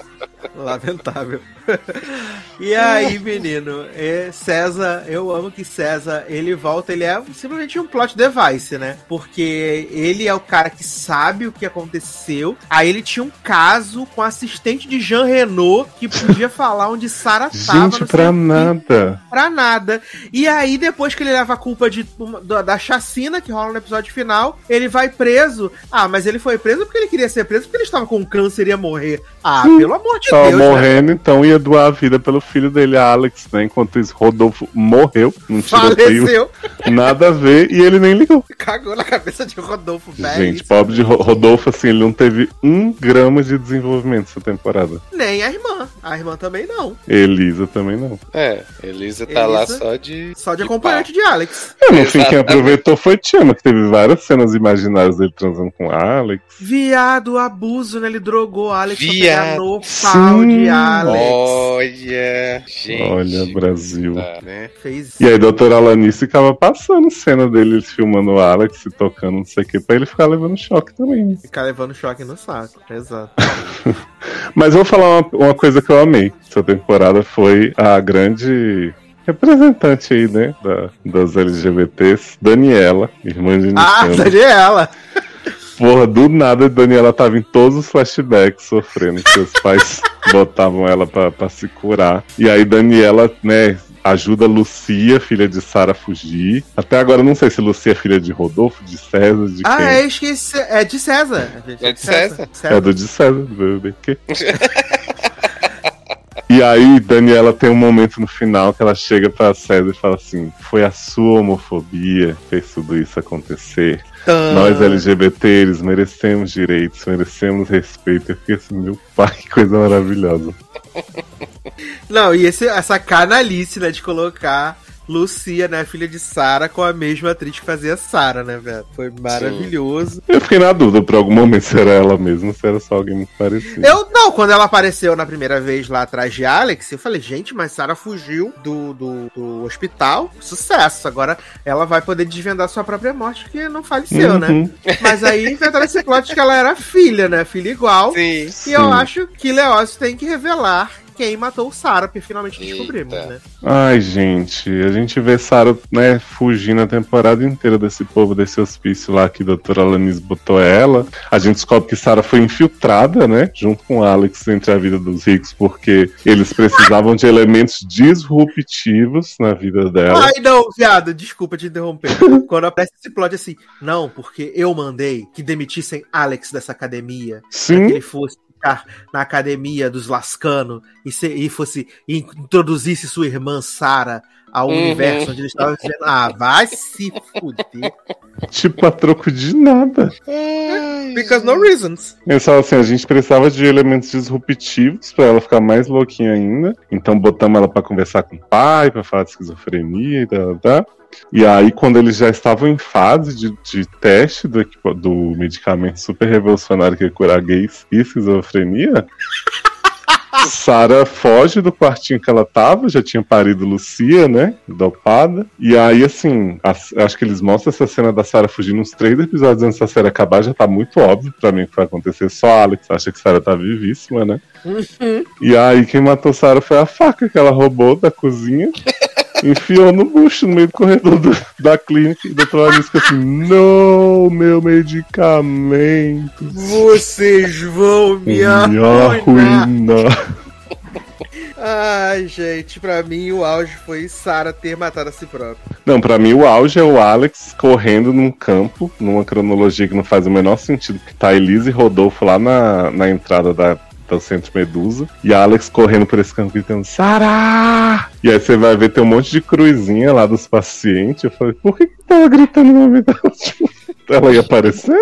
Lamentável. E aí, menino, é, César, eu amo que César, ele volta, ele é simplesmente um plot device, né? Porque ele é o cara que sabe o que aconteceu. Aí ele tinha um caso com assistente de Jean Renault que podia falar onde Sarah tava. Gente, pra nada. Pra nada. E aí, depois que ele leva a culpa de, da, chacina que rola no episódio final, ele vai preso. Ah, mas ele foi preso porque ele queria ser preso porque ele estava com câncer e ia morrer. Ah, pelo amor de Tava Deus. né? morrendo, então ia doar a vida pelo filho dele, Alex, né? Enquanto isso, Rodolfo morreu, não tiroteio, Faleceu. nada a ver, e ele nem ligou. Cagou na cabeça de Rodolfo, velho. Gente, pobre de Ro- Rodolfo, assim, ele não teve um grama de desenvolvimento essa temporada. Nem a irmã. A irmã também não. Elisa também não. É, Elisa tá lá Elisa? só de. Só de acompanhante de Alex. É, no fim, quem aproveitou foi Tiama, que teve várias cenas imaginárias dele transando com Alex. Viado, abuso, né? Ele drogou Alex pra Viado. pegar no pau de Sim. Alex. Olha, gente. Olha, Brasil. Tá, né? Fez E aí, doutora Alanice ficava passando cena dele filmando o Alex e tocando não sei o que, pra ele ficar levando choque também. ficar levando choque no saco. Exato. Mas vou falar uma, uma coisa que eu amei essa temporada foi a grande representante aí, né, da, das LGBTs, Daniela, irmã de Ah, Nintendo. Daniela. Porra, do nada a Daniela tava em todos os flashbacks sofrendo, que os pais botavam ela pra, pra se curar. E aí Daniela, né, ajuda Lucia, filha de Sara, a fugir. Até agora eu não sei se Lucia é filha de Rodolfo, de César, de Ah, quem. é, esqueci. É de César. É de César? É do de César, do BBQ. E aí, Daniela tem um momento no final que ela chega pra César e fala assim: Foi a sua homofobia que fez tudo isso acontecer. Tã. Nós LGBTs merecemos direitos, merecemos respeito. Eu fiquei assim, meu pai, que coisa maravilhosa. Não, e esse, essa canalice, né, de colocar Lucia, né, filha de Sara, com a mesma atriz que fazia Sara, né, velho? Foi maravilhoso. Eu fiquei na dúvida por algum momento se era ela mesma, se era só alguém muito parecido. Eu, não, quando ela apareceu na primeira vez lá atrás de Alex, eu falei, gente, mas Sarah fugiu do, do, do hospital, sucesso. Agora ela vai poder desvendar sua própria morte, porque não faleceu, né? Uhum. Mas aí inventaram esse plot de que ela era filha, né? Filha igual. Sim. E eu Sim. acho que Leócio tem que revelar quem matou o Sarah, porque finalmente descobrimos, Eita. né? Ai, gente, a gente vê Sarah, né, fugindo a temporada inteira desse povo, desse hospício lá que a doutora Alanis botou ela. A gente descobre que Sarah foi infiltrada, né, junto com Alex entre a vida dos ricos, porque eles precisavam de elementos disruptivos na vida dela. Ai, não, viado, desculpa te interromper. Quando aparece esse plot assim, não, porque eu mandei que demitissem Alex dessa academia. que Sim, ele fosse ficar na academia dos Lascano e, se- e fosse e introduzisse sua irmã Sara ao Uhum. universo onde eles estavam vivendo. Ah, vai se fuder. tipo, a troco de nada. Because no reasons. Eles falam assim, a gente precisava de elementos disruptivos pra ela ficar mais louquinha ainda. Então botamos ela pra conversar com o pai, pra falar de esquizofrenia e tal, tá? E aí, quando eles já estavam em fase de, de teste do, do medicamento super revolucionário que ia curar gays e esquizofrenia, Sara foge do quartinho que ela tava, já tinha parido Lucia, né? Dopada. E aí, assim, as- acho que eles mostram essa cena da Sara fugindo uns três episódios antes da série acabar, já tá muito óbvio pra mim o que vai acontecer. Só a Alex acha que Sara tá vivíssima, né? E aí, quem matou Sara foi a faca que ela roubou da cozinha. Enfiou no bucho, no meio do corredor do- da clínica. E o doutor Alice assim: Não, meu medicamento. Vocês vão me Me arruinar. arruinar. Ai, gente, pra mim o auge foi Sara ter matado a si própria. Não, pra mim o auge é o Alex correndo num campo, numa cronologia que não faz o menor sentido. Que tá Elise e Rodolfo lá na, na entrada da, do Centro Medusa. E a Alex correndo por esse campo gritando, Sara! E aí você vai ver, tem um monte de cruzinha lá dos pacientes. Eu falei, por que, que tava gritando dela? Tipo, ela ia aparecer?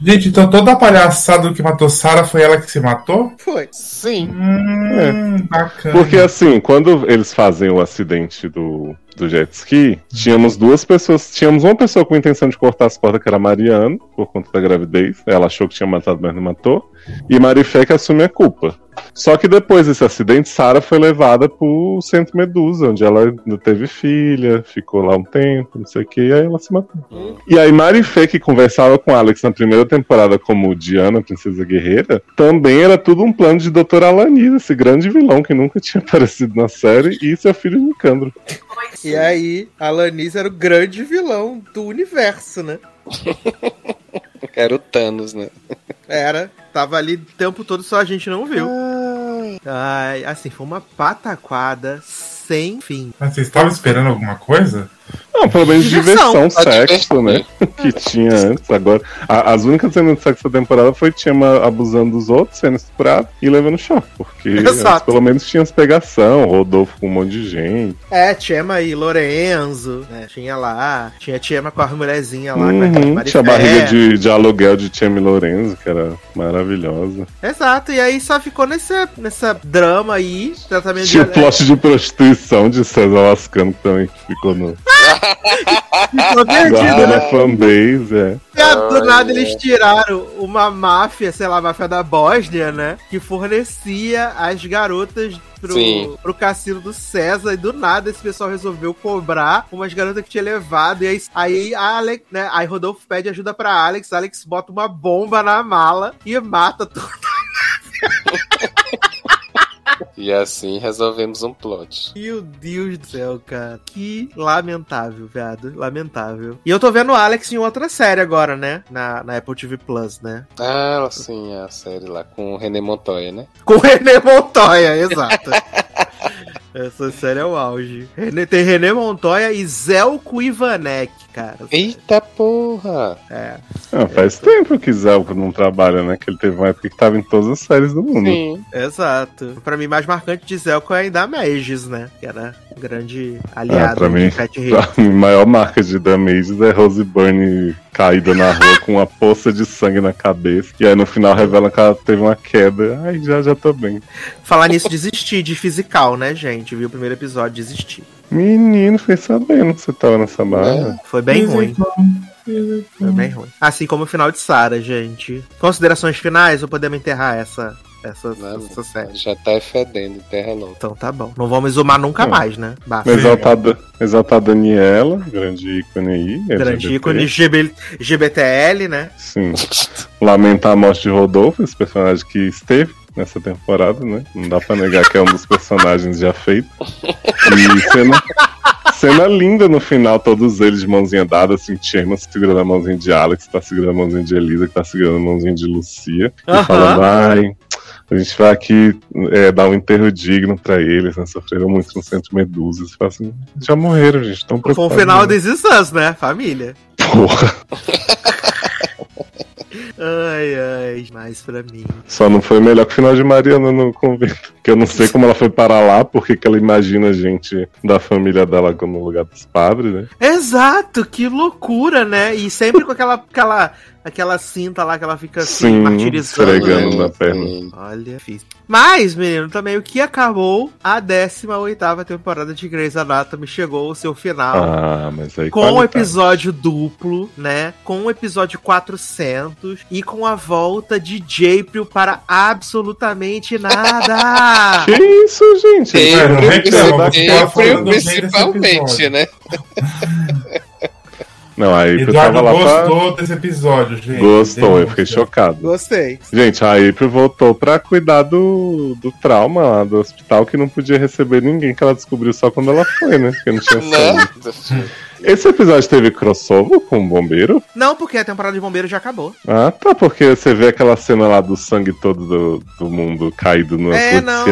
Gente, então toda a palhaçada do que matou Sarah foi ela que se matou? Foi. Sim. Hum, bacana. Porque assim, quando eles fazem o acidente do, do jet ski, tínhamos duas pessoas. Tínhamos uma pessoa com a intenção de cortar as cordas, que era a Mariana, por conta da gravidez. Ela achou que tinha matado, mas não matou. E Marifé que assume a culpa. Só que depois desse acidente, Sarah foi levada pro Centro Medusa, onde ela teve filha, ficou lá um tempo, não sei o que, e aí ela se matou. E aí Marifé, que conversava com Alex na primeira temporada como Diana, Princesa Guerreira, também era tudo um plano de Dr. Alanis, esse grande vilão que nunca tinha aparecido na série, e seu filho Nicandro. E aí, Alanis era o grande vilão do universo, né? Era o Thanos, né? Era. Tava ali o tempo todo, só a gente não viu. Ai, assim, foi uma pataquada sem fim. Mas vocês estavam esperando alguma coisa? Não, pelo menos Diversão. diversão, sexo, né? que tinha antes. Agora, a- as únicas cenas de sexo da temporada foi Tiama abusando dos outros, sendo estuprado e levando choque. Porque pelo menos tinha as pegação, Rodolfo com um monte de gente. É, Tiema e Lorenzo, né? Tinha lá. Tinha Tiema com a mulherzinha lá. com a Uhum, tinha a barriga de, de aluguel de Tiama e Lorenzo, que era maravilhosa. Exato, e aí só ficou nesse, nessa drama aí, tratamento Tinha o de. plot de prostituição de César Lascano, que também ficou no, Ficou perdido, né? na fanbase, é. E ah, do nada eles tiraram uma máfia, sei lá, a máfia da Bósnia, né? Que fornecia as garotas pro, Sim. pro cassino do César. E do nada esse pessoal resolveu cobrar umas garotas que tinha levado. E aí, aí a Alex, né? Aí Rodolfo pede ajuda pra Alex. Alex bota uma bomba na mala e mata tudo. E assim resolvemos um plot. Meu Deus do céu, cara. Que lamentável, viado. Lamentável. E eu tô vendo o Alex em outra série agora, né? Na, na Apple TV Plus, né? Ah, sim, a série lá com o René Montoya, né? Com o René Montoya, exato. Essa série é o auge. René- tem René Montoya e Zelko Ivanek, cara. Eita porra! É. Ah, faz tempo que Zelko não trabalha, né? Que ele teve uma época que tava em todas as séries do mundo. Sim. Exato. Pra mim, mais marcante de Zelko é ainda a Mages, né? Que era um grande aliado Ah, pra de mim, Cat Hill. A maior marca de Damages é Rose Byrne caída na rua com uma poça de sangue na cabeça. E aí no final revela que ela teve uma queda. Ai, já, já tô bem. Falar nisso, desistir de physical, né, gente? Viu o primeiro episódio, desistir. Menino, fiquei sabendo que você tava nessa barra. Foi bem ruim. Foi Foi bem ruim. Assim como o final de Sarah, gente. Considerações finais ou podemos enterrar essa, essa, Não, essa série? Já tá fedendo, terra louca. Então tá bom. Não vamos exumar nunca Hum. mais, né? Basta. Exaltar, exaltar Daniela, grande ícone aí. Grande LGBT. ícone GB, GBTL, né? Sim. Lamentar a morte de Rodolfo, esse personagem que esteve nessa temporada, né? Não dá pra negar que é um dos personagens já feito. E cena, cena linda no final, todos eles de mãozinha dada, assim, Chema segurando a mãozinha de Alex, tá segurando a mãozinha de Elisa, que tá segurando a mãozinha de Lucia. E Aham. falando, ai, a gente vai aqui é, dar um enterro digno pra eles, né? Sofreram muito no Centro Medusa. Você fala assim, já morreram, gente, tão Foi o preocupados. final né? Is Us, né? Família. Porra. Ai, ai. Mais pra mim. Só não foi melhor que o final de Mariana no convento. Que eu não sei como ela foi parar lá, porque que ela imagina a gente da família dela no lugar dos padres, né? Exato, que loucura, né? E sempre com aquela, aquela, aquela cinta lá que ela fica assim, Sim, martirizando. esfregando. né? na perna. Olha, difícil. Mas, menino, também o que acabou a 18ª temporada de Grey's Anatomy chegou ao seu final. Ah, mas aí Com um qualidade. episódio duplo, né? Com o episódio 400 e com a volta de Japril para absolutamente nada. Que isso, gente? Desse principalmente, né? Não, aí eu Eduardo tava lá pra... gostou desse episódio, gente. Gostou, eu Demonstra. fiquei chocado. Gostei. Gente, a April voltou pra cuidar do, do trauma lá do hospital, que não podia receber ninguém, que ela descobriu só quando ela foi, né? Porque não tinha sangue. Né? Esse episódio teve crossover com o bombeiro? Não, porque a temporada de bombeiro já acabou. Ah, tá, porque você vê aquela cena lá do sangue todo do, do mundo caído no É, rua de não,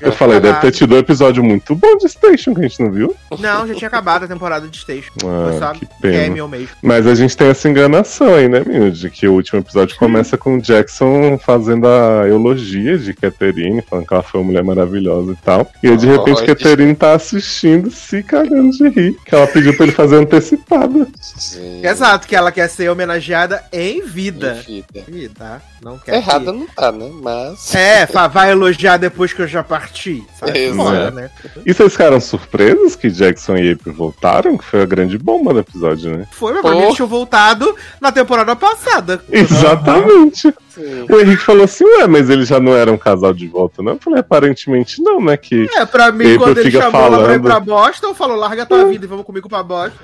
Eu falei, deve ter tido um episódio muito bom de Station que a gente não viu. Não, já tinha acabado a temporada de Station. Foi só Ah, que pena. cameo mesmo. Mas a gente tem essa enganação aí, né, menino? De que o último episódio começa com o Jackson fazendo a eulogia de Catherine, falando que ela foi uma mulher maravilhosa e tal. E aí, de repente, Olha. Catherine tá assistindo, se cagando de rir. Que ela pediu pra ele fazer antecipada. Sim. Exato, que ela quer ser homenageada em vida. Vida. Vida, tá? Não quer. Errada que- não tá, né? Mas. É, vai elogiar depois que eu já parti. Sabe? Exato. Fora, né? E vocês ficaram surpresos que Jackson e April voltaram? Que foi a grande bomba do episódio, né? Foi, mas pra mim Pô. eles tinham voltado na temporada passada. Exatamente. Sim. O Henrique falou assim, ué, mas eles já não eram um casal de volta, não? Eu falei, aparentemente não, né? Que É, pra mim, quando ele chamou ela pra ir falando. pra Boston, eu falo, larga tua vida e vamos comigo pra Boston.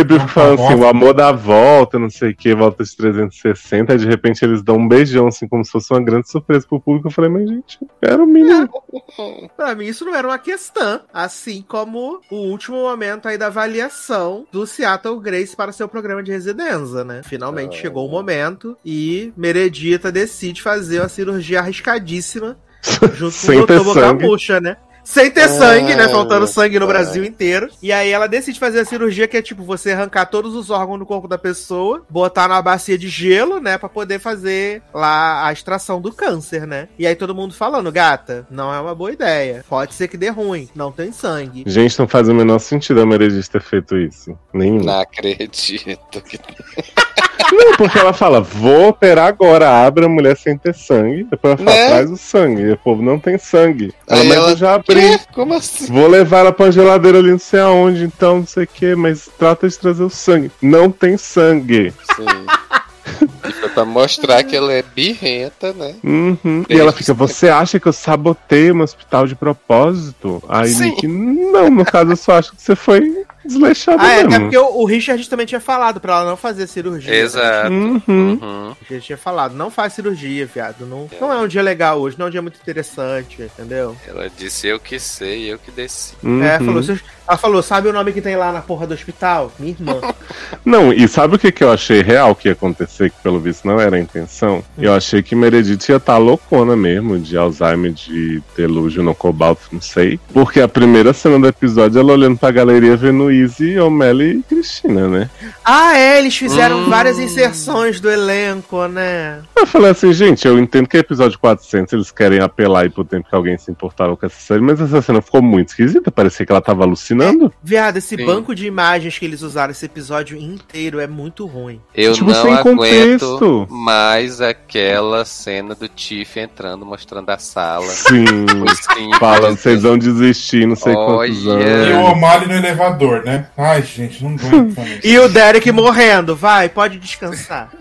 April fica falando assim, o amor dá volta, não sei o que, volta de 360, e de repente eles dão um beijão, assim, como se fosse uma grande surpresa pro público. Eu falei, mas gente, era o mínimo. Pra mim, isso não era uma questão. Assim como o último momento aí da avaliação do Seattle Grace para seu programa de residência, né? Finalmente Ah. chegou o momento e Meredita decide fazer uma cirurgia arriscadíssima junto Sem com o ter Dr. Boca sangue. Murcha, né? Sem ter Ah, sangue, né? Faltando sangue no ah. Brasil inteiro. E aí ela decide fazer a cirurgia que é tipo você arrancar todos os órgãos do corpo da pessoa, botar na bacia de gelo, né? Pra poder fazer lá a extração do câncer, né? E aí todo mundo falando, gata, não é uma boa ideia. Pode ser que dê ruim, não tem sangue. Gente, não faz o menor sentido a Meredith ter feito isso. Nenhum. Não acredito. Que... Não, porque ela fala, vou operar agora, abre a mulher sem ter sangue, depois ela fala, Né? traz o sangue, e o povo não tem sangue. Ela, mas ela- eu já abri. Quê? Como assim? Vou levar ela pra geladeira ali, não sei aonde, então, não sei o que, mas trata de trazer o sangue. Não tem sangue. Sim. Pra mostrar que ela é birrenta, né? Uhum. E Tem ela fica, você acha que eu sabotei um hospital de propósito? Aí. Nick, não, no caso eu só acho que você foi desleixado Ah, é, até mesmo. porque o, o Richard também tinha falado pra ela não fazer cirurgia. Exato. Uhum. Uhum. Ele tinha falado, não faz cirurgia, viado. Não, não é um dia legal hoje, não é um dia muito interessante, entendeu? Ela disse eu que sei, eu que desci. Uhum. É, falou, "Vocês- ela falou, sabe o nome que tem lá na porra do hospital? Minha irmã. Não, e sabe o que, que eu achei real que ia acontecer, que pelo visto não era a intenção? Eu achei que Meredith ia estar loucona mesmo, de Alzheimer, de delúgio no cobalto, não sei. Porque a primeira cena do episódio, ela olhando pra galeria vendo Izzy, O'Malley e Cristina, né? ah, é, eles fizeram Hum. várias inserções do elenco, né? Eu falei assim, gente, eu entendo que é episódio 400 eles querem apelar aí pro tempo que alguém se importava com essa série, mas essa cena ficou muito esquisita, parecia que ela tava alucinando. Viado, esse Sim. banco de imagens que eles usaram esse episódio inteiro é muito ruim. Eu Tipo, não sem aguento contexto. mais aquela cena do Tiff entrando, mostrando a sala. Sim, falando, vocês vão desistir, não sei quantos Olha. anos. E o O'Malley no elevador, né? Ai, gente, não aguento. E o Derek morrendo, vai, pode descansar.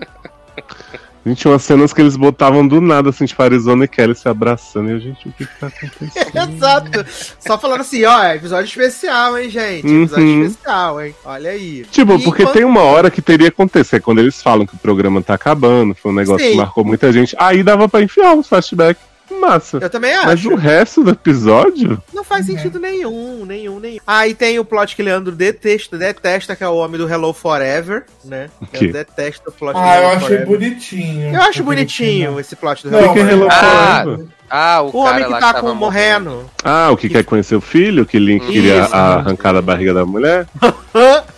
Gente, umas cenas que eles botavam do nada, assim, tipo Arizona e Kelly se abraçando. E eu, gente, o que que tá acontecendo? Exato. Só falando assim, ó, é episódio especial, hein, gente? Episódio Uhum. especial, hein? Olha aí. Tipo, E porque enquanto- tem uma hora que teria que acontecer, quando eles falam que o programa tá acabando, foi um negócio Sim. que marcou muita gente. Aí dava pra enfiar uns flashbacks. Massa. Eu também Mas acho. o resto do episódio? Não faz sentido nenhum, nenhum, nenhum. Ah, e tem o plot que Leandro detesta, detesta, que é o homem do Hello Forever, né? quê? Eu detesto o plot do Ah, eu Hello achei Forever. bonitinho. Eu acho bonitinho esse plot do Não, Hello O que é mas- Hello Ah, Forever? Ah, o, O cara homem que lá tá com, morrendo. Ah, o que quer conhecer o filho? Que Link queria Isso. arrancar da barriga da mulher?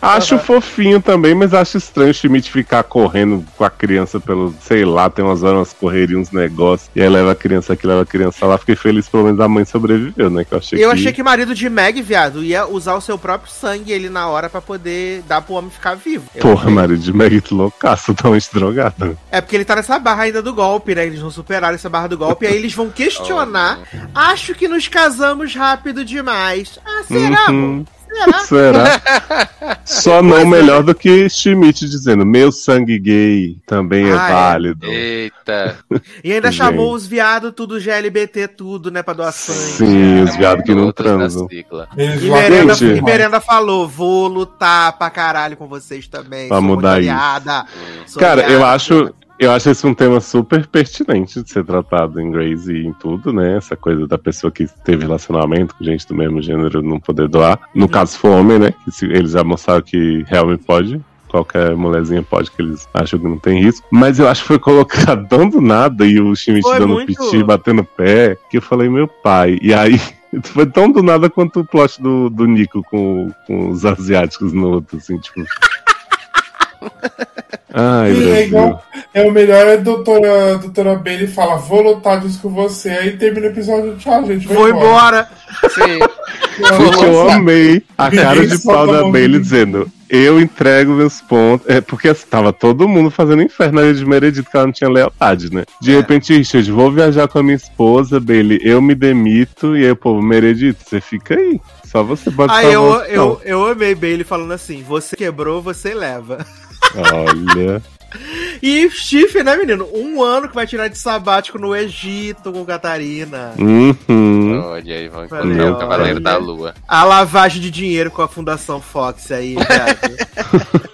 Acho fofinho também, mas acho estranho o Schmidt ficar correndo com a criança pelo, sei lá, tem umas horas, umas correrias, uns negócios, e aí leva a criança aqui, leva a criança lá. Fiquei feliz, pelo menos a mãe sobreviveu, né? Que eu achei Eu que... achei que o marido de Meg, viado, ia usar o seu próprio sangue ele na hora pra poder dar pro homem ficar vivo. Eu Porra, achei. marido de Meg, que loucaço, totalmente drogado. É porque ele tá nessa barra ainda do golpe, né? Eles não superaram essa barra do golpe. e aí eles vão questionar. Acho que nos casamos rápido demais. Ah, será, Uhum. Será? Será? Só não melhor do que Schmidt dizendo, meu sangue gay também é Ah, é. válido. Eita. E ainda Gente. chamou os viados tudo GLBT, tudo, né? Pra doar sangue. Sim, os viados que não transam. E Merenda, Gente. e Merenda falou: vou lutar pra caralho com vocês também. Pra mudar isso. Cara, eu acho, eu acho esse um tema super pertinente de ser tratado em Grace e em tudo, né? Essa coisa da pessoa que teve relacionamento com gente do mesmo gênero não poder doar. No caso, se for homem, né? Eles já mostraram que realmente pode. qualquer mulherzinha pode, que eles acham que não tem risco. Mas eu acho que foi colocado tão do nada e o Schmidt Foi dando muito. piti, batendo pé, que eu falei, meu pai. E aí. Foi tão do nada quanto o plot do, do Nico com, com os asiáticos no outro, assim, tipo. Ai, E é igual. É o melhor é a doutora, a doutora Bailey fala, vou lutar disso com você. Aí termina o episódio, tchau, gente. vai Foi embora. Sim. Gente, eu amei a cara de pau da Bailey dizendo: Eu entrego meus pontos. É, porque assim, tava todo mundo fazendo inferno ali de Meredith, que ela não tinha lealdade, né? De É. repente, Richard, vou viajar com a minha esposa, Bailey, eu me demito. E aí o povo, Meredith, você fica aí. Só você pode Aí eu, o hospital." eu, eu amei bem ele falando assim: você quebrou, você leva. Olha. E Chifre, né, menino? Um ano que vai tirar de sabático no Egito com Catarina. Uhum. Olha aí, vão Valeu, encontrar o Cavaleiro olha. da Lua. A lavagem de dinheiro com a Fundação Fox aí, viado.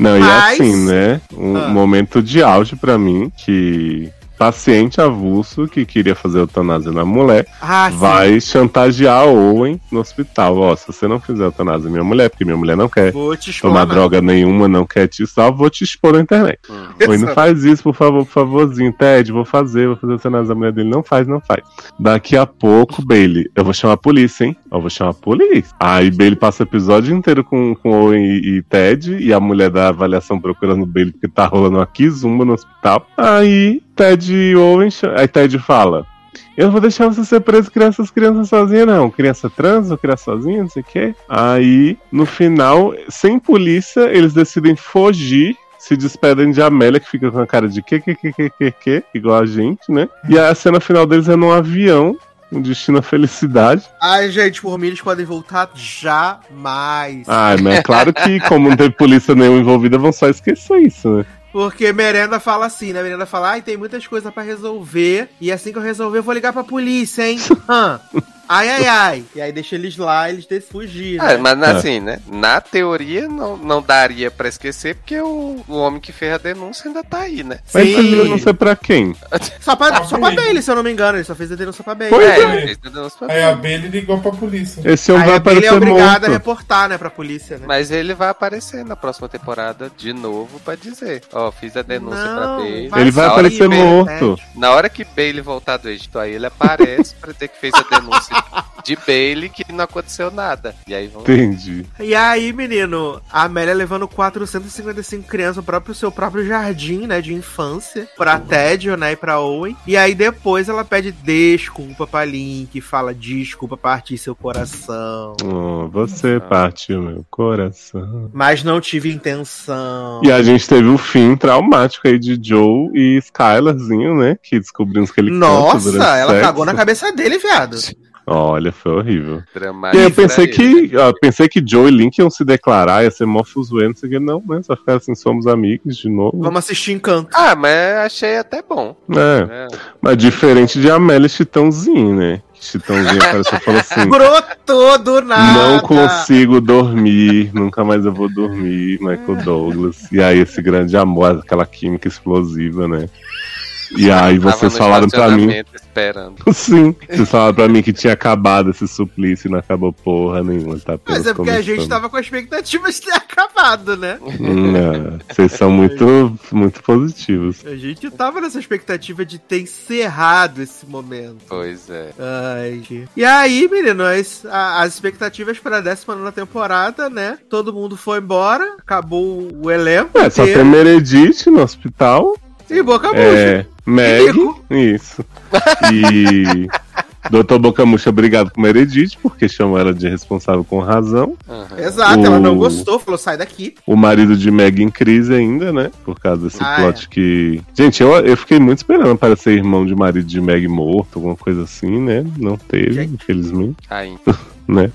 Não, e Mas- assim, né? Um Ah. momento de auge pra mim, que paciente avulso que queria fazer eutanásia na mulher, Ah, sim. vai chantagear Owen no hospital. Ó, se você não fizer eutanásia minha mulher, porque minha mulher não quer Vou te tomar explanar. droga nenhuma, não quer te salvar, vou te expor na internet. Hum. Oi, não faz isso, por favor, por favorzinho. Ted, vou fazer, vou fazer eutanásia da mulher dele. Não faz, não faz. Daqui a pouco, Bailey, eu vou chamar a polícia, hein? Eu vou chamar a polícia. Aí Bailey passa o episódio inteiro com, com Owen e, e Ted, e a mulher da avaliação procurando o Bailey porque tá rolando uma kizumba no hospital. Aí Ted Owen, cha- aí Ted fala. Eu não vou deixar você ser preso criando essas crianças sozinha, não. Criança trans ou criança sozinha, não sei o quê. Aí, no final, sem polícia, eles decidem fugir. Se despedem de Amélia, que fica com a cara de que, que, que, que, que, que, igual a gente, né? E a cena final deles é num avião, um destino à felicidade. Ai, gente, por mim eles podem voltar jamais. Ah, mas é claro que, como não teve polícia nenhuma envolvida, vão só esquecer isso, né? Porque Merenda fala assim, né? Merenda fala, ai, tem muitas coisas pra resolver. E assim que eu resolver, eu vou ligar pra polícia, hein? Hã? Ai, ai, ai. E aí deixa eles lá, eles têm fugir, Ah, né? mas assim, né? Na teoria não, não daria pra esquecer, porque o, o homem que fez a denúncia ainda tá aí, né? Mas Sim. eu não sei pra quem. Só pra, só pra Bailey. Bailey, se eu não me engano. Ele só fez a denúncia pra Bailey. Pois é, é. ele fez a denúncia pra Aí a. Bailey ligou pra polícia. Esse homem Aí vai a Bailey é aparecer obrigada a morto. reportar, né, pra polícia, né? Mas ele vai aparecer na próxima temporada de novo pra dizer: Ó, fiz a denúncia pra Não, Bailey. Ele vai Na hora aparecer que Bailey- morto. Na hora que Bailey voltar do Egito, aí ele aparece pra dizer que fez a denúncia de Bailey que não aconteceu nada. E aí vão. Entendi. E aí, menino, a Amélia levando 455 crianças pro próprio seu próprio jardim, né, de infância, pra Ted, né, e pra Owen. E aí depois ela pede desculpa pra Link, fala desculpa partir seu coração. Oh, você partiu meu coração. Mas não tive intenção. E a gente teve o fim traumático aí de Joe e Skylarzinho, né? Que descobrimos que ele Nossa, o ela sexo. cagou na cabeça dele, viado. Olha, foi horrível. E Dramático eu pensei que, ó, pensei que Joe e Link iam se declarar, ia ser mó fuzuê, não sei o que. Não, né? Só ficar assim, somos amigos de novo. Vamos assistir Encanto. Ah, mas achei até bom. É, É. mas diferente de Amélia e Chitãozinho, né? Que Chitãozinho apareceu e falou assim... Brotou do nada. Não consigo dormir, nunca mais eu vou dormir, Michael Douglas. E aí, esse grande amor, aquela química explosiva, né? E aí, vocês falaram pra mim. Esperando. Sim, vocês falaram pra mim que tinha acabado esse suplício e não acabou porra nenhuma, tá? Mas é porque a gente começando. tava com a expectativa de ter acabado, né? Hum, é, Vocês são muito, muito positivos. A gente tava nessa expectativa de ter encerrado esse momento. Pois é. Ai. E aí, menino, as, a- as expectativas para a 19 temporada, né? Todo mundo foi embora, acabou o elenco. É, só tem Meredith no hospital. E Boca É, Meg, isso. E Doutor Boca Murcha, obrigado por Meredith, porque chamou ela de responsável com razão. Aham. Exato, ela não O- gostou, falou: sai daqui. O marido de Meg em crise ainda, né? Por causa desse Ah, plot que. Gente, eu, eu fiquei muito esperando para ser irmão de marido de Meg morto, alguma coisa assim, né? Não teve, Gente. infelizmente, Ainda. né?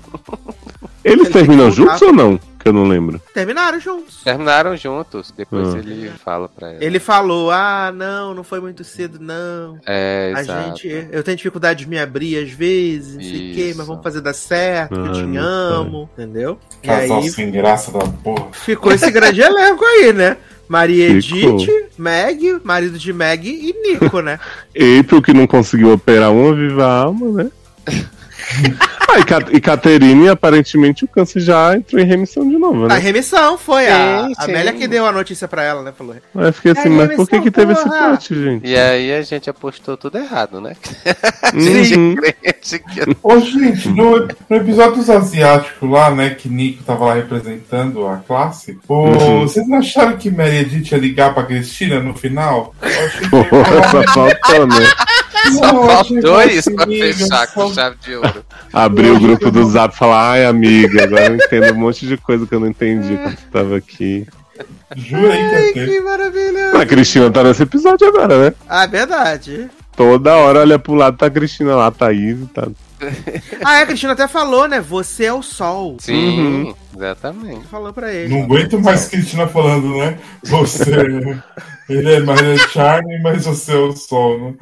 Eles Ele terminam juntos ou não? Que eu não lembro. Terminaram juntos. Terminaram juntos. Depois Ah. ele fala pra ela. Ele falou: ah, não, não foi muito cedo, não. É, A exato. gente, eu tenho dificuldade de me abrir às vezes, não sei o quê, mas vamos fazer dar certo, que eu Ai, te amo, entendeu? E Casal aí sem graça da porra. ficou esse grande elenco aí, né? Maria. Edith, Meg, marido de Meg e Nico, né? April que não conseguiu operar uma viva alma, né? Ah, e, Ca- Caterine, aparentemente, o câncer já entrou em remissão de novo, A né? remissão foi a, Sim, a. Amélia que deu a notícia pra ela, né? Falou. Aí eu fiquei assim, É mas por que que teve esse remissão, plot, gente? E aí a gente apostou tudo errado, né? Uhum. Crente que- Ô, gente, no, no episódio dos asiáticos lá, né, que Nico tava lá representando a classe, o- Uhum. vocês não acharam que Mary Edith ia ligar pra Cristina no final? Eu achei que Só faltou, né? Que Faltou isso pra fechar só- com chave de ouro. Abrir o grupo do Zap e falar, ai, amiga, agora eu entendo um monte de coisa que eu não entendi quando você tava aqui. Jura aí que Ai, que maravilha. A Cristina tá nesse episódio agora, né? Ah, verdade. Toda hora olha pro lado, tá a Cristina lá, tá a Thaís, tá. Ah, é, a Cristina até falou, né? Você é o sol. Sim, exatamente. Falou pra ele. Não aguento mais Cristina falando, né? Você. Ele é mais é charme, mas você é o sol, né?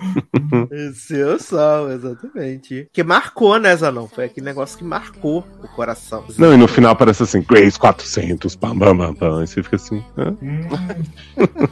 Esse é o sol, exatamente. Que marcou, né, Zanão? Foi aquele negócio que marcou o coração. Não, e no final aparece assim, Grace 400, pam, pam, pam, pam. Aí você fica assim, hã? Hum.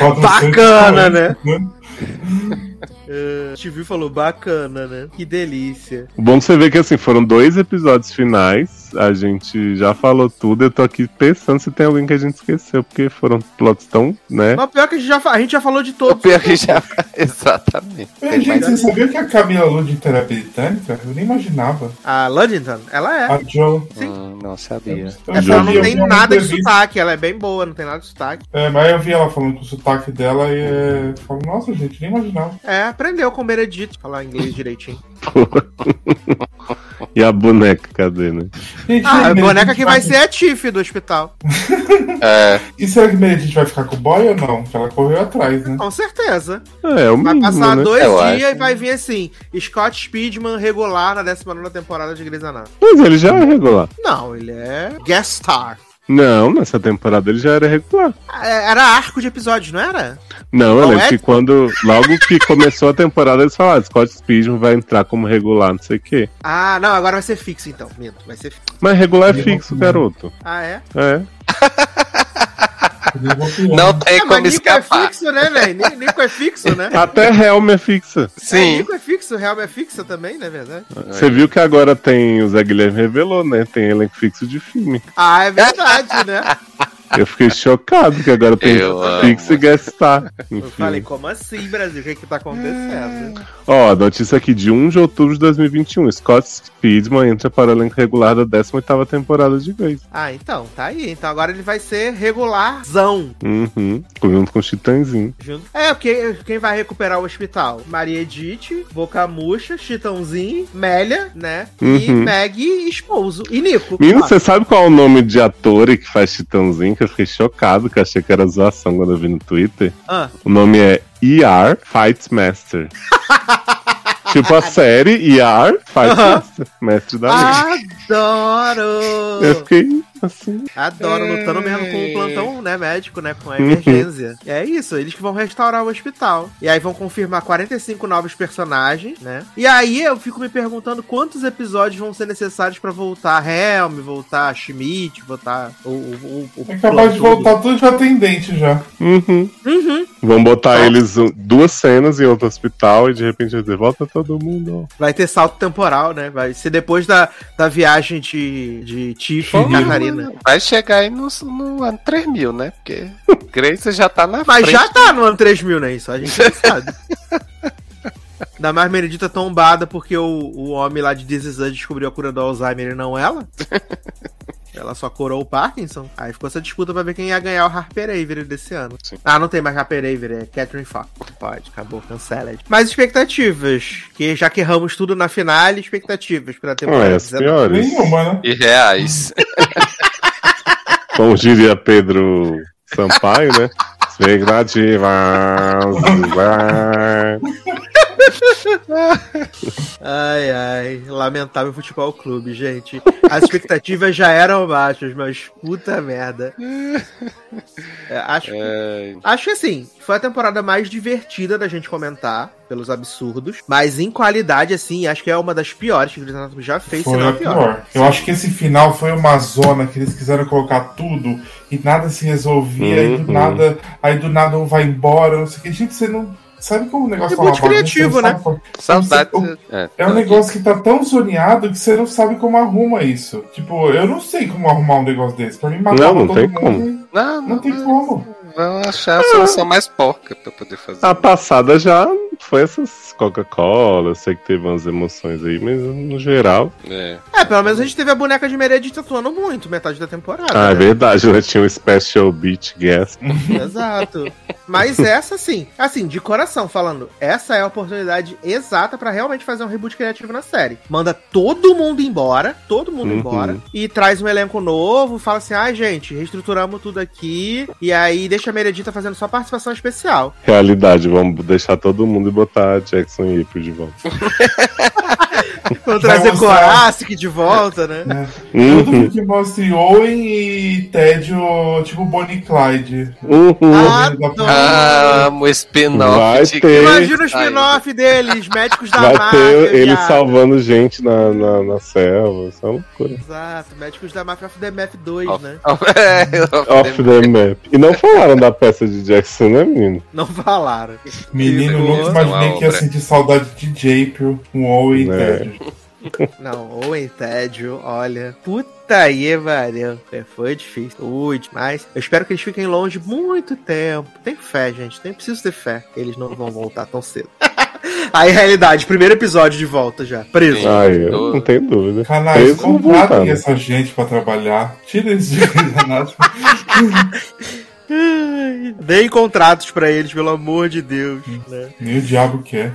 Um Bacana, cento e né? quarenta, Uh, TV falou bacana, né? Que delícia. O bom você ver que assim, foram dois episódios finais, a gente já falou tudo, eu tô aqui pensando se tem alguém que a gente esqueceu, porque foram plots tão, né? Mas pior que a gente já, a gente já falou de O todos. pior que já. Exatamente. É, Tem gente, mais- você sabia que a Camila Ludington era britânica? Eu nem imaginava. A Luddington, ela é. A Joe. Hum, não sabia. Eu É, já ela não eu tem nada de sotaque, ela é bem boa, não tem nada de sotaque. É, mas eu vi ela falando com o sotaque dela e é. Falo, nossa, gente, nem imaginava. É, aprendeu com o Benedito falar inglês direitinho. E a boneca, cadê, né? Gente, Ah, a boneca que vai ser a Tiff do hospital. É, E será que Meredith vai ficar com o boy ou não? Porque ela correu atrás, né? Com certeza. É, é o Vai mínimo, passar né? dois Eu dias acho. e vai vir assim: Scott Speedman regular na 19 temporada de Grey's Anatomy. Mas ele já é regular. Não, ele é guest star. Não, nessa temporada ele já era regular. É, Era arco de episódios, não era? Não, eu Não lembro é? que quando, logo que começou a temporada, eles falaram, Scott Speedman vai entrar como regular, não sei o quê. Ah, não, agora vai ser fixo então. Minto, vai ser fixo. Mas regular é fixo, garoto. Ah, é? É. Não tem É, como mas Nico é escapar. fixo, né, velho? Nico é fixo, né? Até Helm é fixa. É, Sim. Nico é fixo, Real é fixo também, não é verdade? Você viu que agora tem, o Zé Guilherme revelou, né? Tem elenco fixo de filme. Ah, é verdade, né? Eu fiquei chocado que agora tem Eu fixo e guest star. em Eu filme. falei, como assim, Brasil? O que que tá acontecendo? Ó, notícia aqui de 1 de outubro de 2021. Scott Speedman entra para o elenco regular da 18ª temporada de Grace. Ah, então, tá aí. Então agora ele vai ser regularzão. Uhum. Junto com o Chitãozinho. Junto. É, porque quem vai recuperar o hospital? Maria Edith, Boca Murcha, Chitãozinho, Mélia, né? E Uhum. Meg e Esposo. E Nico. Menino, você sabe qual é o nome de ator que faz Chitãozinho? Que eu fiquei chocado, que eu achei que era zoação quando eu vi no Twitter. Ah, O nome é ER Fight Master. tipo a série ER Fight. Master. Mestre da lei. adoro! Eu fiquei assim. Adoro, lutando mesmo com o plantão, né, médico, né, com a emergência. É isso, eles que vão restaurar o hospital. E aí vão confirmar 45 novos personagens, né? E aí eu fico me perguntando quantos episódios vão ser necessários pra voltar Helm, voltar Schmidt, voltar o... o, o, o É capaz de voltar tudo de atendente já. Uhum. Uhum. Vão botar eles um- duas cenas em outro hospital e de repente vai dizer, volta todo mundo. Vai ter salto temporal, né? Vai ser depois da, da viagem de, de Tifa e Catarina. Vai chegar aí no, no ano 3000, né? Porque Grace já tá na Mas frente. já tá no ano 3000, né? Isso a gente já sabe. Ainda mais Meredita tombada porque o, o homem lá de This Is Us descobriu a cura do Alzheimer e não ela. Ela só curou o Parkinson. Aí ficou essa disputa pra ver quem ia ganhar o Harper Avery desse ano. Sim. Ah, não tem mais Harper Avery, é Catherine Fox. Pode, acabou, cancela. Mais expectativas. Que já que erramos tudo na finale, expectativas pra temporada. é as 19. piores. Nenhuma, né? E reais. Como diria Pedro Sampaio, né? Expectativas. Ai, ai, lamentável futebol clube, gente. As expectativas já eram baixas, mas puta merda. É, acho, É, acho que assim, foi a temporada mais divertida da gente comentar, pelos absurdos. Mas em qualidade, assim, acho que é uma das piores que o Grey's Anatomy já fez, se Foi não a pior. pior. Eu acho que esse final foi uma zona que eles quiseram colocar tudo e nada se resolvia, e do Uhum. nada, aí do nada um vai embora, não sei o que. Gente, você não. Sabe como o negócio tá uma bagunça, criativo, não né? sabe Saudade. É, É um negócio que tá tão zoneado que você não sabe como arruma isso. Tipo, eu não sei como arrumar um negócio desse. Pra mim, matar Não, não todo tem mundo. como. Não, Não tem como. Vão achar a solução mais porca pra poder fazer. A passada já foi essas Coca-Cola, eu sei que teve umas emoções aí, mas no geral. É. É, pelo menos a gente teve a boneca de Meredith atuando muito, metade da temporada. Ah, é né? verdade, né? Tinha um Special Beat Guest. Exato. Mas essa sim, assim, de coração falando, essa é a oportunidade exata pra realmente fazer um reboot criativo na série. Manda todo mundo embora, todo mundo Uhum. embora, e traz um elenco novo, fala assim, ai gente, reestruturamos tudo aqui, e aí deixa a Meredita fazendo só participação especial. Realidade, vamos deixar todo mundo e botar Jackson e April de volta. Vai trazer Coracic de volta, né? Né? Tudo Uhum, que mostre Owen e Ted, o- tipo Bonnie e Clyde. uhum. Adoro. Ah, o spin-off Vai de ter. Imagina o spin-off deles, médicos da Vai máfia. ter ele viado. salvando gente na, na, na selva. Isso é uma loucura. Exato, médicos da máfia of the Map 2, Off- né? É, Off the map. E não falaram da peça de Jackson, né, menino? Não falaram. Menino, nunca imaginei que ia obra. Sentir saudade de April, com Owen e É. Ted. Não, ou em tédio, olha. Puta aí, valeu. É, foi difícil. Ui, demais. Eu espero que eles fiquem longe muito tempo. Tem fé, gente. Tem preciso ter fé. Eles não vão voltar tão cedo. aí, realidade, primeiro episódio de volta já. Preso. Ai, eu não tenho dúvida. Canais, não contratem voltaram. essa gente pra trabalhar. Tira eles de Deem contratos pra eles, pelo amor de Deus. Né? Nem o diabo quer.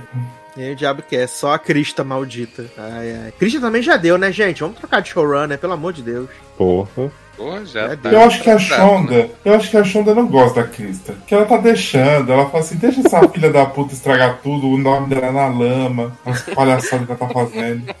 Aí o diabo quer, só a Crista maldita. Ai, ai. Crista também já deu, né, gente? Vamos trocar de showrunner, pelo amor de Deus. Porra. Pô, já É tá. Eu acho que a né? Shonda, eu acho que a Shonda não gosta da Krista. Que ela tá deixando, ela fala assim, deixa essa filha da puta estragar tudo, o nome dela na lama, as palhaçadas que ela tá fazendo.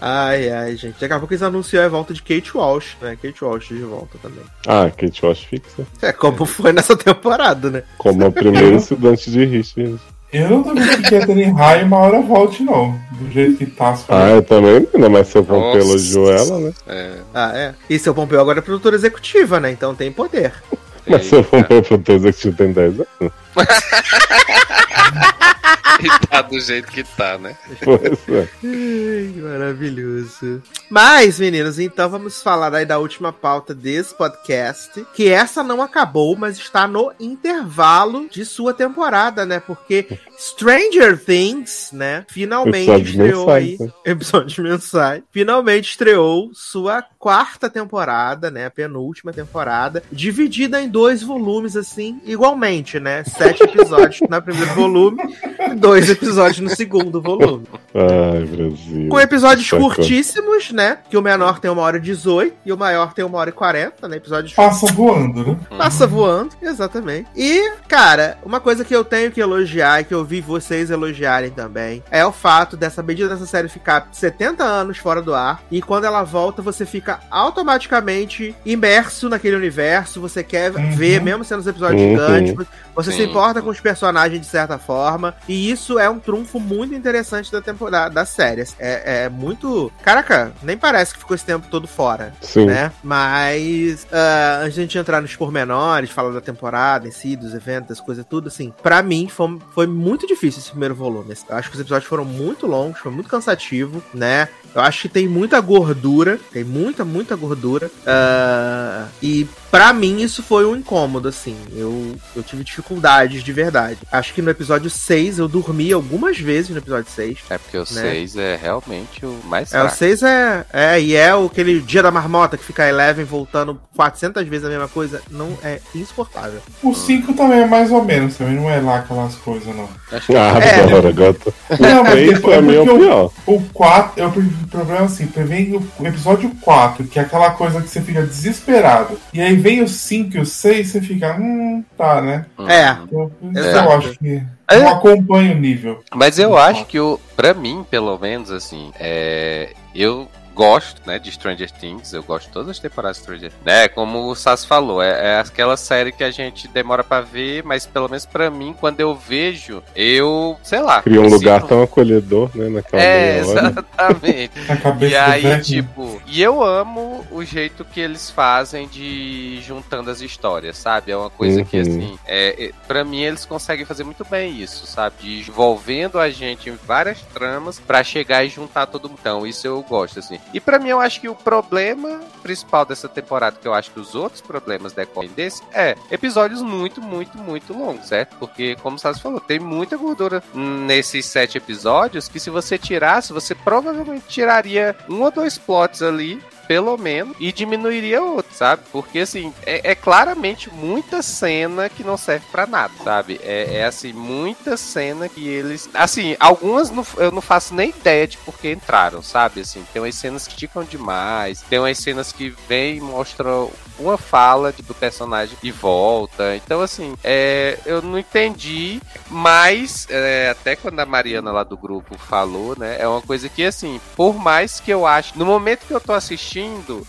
Ai, ai, gente. Daqui a pouco eles anunciam a volta de Kate Walsh, né? Kate Walsh de volta também. Ah, Kate Walsh fixa. É como foi nessa temporada, né? Como a primeira estudante de Richard. Eu não duvido que Catherine High uma hora volte, não. Do jeito que tá. as Ah, eu também, ainda mais seu Pompeu elogiou ela, né? É. Ah, é. E seu Pompeu agora é produtora executiva, né? Então tem poder. Mas seu. Pompeu pro todo executivo tem 10 anos. E tá do jeito que tá, né? Pois é. Ai, maravilhoso. Mas, meninos, então vamos falar aí da última pauta desse podcast. Que essa não acabou, mas está no intervalo de sua temporada, né? Porque Stranger Things, né? Finalmente Episódios estreou aí. mensais, né? Episódios mensais. Finalmente estreou sua quarta temporada, né? A penúltima temporada. Dividida em dois volumes, assim, igualmente, né? Sete episódios no primeiro volume dois episódios no segundo volume. Ai, Brasil. Com episódios Sacou. curtíssimos, né? Que o menor tem uma hora e 18 e o maior tem uma hora e 40, né? Episódios Passa voando, né? passa voando, exatamente. E, cara, uma coisa que eu tenho que elogiar e que eu vi vocês elogiarem também é o fato dessa medida dessa série ficar 70 anos fora do ar e quando ela volta você fica automaticamente imerso naquele universo, você quer Uhum. ver, mesmo sendo os episódios Uhum. gigantes, você se Sim. importa com os personagens de certa forma, e isso é um trunfo muito interessante da temporada da série. É, é muito. Caraca, nem parece que ficou esse tempo todo fora Sim. né? Mas ah, antes de a gente entrar nos pormenores, falar da temporada em si, dos eventos, das coisas, tudo assim, pra mim foi, foi muito difícil esse primeiro volume. Eu acho que os episódios foram muito longos, foi muito cansativo, né? Eu acho que tem muita gordura, tem muita, muita gordura. ah, e pra mim isso foi um incômodo, assim. Eu, eu tive dificuldades de verdade. Acho que no episódio 6 eu dormi algumas vezes no episódio 6. É porque o Né? 6 é realmente o mais É, o fraco. 6 é, é. E é aquele dia da marmota que fica Eleven voltando 400 vezes a mesma coisa. Não é insuportável. O 5 também é mais ou menos, também não é lá aquelas coisas, não. Acho que Ah, É. adoro, gata. Não, mas é meio porque o, pior. o 4, eu, o problema é assim, vem o, episódio 4, que é aquela coisa que você fica desesperado. E aí vem o 5 e o 6, você fica, hum, tá, né? É. Eu, Exato. eu acho que É. não acompanho o nível. Mas eu acho que o, pra mim, pelo menos, assim, é, eu gosto, né, de Stranger Things. Eu gosto de todas as temporadas de Stranger Things. É, como o Sass falou, é, é aquela série que a gente demora pra ver, mas pelo menos pra mim, quando eu vejo, eu, sei lá. Cria um lugar tão acolhedor, né? Naquela É, exatamente. Na cabeça E aí, tipo, e eu amo o jeito que eles fazem de juntando as histórias, sabe? É uma coisa que, Uhum. assim, é, é, pra mim eles conseguem fazer muito bem isso, sabe? De envolvendo a gente em várias tramas pra chegar e juntar todo mundo. Então, isso eu gosto, assim. E pra mim, eu acho que o problema principal dessa temporada, que eu acho que os outros problemas decorrem desse, é episódios muito, muito, muito longos, certo? Porque, como o Sassi falou, tem muita gordura nesses sete episódios que se você tirasse, você provavelmente tiraria um ou dois plots ali pelo menos, e diminuiria outro, sabe? Porque, assim, é, é claramente muita cena que não serve pra nada, sabe? É, é, assim, muita cena que eles. Assim, algumas não- eu não faço nem ideia de por que entraram, sabe? Assim, tem umas cenas que esticam demais, tem umas cenas que vem e mostram uma fala do personagem e volta. Então, assim, é, eu não entendi, mas é, até quando a Mariana lá do grupo falou, né? É uma coisa que, assim, por mais que eu acho, no momento que eu tô assistindo,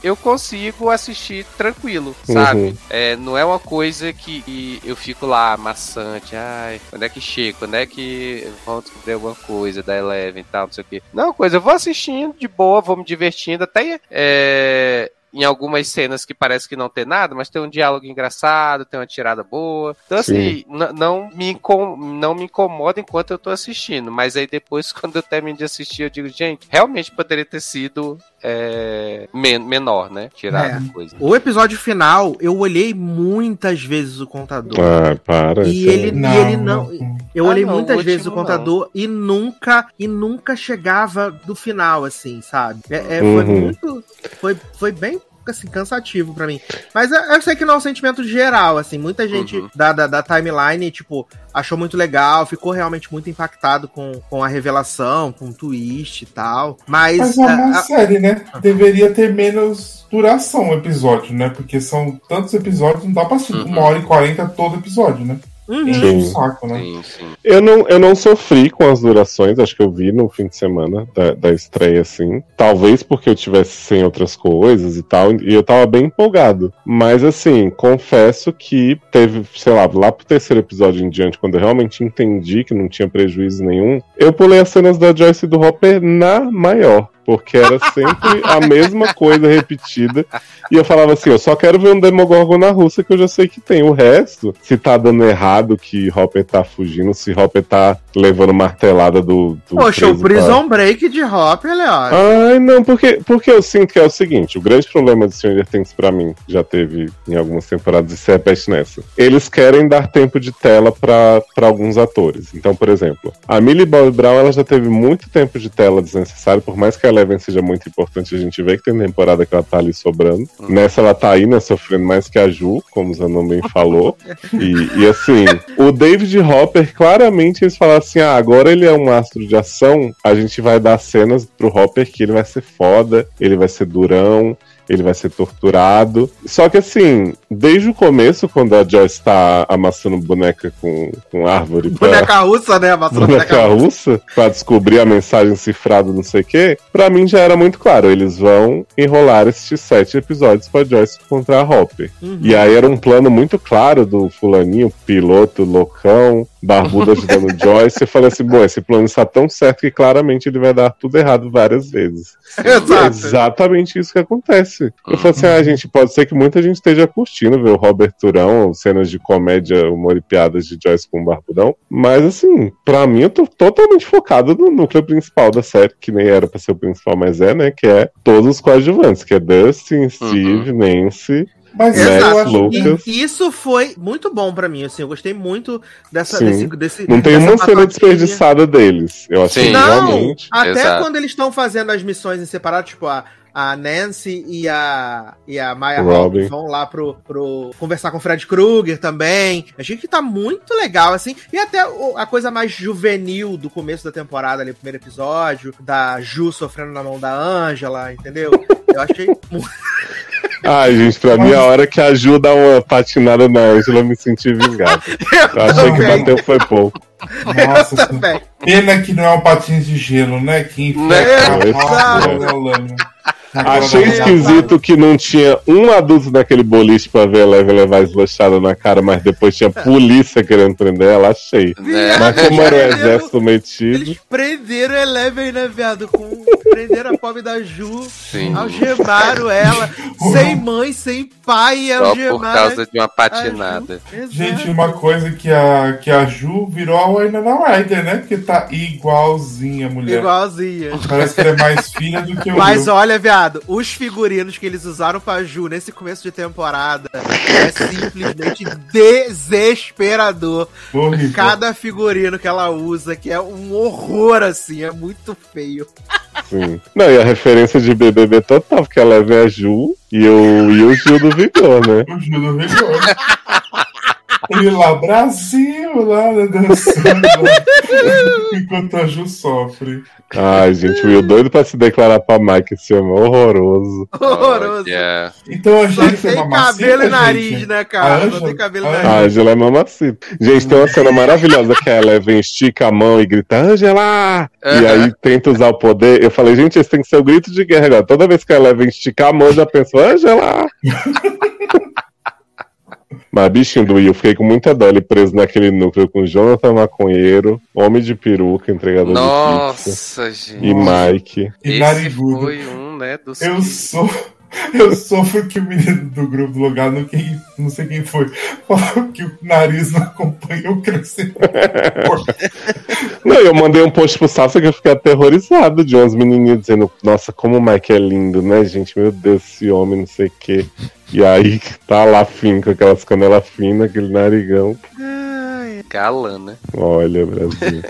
eu consigo assistir tranquilo, sabe? Uhum. É, não é uma coisa que, que eu fico lá maçante, ai, quando é que chega, quando é que vão descobrir alguma coisa da Eleven e tal, não sei o quê. Não, é coisa, eu vou assistindo de boa, vou me divertindo, até é, em algumas cenas que parece que não tem nada, mas tem um diálogo engraçado, tem uma tirada boa. Então, assim, não me, não me incomoda enquanto eu tô assistindo, mas aí depois, quando eu termino de assistir, eu digo, gente, realmente poderia ter sido é, men- menor, né? Tirar É. coisa. O episódio final, eu olhei muitas vezes o contador. Ah, para. E ele- Não, ele não- não. Eu Ah, olhei não, muitas vezes o contador e nunca e nunca chegava do final, assim, sabe? É, é, foi Uhum. muito. Foi, foi bem assim, cansativo pra mim. Mas eu, eu sei que não é um sentimento geral, assim. Muita gente Uhum. da, da, da timeline, tipo, achou muito legal, ficou realmente muito impactado com, com a revelação, com o twist e tal. Mas. Mas é uma a- a- série, né? Deveria ter menos duração o episódio, né? Porque são tantos episódios, não dá pra assistir Uhum. uma hora e quarenta todo episódio, né? Uhum. Sim. o saco, né? Sim, sim. Eu não, eu não sofri com as durações, acho que eu vi no fim de semana da, da estreia, assim. Talvez porque eu tivesse sem outras coisas e tal, e eu tava bem empolgado. Mas, assim, confesso que teve, sei lá, lá pro terceiro episódio em diante, quando eu realmente entendi que não tinha prejuízo nenhum, eu pulei as cenas da Joyce e do Hopper na maior. Porque era sempre a mesma coisa repetida. E eu falava assim: eu só quero ver um Demogorgon na Rússia que eu já sei que tem. O resto, se tá dando errado, que Hopper tá fugindo, se Hopper tá levando martelada do. do Poxa, o preso pra- Prison Break de Hopper, Leon. Ai, não, porque, porque eu sinto que é o seguinte: o grande problema de Stranger Things pra mim, já teve em algumas temporadas e se repete nessa. Eles querem dar tempo de tela pra pra alguns atores. Então, por exemplo, a Millie Bobby Brown ela já teve muito tempo de tela desnecessário, por mais que a Eleven seja muito importante, a gente vê que tem temporada que ela tá ali sobrando. Nessa ela tá aí, né, sofrendo mais que a Ju, como o Zanon bem falou. E, e, assim, o David Hopper, claramente eles falaram assim: ah, agora ele é um astro de ação, a gente vai dar cenas pro Hopper que ele vai ser foda, ele vai ser durão. Ele vai ser torturado. Só que assim, desde o começo, quando a Joyce tá amassando boneca com, com árvore pra, Boneca russa, né? Amassando boneca russa pra descobrir a mensagem cifrada, não sei o quê, pra mim já era muito claro. Eles vão enrolar esses sete episódios pra Joyce encontrar a Hopper. Uhum. E aí era um plano muito claro do fulaninho, piloto, loucão, barbudo ajudando Joyce. Eu falei assim, bom, esse plano está tão certo que claramente ele vai dar tudo errado várias vezes. E é Exato. exatamente isso que acontece. Eu falei assim, ah, gente, pode ser que muita gente esteja curtindo ver o Robert Turão, cenas de comédia, humor e piadas de Joyce com o Barbudão. Mas assim, pra mim eu tô totalmente focado no núcleo principal da série, que nem era pra ser o principal, mas é, né? Que é todos os coadjuvantes, que é Dustin, Steve, Nancy. Mas eu acho Lucas. que E isso foi muito bom pra mim, assim, eu gostei muito dessa, Sim. desse, desse Não tem dessa uma cena desperdiçada deles. Eu Sim. Não, realmente. até Exato. quando eles estão fazendo as missões em separado, tipo, a, a Nancy e a, e a Maya Robin. Vão lá pro, pro conversar com o Fred Krueger também. Achei que tá muito legal, assim. E até o- a coisa mais juvenil do começo da temporada, ali, o primeiro episódio, da Ju sofrendo na mão da Angela, entendeu? Eu achei muito. Ai, gente, pra mim a hora que a Ju dá uma patinada na Angela, eu me senti vingado. Eu achei que bateu foi pouco. Nossa, Eu também. Pena que não é um patins de gelo, né? Que enfia Né? a Exato. Achei esquisito que não tinha um adulto naquele boliche pra ver a Leve levar esbochada na cara, mas depois tinha polícia querendo prender ela, achei. Né? Mas como era o Eles- exército metido. Eles prenderam Eleven, né, viado? Com... Prenderam a pobre da Ju, Sim. algemaram ela, sem mãe, sem pai, e Só algemaram. por causa de uma patinada. Gente, uma coisa que a, que a Ju virou a Winona Ryder, né? Porque tá igualzinha a mulher. Igualzinha. Parece que ela é mais filha do que o Mas olha, viado, os figurinos que eles usaram pra Ju nesse começo de temporada é simplesmente desesperador. Horrível. Cada figurino que ela usa, que é um horror, assim, é muito feio. Sim. Não, e a referência de BBB total, porque a Leve é a Ju e o Will Gil do Vigor, né? O Gil do Vigor. Ele lá, Brasil, lá, dançando. enquanto a Ju sofre. Ai, gente, o Will doido pra se declarar pra Mike esse homem horroroso. Horroroso. Olha, Então a Só gente tem maceta, cabelo e nariz, gente. né, A cara? Só Ângela- tem cabelo e a A nariz. Angela é mamacita. Gente, tem uma cena maravilhosa que a Eleven estica a mão e grita, Angela! E aí tenta usar o poder. Eu falei, gente, esse tem que ser o grito de guerra agora. Toda vez que a Eleven esticar a mão, eu já penso, Angela! Mas bichinho do Will, fiquei com muita dó ele preso naquele núcleo com Jonathan Maconheiro, Homem de Peruca, entregador de pizza, Nossa, gente. e Mike. E narigudo. foi um, né, dos Eu que- sou. Eu sofro que o menino do grupo do lugar, não, quem, não sei quem foi, falou que o nariz não acompanha o crescimento. Não, eu mandei um post pro Sassa que eu fiquei aterrorizado de umas menininhas dizendo, nossa, como o Mike é lindo, né, gente? Meu Deus, esse homem, não sei o quê. E aí tá lá fino, com aquelas canelas finas, aquele narigão. galã, né? Olha, Brasil.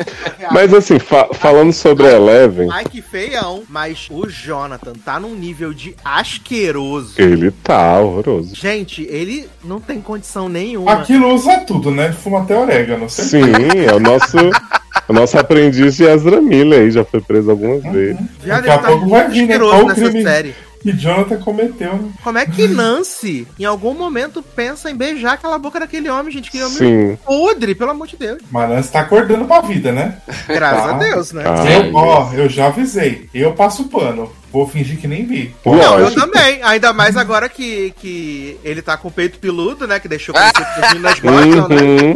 Mas assim, fa- falando sobre a Eleven, Mike feião, mas o Jonathan tá num nível de asqueroso. ele tá horroroso. Gente, ele não tem condição nenhuma. Aquilo usa tudo, né? Fuma até orégano. Sim, é o nosso, o nosso aprendiz de Ezra Miller aí, já foi preso algumas vezes. Viado, Daqui a tá pouco muito vai vir, né? Qual nessa crime? série. que Jonathan cometeu, né? Como é que Nancy, em algum momento, pensa em beijar aquela boca daquele homem, gente? Que homem Sim. podre, pelo amor de Deus. Mas você tá acordando pra vida, né? Graças Tá. a Deus, né? Ah, eu, ó, eu já avisei. Eu passo pano. Vou fingir que nem vi. Não, eu também. Ainda mais agora que, que ele tá com o peito peludo, né? Que deixou conhecer que as meninas gostam, né?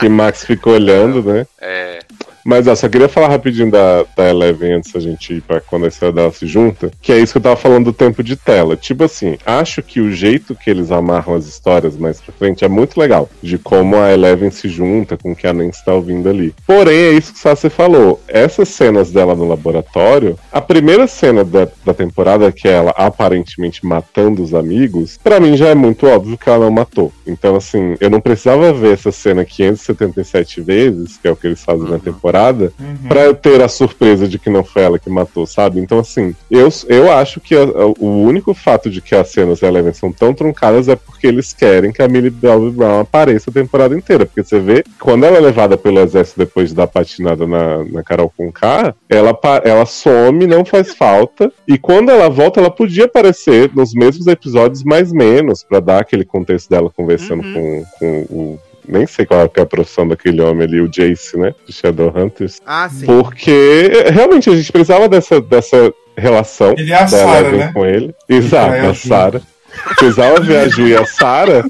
Que Max ficou olhando, né? É. Mas ó, só queria falar rapidinho da, da Eleven antes da gente ir pra quando a história dela se junta, que é isso que eu tava falando do tempo de tela. Tipo assim, acho que o jeito que eles amarram as histórias mais pra frente é muito legal, de como a Eleven se junta com o que a Nancy tá ouvindo ali. Porém, é isso que o Sassi falou. Essas cenas dela no laboratório, a primeira cena da, da temporada, que é ela aparentemente matando os amigos, pra mim já é muito óbvio que ela não matou. Então, assim, eu não precisava ver essa cena 577 vezes, que é o que eles fazem na temporada, pra eu ter a surpresa de que não foi ela que matou, sabe? Então, assim, eu, eu acho que a- a- o único fato de que as cenas da Eleven são tão truncadas é porque eles querem que a Millie Bobby Brown apareça a temporada inteira. Porque você vê, quando ela é levada pelo exército depois de dar patinada na, na Carol Conká, ela, ela some, não faz falta. E quando ela volta, ela podia aparecer nos mesmos episódios, mais menos, pra dar aquele contexto dela conversando com, com o. Nem sei qual é a profissão daquele homem ali, o Jace, né? De Shadowhunters. Ah, sim. Porque realmente a gente precisava dessa, dessa relação Ele é a Sarah, né? com ele. Exato, É a. Sarah. Precisava ver a Ju e a Sarah,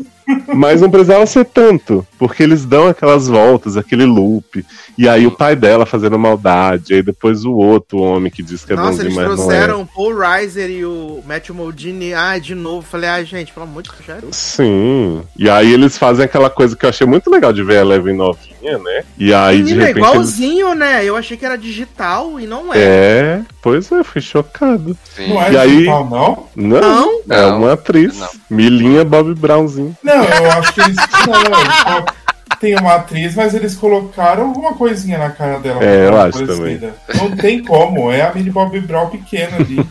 mas não precisava ser tanto, porque eles dão aquelas voltas, aquele loop, e aí o pai dela fazendo maldade, aí depois o outro homem que diz que é Nossa, bom. Nossa, eles é. trouxeram é. o Paul Reiser e o Matthew Modine, ah, de novo, falei, ah, gente, pelo amor de Deus. É Sim, e aí eles fazem aquela coisa que eu achei muito legal de ver Eleven 9 né? né? E aí, Menino, de repente, igualzinho, ele... né? Eu achei que era digital e não é. É, pois é, fui chocado. Sim. Não é aí... digital, não? não? Não, é uma atriz. Não. Milinha Bob Brownzinho. Não, eu acho que eles... não, tem uma atriz, mas eles colocaram alguma coisinha na cara dela. É, eu pra acho parecida. Não tem como, é a Millie Bob Brown pequena ali.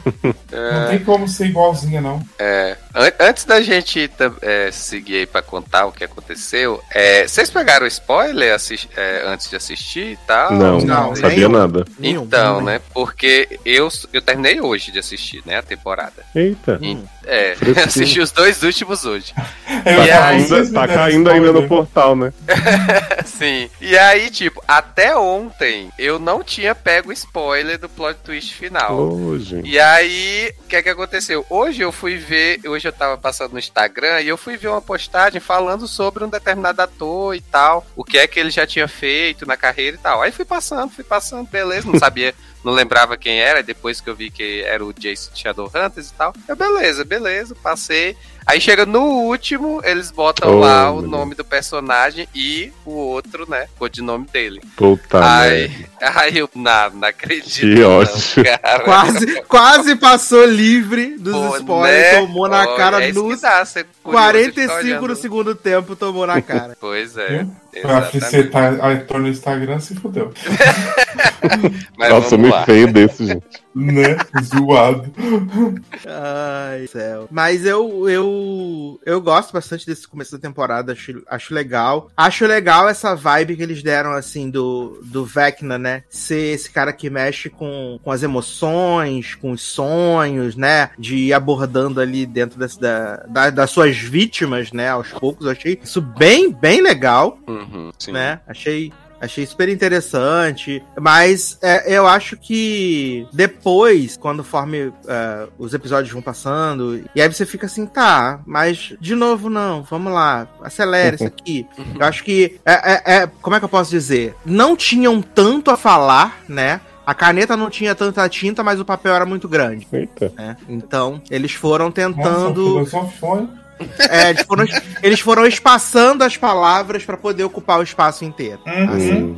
Não É, tem como ser igualzinha, não. é. an- antes da gente é, seguir aí pra contar o que aconteceu, é, vocês pegaram spoiler assis- é, antes de assistir e tal? Não, não, não sabia nenhum. nada. Então, nenhum. né? Porque eu, eu terminei hoje de assistir, né? A temporada. Eita. Hum. É, assisti os dois últimos hoje. E aí, Tá me deram caindo ainda no portal, né? Sim. E aí, tipo, até ontem eu não tinha pego spoiler do plot twist final. Hoje. E aí, o que é que aconteceu? Hoje eu fui ver, hoje eu tava passando no Instagram e eu fui ver uma postagem falando sobre um determinado ator e tal, o que é que ele já tinha feito na carreira e tal. Aí fui passando, fui passando, beleza, não sabia, não lembrava quem era, depois que eu vi que era o Jason Shadowhunters e tal. Eu, beleza, beleza, passei. Aí chega no último, eles botam Oh, lá o meu nome do personagem e o outro, né, o codinome dele. Puta Aí, merda. aí eu, não, não acredito. Que não, ódio. cara. Quase, quase passou livre dos Pô, spoilers, né? tomou na Ó, cara é nos dá, ser curioso, 45 ficar do segundo tempo, tomou na cara. Pois é. Pra exatamente. fricetar a ator no Instagram, se fudeu. Mas Nossa, vamos me lá. feio desse, gente. Né? Zoado. Ai, céu. Mas eu, eu, eu gosto bastante desse começo da temporada, acho, acho legal. Acho legal essa vibe que eles deram, assim, do, do Vecna, né? Ser esse cara que mexe com, com as emoções, com os sonhos, né? De ir abordando ali dentro desse, da, da- das suas vítimas, né? Aos poucos. Eu achei isso bem, bem legal Uhum, né? Achei, achei super interessante. Mas é, eu acho que depois, quando conforme é, os episódios vão passando, e aí você fica assim, tá, mas de novo não, vamos lá, acelera isso aqui. Eu acho que é, é- é- como é que eu posso dizer? Não tinham tanto a falar, né? A caneta não tinha tanta tinta, mas o papel era muito grande, Eita. né? Então, eles foram Nossa, tentando. hein? É, eles, foram, eles foram espaçando as palavras para poder ocupar o espaço inteiro. Uhum. Assim.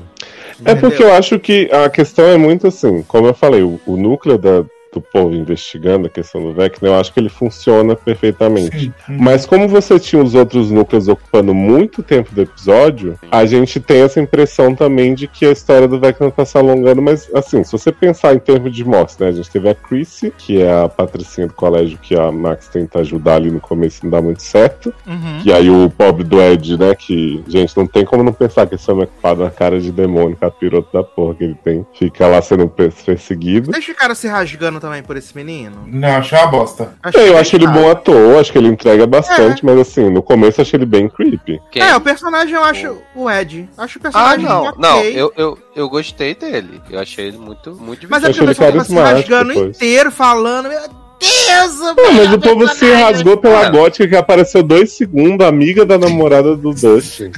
É porque eu acho que a questão é muito assim, como eu falei, o, o núcleo da- do povo investigando a questão do Vecna, eu acho que ele funciona perfeitamente. Sim. Mas como você tinha os outros núcleos ocupando muito tempo do episódio, a gente tem essa impressão também de que a história do Vecna tá se alongando, mas assim, se você pensar em termos de morte, né? A gente teve a Chrissy, que é a patricinha do colégio que a Max tenta ajudar ali no começo e não dá muito certo. Uhum. E aí o pobre do Ed, né? Que, gente, não tem como não pensar que esse homem é culpado na cara de demônio, capiroto da porra que ele tem. Fica lá sendo per- perseguido. Vocês ficaram se rasgando também por esse menino? Não, achei uma bosta. É, eu bem acho ele bom ator, acho que ele entrega bastante, mas assim, no começo eu achei ele bem creepy. Quem? É, o personagem eu acho o Ed. Acho o Ah, personagem não, ok. não, eu, eu, eu gostei dele. Eu achei ele muito, muito Mas é Eu porque o achei ele pessoal tava se rasgando depois. inteiro, falando. Meu Deus, o Não, mas o povo se rasgou pela Ah. gótica que apareceu dois segundos, amiga da namorada do Dustin.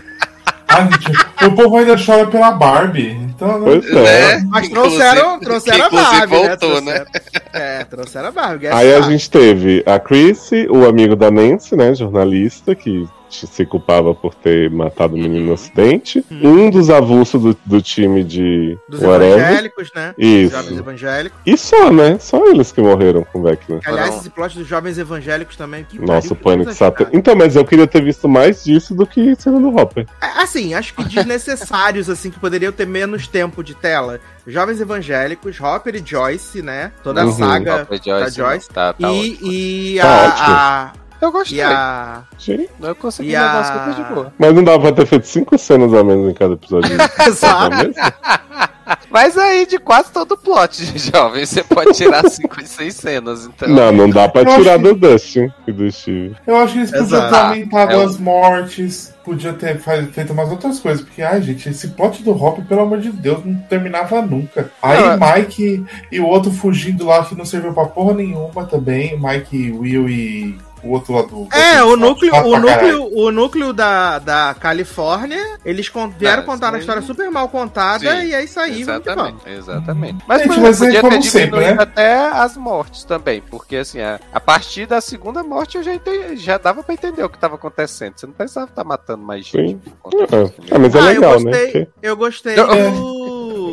Ah, gente, o povo ainda chora pela Barbie. Então, né? Pois é. Né? Mas trouxeram, trouxeram a Barbie, né? voltou, né? Trouxeram- É, trouxeram a Barbie. guest Aí a gente teve a Chrissy, o amigo da Nancy, né, jornalista, que se culpava por ter matado o menino no acidente. Um dos avulsos do, do time de Dos whatever. evangélicos, né? Isso. Jovens evangélicos. E só, né? Só eles que morreram com o Vecna. Aliás, Foram- esse plot dos jovens evangélicos também. Que Nossa, o pânico cara. Então, mas eu queria ter visto mais disso do que cena do Hopper. É, Assim, acho que desnecessários, assim, que poderiam ter menos tempo de tela. Jovens evangélicos, Hopper e Joyce, né? Toda a Uhum. saga Hopper da Joyce, Joyce. Tá, tá e, ótimo. e Tá a, a- Eu gostei. E a. Gente, Eu consegui e levar a- as coisas de boa. mas não dava pra ter feito cinco cenas a menos em cada episódio. Exato. Não é mesmo? Mas aí, de quase todo o plot, jovem, você pode tirar 5 e 6 cenas, então. Não, não dá pra Eu tirar acho do Dustin e do Steve. Eu acho que eles podiam Exato. ter aumentado É um- as mortes, podia ter feito umas outras coisas, porque, ai, gente, esse plot do Hop, pelo amor de Deus, não terminava nunca. Aí Não, Mike e o outro fugindo lá que não serviu pra porra nenhuma também, Mike, Will e o outro lá do. É, o núcleo, Chato o núcleo, o núcleo da, da Califórnia, eles con- vieram É, contar uma sim. história super mal contada Sim, e é isso aí, que Exatamente, vamos. exatamente. Mas, Gente, por mas é podia como ter sempre, diminuído né? até as mortes também, porque assim, a, a partir da segunda morte eu já, entendi, já dava pra entender o que tava acontecendo. Você não precisava estar matando mais gente. Sim. por conta É. disso, Ah, mas é Ah, legal, eu né? gostei, Porque eu gostei Eu- do...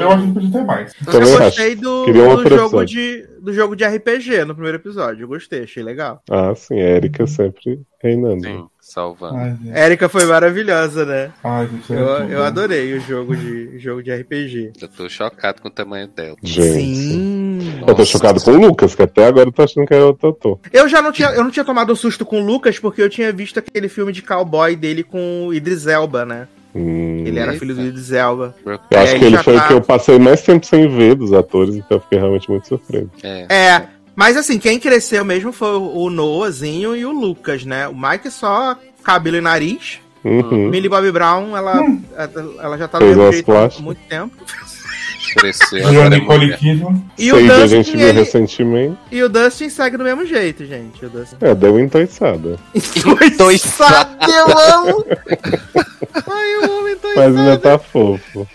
Eu acho que podia ter mais. Eu Também gostei do, um do jogo de, do jogo de RPG no primeiro episódio. Eu gostei, achei legal. Ah, sim, a Erika sempre reinando. Sim, salvando. Ai. Érica foi maravilhosa, né? Ai, gente, é Eu, eu adorei o jogo de, jogo de RPG. Eu tô chocado com o tamanho dela. Gente. Sim. Eu tô chocado com o Lucas, que até agora eu tô achando que é o Totô. Eu já não tinha, eu não tinha tomado susto com o Lucas porque eu tinha visto aquele filme de cowboy dele com o Idris Elba, né? Hum, Ele era filho do Idris Elba. eu acho É, que ele foi tá- o que eu passei mais tempo sem ver dos atores, então eu fiquei realmente muito surpreso. É. É, mas assim, quem cresceu mesmo foi o Noahzinho e o Lucas, né? O Mike só cabelo e nariz. Uhum. Millie Bobby Brown, ela, ela já tá do mesmo jeito há muito tempo. Cresceu. É Nicole. Kidman. E o, Sei, a Dustin, gente viu ele- recentemente. e o Dustin segue do mesmo jeito, gente. O Dustin. É, deu uma entoiçada. Entoiçado, eu amo! Ai, eu amo Mas entoiçado. ainda tá fofo.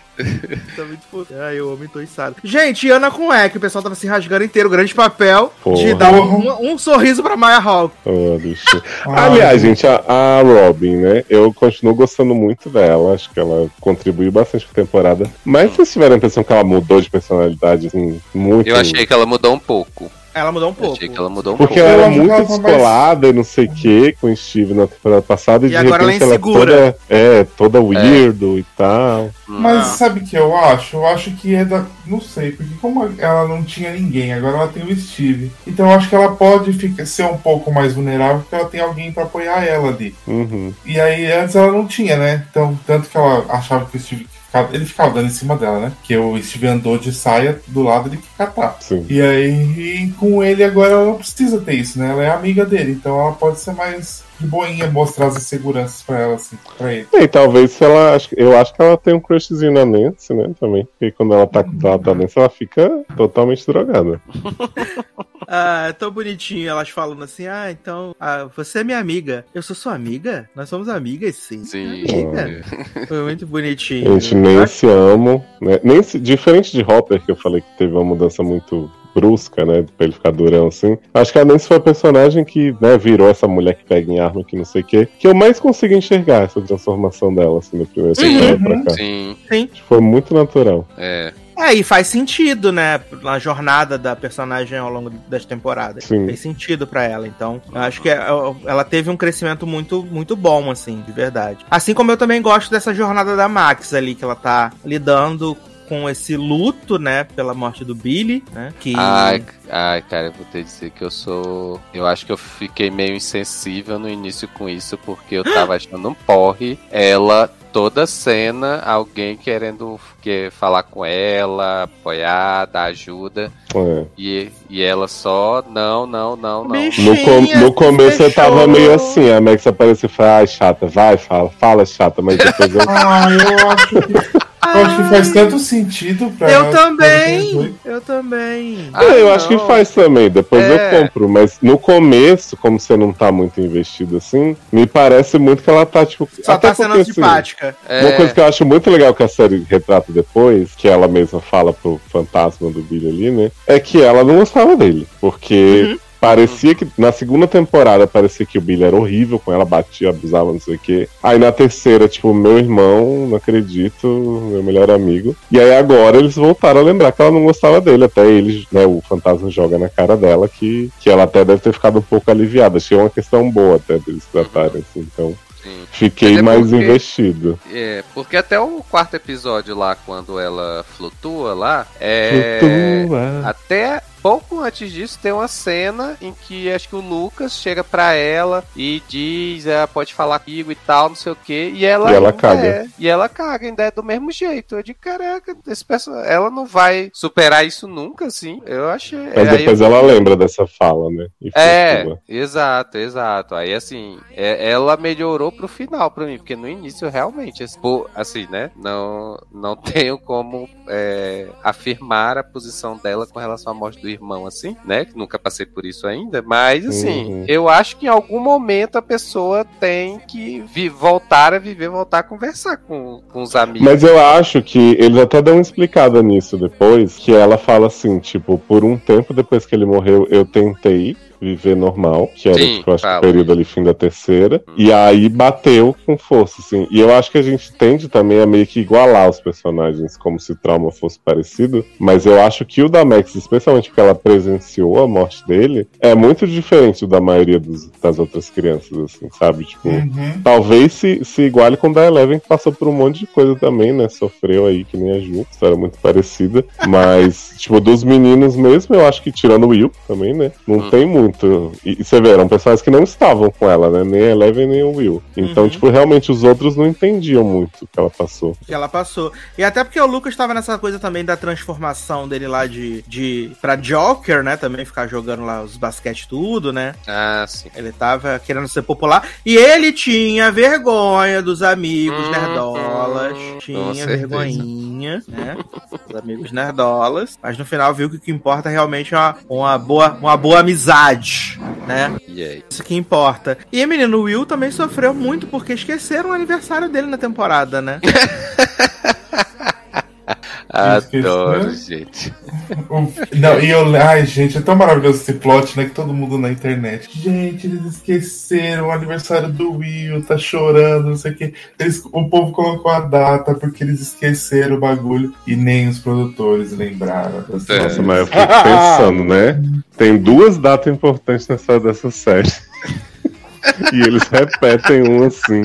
Tá muito fofo. Ai, eu amo entoiçado. Gente, Ana com E, que o pessoal tava se rasgando inteiro. Grande papel de Porra. dar um, um sorriso pra Maya Hawk. Oh, bicho. Ah, Aliás, gente, a, a Robin, né? Eu continuo gostando muito dela. Acho que ela contribuiu bastante com a temporada. Mas vocês tiveram a impressão que ela mudou de personalidade, assim, muito. Eu achei que ela mudou um pouco. Ela mudou um Eu pouco. achei que ela mudou um Porque pouco. ela era Eu muito descolada e não sei o que com o Steve na temporada passada. E, E de agora ela é repente ela é insegura. toda, é, toda weirdo e tal. Mas Ah. sabe o que eu acho? Eu acho que é da. Não sei, porque como ela não tinha ninguém, agora ela tem o Steve. Então eu acho que ela pode ficar, ser um pouco mais vulnerável porque ela tem alguém pra apoiar ela ali. Uhum. E aí antes ela não tinha, né? Então, tanto que ela achava que o Steve. Ficava- Ele ficava dando em cima dela, né? Que o Steve andou de saia do lado catar. Sim. E aí, com ele agora ela não precisa ter isso, né? Ela é amiga dele, então ela pode ser mais de boinha, mostrar as inseguranças pra ela, assim, pra ele. E talvez se ela. acho- Eu acho que ela tem um crushzinho na Nancy, né? Também. Porque quando ela tá com o da Nancy, ela fica totalmente drogada. Ah, é tão bonitinho elas falando assim: ah, então, ah, você é minha amiga. Eu sou sua amiga? Nós somos amigas, sim. Sim. Amiga. Foi muito bonitinho. Gente, nem se amo, né? Nem se- diferente de Hopper, que eu falei que teve uma mudança muito brusca, né? Pra ele ficar durão assim. Acho que a Nancy foi a personagem que, né, virou essa mulher que pega em arma, que não sei o quê. Que eu mais consigo enxergar essa transformação dela, assim, no primeiro temporada pra cá. Sim, Sim. Foi muito natural. é. É, e faz sentido, né? Na jornada da personagem ao longo das temporadas. Sim. Fez sentido pra ela. Então, eu acho que é- ela teve um crescimento muito, muito bom, assim, de verdade. Assim como eu também gosto dessa jornada da Max ali, que ela tá lidando com esse luto, né, pela morte do Billy, né? Que. Ai, ai, cara, eu vou ter que dizer que eu sou. Eu acho que eu fiquei meio insensível no início com isso, porque eu tava achando um porre. Ela, toda cena, alguém querendo que, falar com ela, apoiar, dar ajuda. É. E, e ela só, não, não, não, não. Bicho. No, com- Bichinha, no começo eu tava meio assim, a Max apareceu e falou, ai, chata, vai, fala, fala, chata, mas depois eu. Ah, eu acho que. Eu acho que faz tanto sentido pra Eu também! Eu também! Ah, É, eu acho que não. faz também, depois É. eu compro, mas no começo, como você não tá muito investido assim, me parece muito que ela tá, tipo. Só até tá sendo porque, assim, antipática. É, Uma coisa que eu acho muito legal que a série retrata depois, que ela mesma fala pro fantasma do Billy ali, né? É que ela não gostava dele. Porque Uhum. Parecia que. Na segunda temporada parecia que o Billy era horrível com ela, batia, abusava, não sei o quê. Aí na terceira, tipo, meu irmão, não acredito, meu melhor amigo. E aí agora eles voltaram a lembrar que ela não gostava dele. Até eles, né, o fantasma joga na cara dela que, que ela até deve ter ficado um pouco aliviada. Achei uma questão boa até deles tratarem, assim. Então. sim. Fiquei Até mais porque- investido. É, porque até o quarto episódio lá, quando ela flutua lá, é. Flutua. Até pouco antes disso tem uma cena em que acho que o Lucas chega pra ela e diz, ah, pode falar comigo e tal, não sei o que, e ela E ela ainda caga. é- e ela caga, ainda é do mesmo jeito. Eu digo, caraca, esse perso- ela não vai superar isso nunca, assim. Eu achei. Mas aí depois eu- ela lembra dessa fala, né? E É, flutua. exato, exato. Aí assim, é- ela melhorou pro final pra mim, porque no início realmente, assim, assim, né? Não, não tenho como é, afirmar a posição dela com relação à morte do irmão, assim, né? Que nunca passei por isso ainda, mas assim, Uhum. eu acho que em algum momento a pessoa tem que voltar a viver, voltar a conversar com, com os amigos. Mas eu acho que eles até dão uma explicada nisso depois, que ela fala assim, tipo, por um tempo depois que ele morreu, eu tentei viver normal, que era, Sim, tipo, acho o período ali, fim da terceira. E aí bateu com força, assim. E eu acho que a gente tende também a meio que igualar os personagens, como se trauma fosse parecido. Mas eu acho que o da Max, especialmente porque ela presenciou a morte dele, é muito diferente do da maioria dos- das outras crianças, assim, sabe? Tipo. Uhum. Talvez se, se iguale com o da Eleven, que passou por um monte de coisa também, né? Sofreu aí, que nem a Ju, história muito parecida. Mas, tipo, dos meninos mesmo, eu acho que tirando o Will também, né? Não Hum. tem muito. E, e você vê, eram personagens que não estavam com ela, né? Nem a Eleven, nem o Will. Então, Uhum. tipo, realmente os outros não entendiam muito o que ela passou. que ela passou. E até porque o Lucas tava nessa coisa também da transformação dele lá de, de pra Joker, né? Também ficar jogando lá os basquete tudo, né? Ah, sim. Ele tava querendo ser popular. E ele tinha vergonha dos amigos Hum, nerdolas. hum, tinha vergonhinha, né? Os amigos nerdolas. Mas no final viu que o que importa realmente é uma, uma, boa, uma boa amizade, né? E? Isso que importa. E menino, o Will também sofreu muito porque esqueceram o aniversário dele na temporada, né? Adoro, Esqueci, gente. O- Não, e eu. Ai, gente, é tão maravilhoso esse plot, né? Que todo mundo na internet. Gente, eles esqueceram o aniversário do Will, tá chorando, não sei o quê. Eles, o povo colocou a data porque eles esqueceram o bagulho e nem os produtores lembraram. série. Nossa, mas eu fico pensando, né? Tem duas datas importantes nessa dessa série. e eles repetem um assim.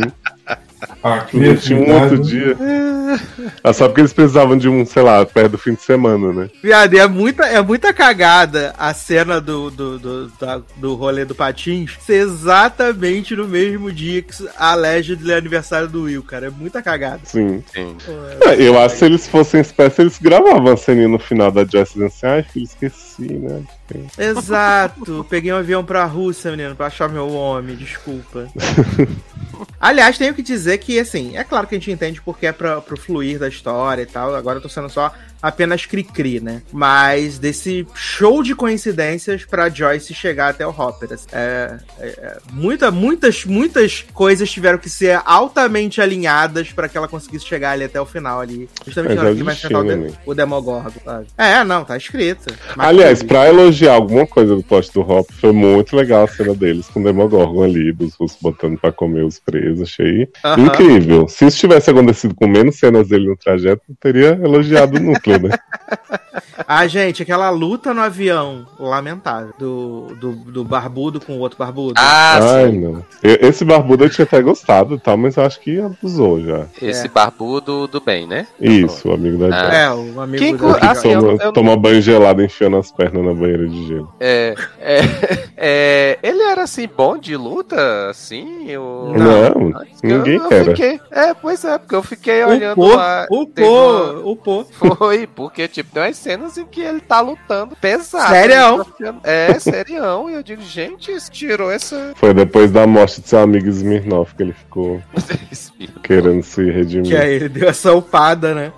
Ah, Não tinha um outro dia. Ah, só porque eles precisavam de um, sei lá, perto do fim de semana, né? Viado, e é muita, é muita cagada a cena do, do, do, da- do rolê do Patins ser exatamente no mesmo dia que a Legend é aniversário do Will, cara. É muita cagada. Sim. Sim. Ah, Eu acho que se eles fossem espécie, eles gravavam a ceninha no final da Joyce dizendo assim, ai, filho, esqueci, né? Exato. Peguei um avião pra Rússia, menino, pra achar meu homem, desculpa. Aliás, tenho que dizer que, assim, é claro que a gente entende porque é pra, pro fluir da história e tal. Agora eu tô sendo só apenas cri-cri, né? Mas desse show de coincidências pra Joyce chegar até o Hopper. É, é- é- muita, muitas, muitas coisas tiveram que ser altamente alinhadas pra que ela conseguisse chegar ali até o final ali. Justamente É, na hora que vai enfrentar o, né, o Demogorgon, sabe? É, não, tá escrito. Aliás, pra elogiar alguma coisa do plot do Hop, foi muito legal a cena deles com o Demogorgon ali, dos russos botando pra comer os presos, achei Aham. incrível. Se isso tivesse acontecido com menos cenas dele no trajeto, eu teria elogiado o núcleo, Ah, gente, aquela luta no avião, lamentável, do, do, do barbudo com o outro barbudo. Ah, Ai, sim. não. Esse barbudo eu tinha até gostado e tal, mas eu acho que abusou já. Esse É. barbudo do bem, né? Isso, o amigo da Ah. É, o amigo Quem ah, Que assim, eu toma, não- eu- toma banho gelado enfiando as pernas na banheira de gelo. É, é, é, ele era assim bom de luta, assim, eu... Não, que eu- ninguém eu era. fiquei- é, pois é, porque eu fiquei O olhando pô, lá. o pô, o pô. uma- Foi, porque, tipo, tem umas cenas em que ele tá lutando pesado. Sério? É, serião. E eu digo, gente, tirou essa. Foi depois da morte de seu amigo Smirnoff que ele ficou querendo se redimir. Que aí ele deu essa upada, né?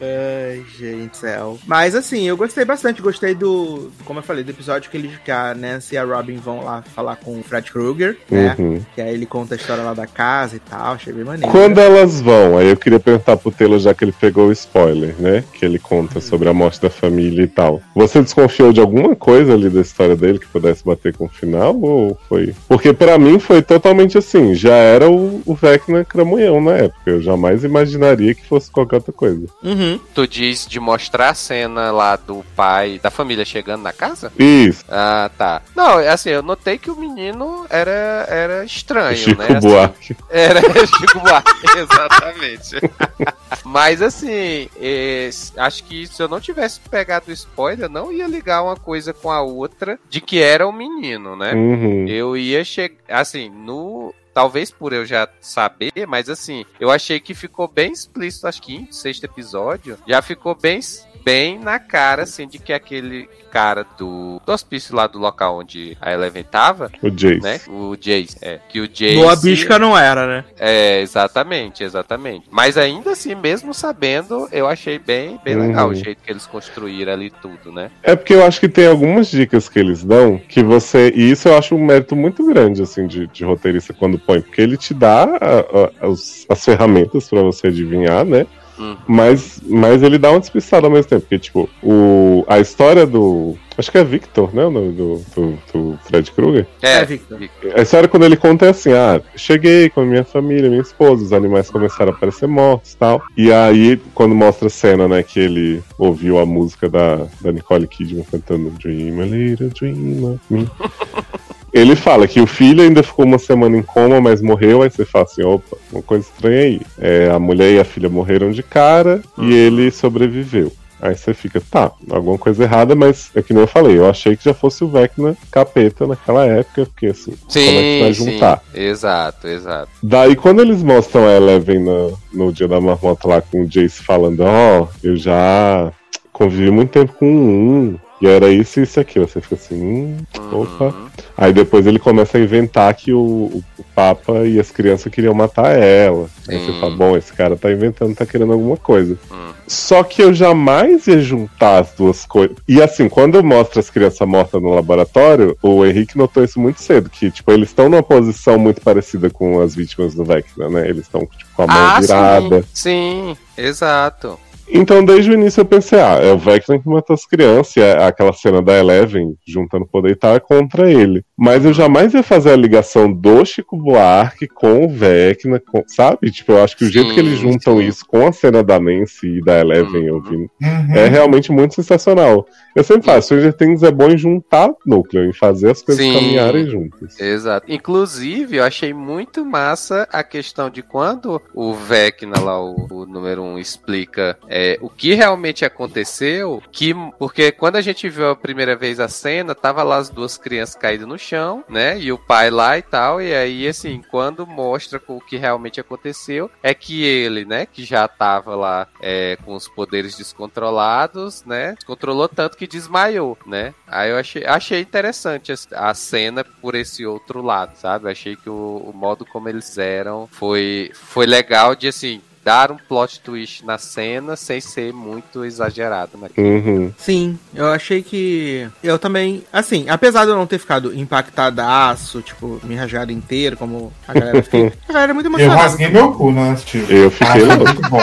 Ai, gente, céu. Mas assim, eu gostei bastante. Gostei do, como eu falei, do episódio que, eles, que a Nancy e a Robin vão lá falar com o Fred Krueger, né? Uhum. Que aí ele conta a história lá da casa e tal. Achei bem maneiro. Quando elas vão, aí eu queria perguntar pro Taylor, já que ele pegou o spoiler, né? Que ele conta sobre a morte da família e tal. Você desconfiou de alguma coisa ali da história dele que pudesse bater com o final? Ou foi. Porque pra mim foi totalmente assim, já era o, o Vecna Cramunhão na época. Eu jamais imaginaria que fosse qualquer outra coisa. Uhum. Tu diz de mostrar a cena lá do pai, da família chegando na casa? Isso, Ah, tá. Não, assim, eu notei que o menino era, era estranho, Chico né? Assim, Buarque. Era Chico Buarque, exatamente. Mas assim, eh, acho que se eu não tivesse pegado o spoiler, não ia ligar uma coisa com a outra de que era um menino, né? Uhum. Eu ia chegar, assim, no. Talvez por eu já saber, mas assim, eu achei que ficou bem explícito, acho que em sexto episódio, já ficou bem, bem na cara, assim, de que aquele cara do, do hospício lá do local onde a Eleven tava, O Jace. né? O Jace, é. Que o Jace. Boa Bisca não era, né? É, exatamente, exatamente. Mas ainda assim, mesmo sabendo, eu achei bem, bem Uhum. legal o jeito que eles construíram ali tudo, né? É porque eu acho que tem algumas dicas que eles dão que você. E isso eu acho um mérito muito grande, assim, de, de roteirista quando põe. Porque ele te dá a- a- os- as ferramentas pra você adivinhar, né? Hum. Mas, mas ele dá uma despistada ao mesmo tempo, porque, tipo, o, a história do. Acho que é Victor, né? O nome do, do, do Fred Krueger. É, É, Victor. A história quando ele conta é assim, ah, cheguei com a minha família, minha esposa, os animais começaram a aparecer mortos e tal. E aí, quando mostra a cena, né, que ele ouviu a música da, da Nicole Kidman cantando Dream a Little Dream of Me. Ele fala que o filho ainda ficou uma semana em coma, mas morreu. Aí você fala assim: opa, uma coisa estranha aí. É, a mulher e a filha morreram de cara e ele sobreviveu. Aí você fica, tá, alguma coisa errada, mas é que nem eu falei, eu achei que já fosse o Vecna capeta naquela época, porque assim, como é que vai Sim, sim. juntar? Exato, exato. Daí quando eles mostram a Eleven no, no dia da marmota lá com o Jace falando, ó, eu já convivi muito tempo com um, e era isso e isso aquilo. Você fica assim, hum, opa. Uhum. Aí depois ele começa a inventar que o, o- o Papa e as crianças queriam matar ela. Aí você fala, bom, esse cara tá inventando, tá querendo alguma coisa. Hum. Só que eu jamais ia juntar as duas coisas. E assim, quando mostra as crianças mortas no laboratório, o Henrique notou isso muito cedo, que, tipo, eles estão numa posição muito parecida com as vítimas do Vecna, né? Eles estão, tipo, com a mão Ah, virada. sim, sim, exato. Então, desde o início eu pensei, ah, é o Vecna que matou as crianças, e é aquela cena da Eleven juntando poder e tal é contra ele. Mas eu jamais ia fazer a ligação do Chico Buarque com o Vecna, com- sabe? Tipo, eu acho que o jeito Sim, que eles juntam sim. isso com a cena da Nancy e da Eleven Uhum. ouvindo Uhum. é realmente muito sensacional. Eu sempre falo, Stranger Things é bom em juntar núcleo, em fazer as coisas Sim. caminharem juntas. Exato. Inclusive, eu achei muito massa a questão de quando o Vecna lá, o, o número 1, um, explica é, o que realmente aconteceu. Que, porque quando a gente viu a primeira vez a cena, tava lá as duas crianças caídas no chão, né? E o pai lá e tal. E aí, assim, quando mostra o que realmente aconteceu, é que ele, né, que já tava lá é, com os poderes descontrolados, né? Descontrolou tanto que desmaiou, né? Aí eu achei, achei interessante a, cena por esse outro lado, sabe? Eu achei que o, o modo como eles eram foi, foi legal de assim. Dar um plot twist na cena sem ser muito exagerado, né? Uhum. Sim, eu achei que. Eu também. Assim, apesar de eu não ter ficado impactadaço, tipo, me rasgado inteiro, como a galera fica. A galera é muito Eu emocionada. rasguei meu cu na assistindo. Eu fiquei Ah, foi louco. muito bom.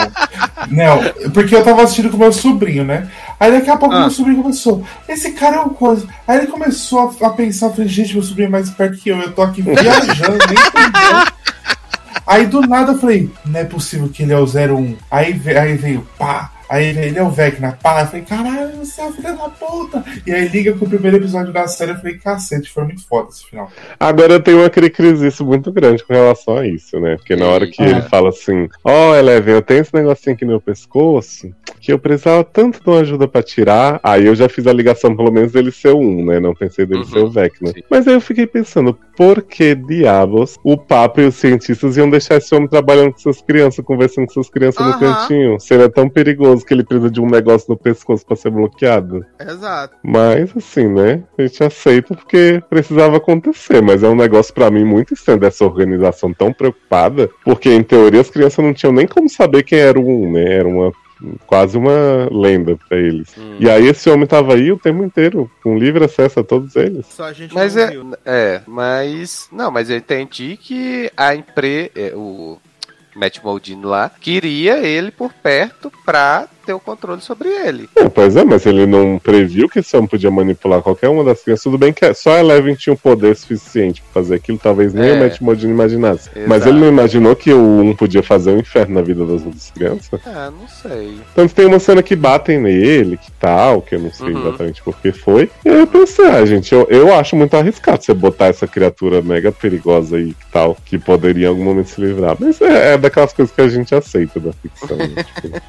Não, porque eu tava assistindo com meu sobrinho, né? Aí daqui a pouco Ah. meu sobrinho começou. Esse cara é um coisa. Aí ele começou a, a pensar, falei, gente, meu sobrinho é mais esperto que eu. Eu tô aqui viajando, nem. Aí do nada eu falei, não é possível que ele é o 01. Aí, aí veio, pá. Aí ele é o Vecna, pá. Eu falei, caralho, você é o filho da puta. E aí liga com o primeiro episódio da série. Eu falei, cacete, foi muito foda esse final. Agora eu tenho uma cricrisice muito grande com relação a isso, né? Porque na hora que Ah. ele fala assim, ó, Eleven, eu tenho esse negocinho aqui no meu pescoço, que eu precisava tanto de uma ajuda pra tirar, aí eu já fiz a ligação, pelo menos, dele ser o um, né? Não pensei dele Uhum, ser o Vecna. sim. Mas aí eu fiquei pensando, por que diabos o Papa e os cientistas iam deixar esse homem trabalhando com essas crianças, conversando com essas crianças no Aham. cantinho? Se ele é tão perigoso que ele precisa de um negócio no pescoço pra ser bloqueado. Exato. Mas, assim, né? A gente aceita porque precisava acontecer. Mas é um negócio pra mim muito estranho dessa organização tão preocupada. Porque, em teoria, as crianças não tinham nem como saber quem era o um, né? Era uma. Quase uma lenda pra eles. Hum. E aí esse homem tava aí o tempo inteiro, com livre acesso a todos eles. Só a gente Mas não é, viu. né? é, mas não, mas eu entendi que a empresa, o Matt Moldini lá, queria ele por perto pra ter o controle sobre ele. É, pois é, mas ele não previu que esse homem podia manipular qualquer uma das crianças. Tudo bem que só a Eleven tinha o poder suficiente pra fazer aquilo, talvez nem É. o Matt Modine imaginasse. Mas Exato. ele não imaginou que o um podia fazer um inferno na vida das outras crianças? Ah, não sei. Tanto tem uma cena que batem nele, que tal, que eu não sei Uhum. exatamente por que foi. E aí eu pensei, ah, gente, eu, eu acho muito arriscado você botar essa criatura mega perigosa aí que tal, que poderia em algum momento se livrar. Mas é, é daquelas coisas que a gente aceita da ficção. né? Tipo,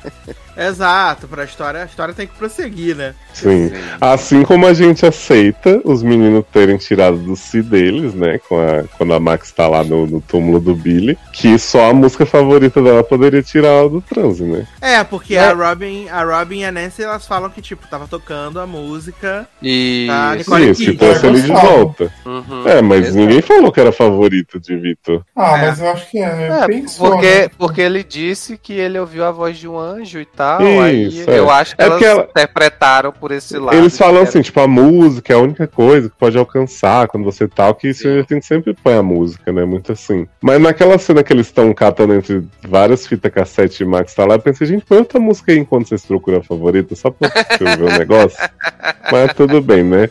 Exato, pra história, a história tem que prosseguir, né? sim. Sim. Assim como a gente aceita os meninos terem tirado do si deles, né? Com a, quando a Max tá lá no, no túmulo do Billy, que só a música favorita dela poderia tirar ela do transe, né? É, porque É. a Robin, a Robin e a Nancy, elas falam que, tipo, tava tocando a música. E Tá, Nicole Isso, trouxe ele de Gostava. volta. Uhum. É, mas Exato. ninguém falou que era favorito de Vitor. Ah, É. mas eu acho que é. É, porque, né? porque ele disse que ele ouviu a voz de um anjo e tal. Aí Isso, é. eu acho que É elas porque ela- interpretaram por esse lado. Eles falam assim, tipo, a música é a única coisa que pode alcançar quando você tal, que Stranger Things sempre põe a música, né? Muito assim. Mas naquela cena que eles estão catando entre várias fitas cassete e Max tá lá, eu pensei, gente, põe outra música aí enquanto vocês procuram a favorita, só pra ver o negócio. Mas tudo bem, né?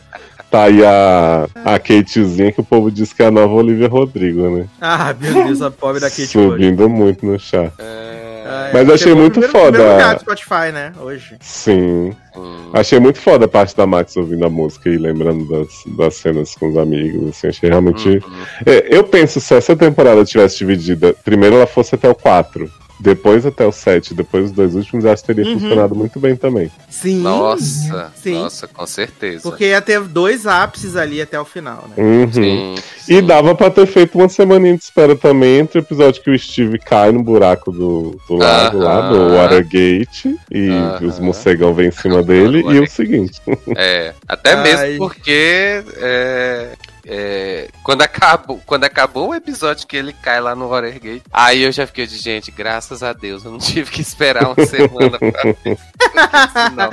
Tá aí a, a Katezinha que o povo diz que é a nova Olivia Rodrigo, né? Ah, meu Deus, a pobre da Kate. Subindo muito no chá. Ah, Mas eu achei muito primeiro- foda. primeiro lugar do Spotify, né? Hoje. Sim. Hum, Achei muito foda a parte da Max ouvindo a música e lembrando das, das cenas com os amigos. Assim, achei realmente. uhum. É, eu penso, se essa temporada tivesse dividida, primeiro ela fosse até o 4, depois até o 7, depois os dois últimos, acho que teria Uhum. funcionado muito bem também. Sim. Nossa, Sim. nossa, com certeza. Porque ia ter dois ápices ali até o final, né? Uhum. Sim, E sim. dava pra ter feito uma semaninha de espera também entre o episódio que o Steve cai no buraco do, do lago lá, do. Watergate, e os morcegão vêm em cima dele, e o seguinte. É, até Ai. mesmo porque é, é, quando, acabou, quando acabou o episódio que ele cai lá no Watergate, aí eu já fiquei de gente, graças a Deus, eu não tive que esperar uma semana pra ver. Senão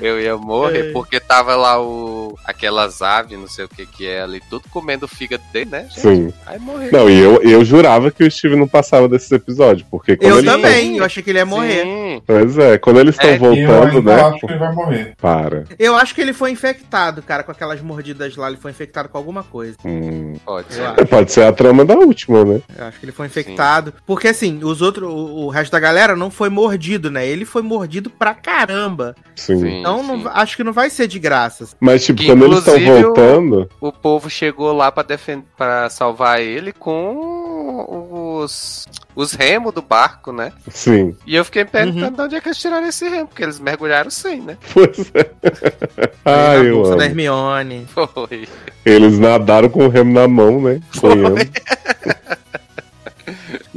eu ia morrer, É. porque tava lá o aquelas aves, não sei o que que é ali, tudo comendo o fígado dele, né? gente? Sim. Aí morreu. Não, e eu, eu jurava que o Steve não passava desses episódios, porque quando Eu eles também, eu achei que ele ia morrer. Sim. Pois é, quando eles estão É, eu voltando, né? acho que ele vai morrer. Para. Eu acho que ele foi infectado, cara, com aquelas mordidas lá. Ele foi infectado com alguma coisa. Hum. Pode ser. É, Pode ser a trama da última, né? Eu acho que ele foi infectado. Porque assim, os outros, o, o resto da galera não foi mordido, né? Ele foi mordido pra caramba. Sim. Sim, Então não- sim. acho que não vai ser de graça. Mas, tipo, Que, quando eles estão voltando. o povo chegou lá pra defender, para salvar ele com os os remos do barco, né? Sim. E eu fiquei me perguntando Uhum. de onde é que eles tiraram esse remo, porque eles mergulharam sem, né? Pois é. Ai, na eu bolsa da amo. Hermione. Foi. Eles nadaram com o remo na mão, né? Foi.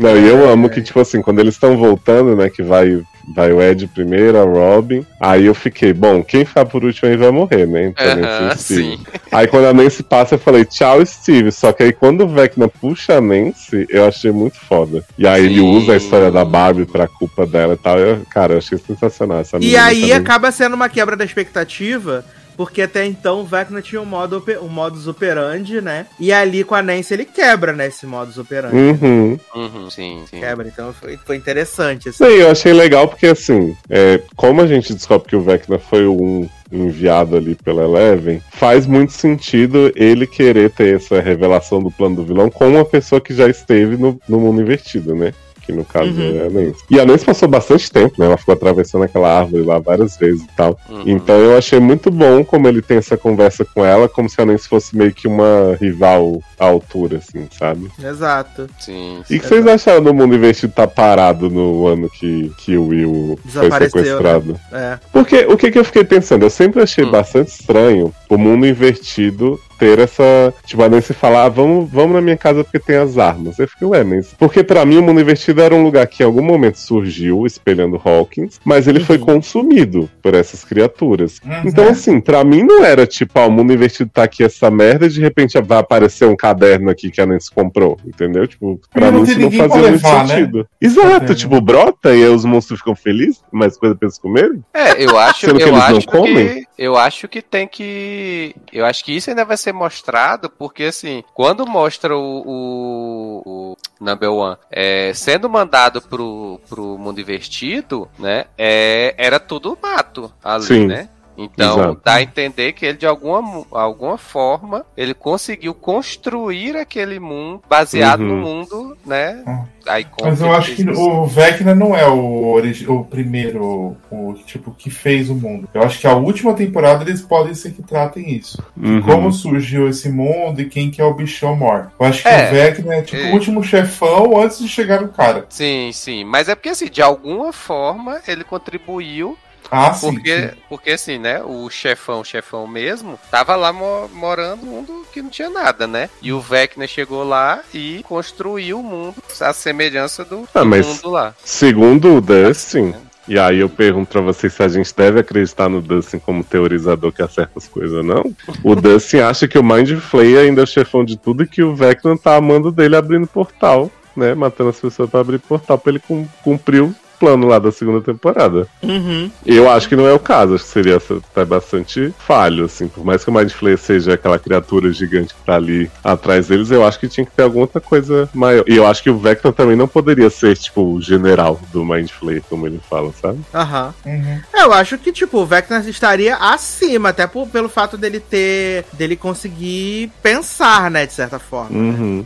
Não, e eu amo que, tipo assim, quando eles estão voltando, né? Que vai, vai o Ed primeiro, a Robin. Aí eu fiquei, bom, quem ficar por último aí vai morrer, né? Então, Aham, Nancy e Steve. sim. Aí quando a Nancy passa, eu falei, tchau, Steve. Só que aí quando o Vecna puxa a Nancy, eu achei muito foda. E aí ele Sim. usa a história da Barbie pra culpa dela e tal. Eu, cara, eu achei sensacional essa E aí também. acaba sendo uma quebra da expectativa. Porque até então o Vecna tinha um, modo, um modus operandi, né? E ali com a Nancy ele quebra, né? Esse modus operandi. Uhum. Uhum, sim, sim. Quebra, então foi, foi interessante. Assim. Sim, eu achei legal porque, assim, é, como a gente descobre que o Vecna foi o um enviado ali pela Eleven, faz muito sentido ele querer ter essa revelação do plano do vilão com uma pessoa que já esteve no, no mundo invertido, né? Que no caso Uhum. é a Nancy. E a Nancy passou bastante tempo, né? Ela ficou atravessando aquela árvore lá várias vezes e tal. Uhum. Então eu achei muito bom como ele tem essa conversa com ela, como se a Nancy fosse meio que uma rival à altura, assim, sabe? Exato. Sim, E o que vocês acharam do mundo investido tá parado no ano que, que o Will foi Desapareceu, sequestrado? É. Porque o que, que eu fiquei pensando? Eu sempre achei Hum. bastante estranho o mundo invertido ter essa. Tipo, a Nancy falar, ah, vamos, vamos na minha casa porque tem as armas. Eu fiquei, ué, mas. Porque pra mim o mundo invertido era um lugar que em algum momento surgiu, espelhando Hawkins, mas ele foi Uhum. consumido por essas criaturas. Uhum. Então, assim, pra mim não era tipo, ah, o mundo invertido tá aqui essa merda e de repente vai aparecer um caderno aqui que a Nancy comprou, entendeu? Tipo, pra não mim tem isso não fazia muito levar, né? sentido. Exato, Entendeu? tipo, brota e aí os monstros ficam felizes, mais coisa pra eles comerem? É, eu acho, Sendo que eu eles não acho comem? que eu acho que tem que, eu acho que isso ainda vai ser mostrado porque assim, quando mostra o, o, o Number One é, sendo mandado pro, pro mundo invertido, né? É, era tudo mato ali, Sim. né? Então, Exato. dá a entender que ele, de alguma, alguma forma, ele conseguiu construir aquele mundo baseado Uhum. no mundo, né? Hum. Aí, Mas eu acho que isso? o Vecna não é o, origi- o primeiro, o tipo, que fez o mundo. Eu acho que a última temporada eles podem ser que tratem isso. Uhum. Como surgiu esse mundo e quem que é o bichão mor. Eu acho que É. o Vecna é tipo É. o último chefão antes de chegar no cara. Sim, sim. Mas é porque, assim, de alguma forma ele contribuiu. Ah, sim. Porque, sim. porque assim, né? O chefão, o chefão mesmo, tava lá mo- morando num mundo que não tinha nada, né? E o Vecna chegou lá e construiu o mundo, a semelhança do, Ah, do mas- mundo lá. Segundo o Dustin, e aí eu pergunto pra vocês se a gente deve acreditar no Dustin como teorizador que acerta as coisas ou não. O Dustin acha que o Mind Flayer ainda é o chefão de tudo e que o Vecna tá amando dele abrindo portal, né? Matando as pessoas pra abrir portal pra ele cum- cumprir plano lá da segunda temporada. Uhum. Eu acho que não é o caso, acho que seria tá bastante falho, assim. Por mais que o Mind Flayer seja aquela criatura gigante que tá ali atrás deles, eu acho que tinha que ter alguma outra coisa maior. E eu acho que o Vecna também não poderia ser, tipo, o general do Mind Flayer, como ele fala, sabe? Aham. Uhum. Eu acho que, tipo, o Vecna estaria acima, até por- pelo fato dele ter. dele conseguir pensar, né, de certa forma. Uhum.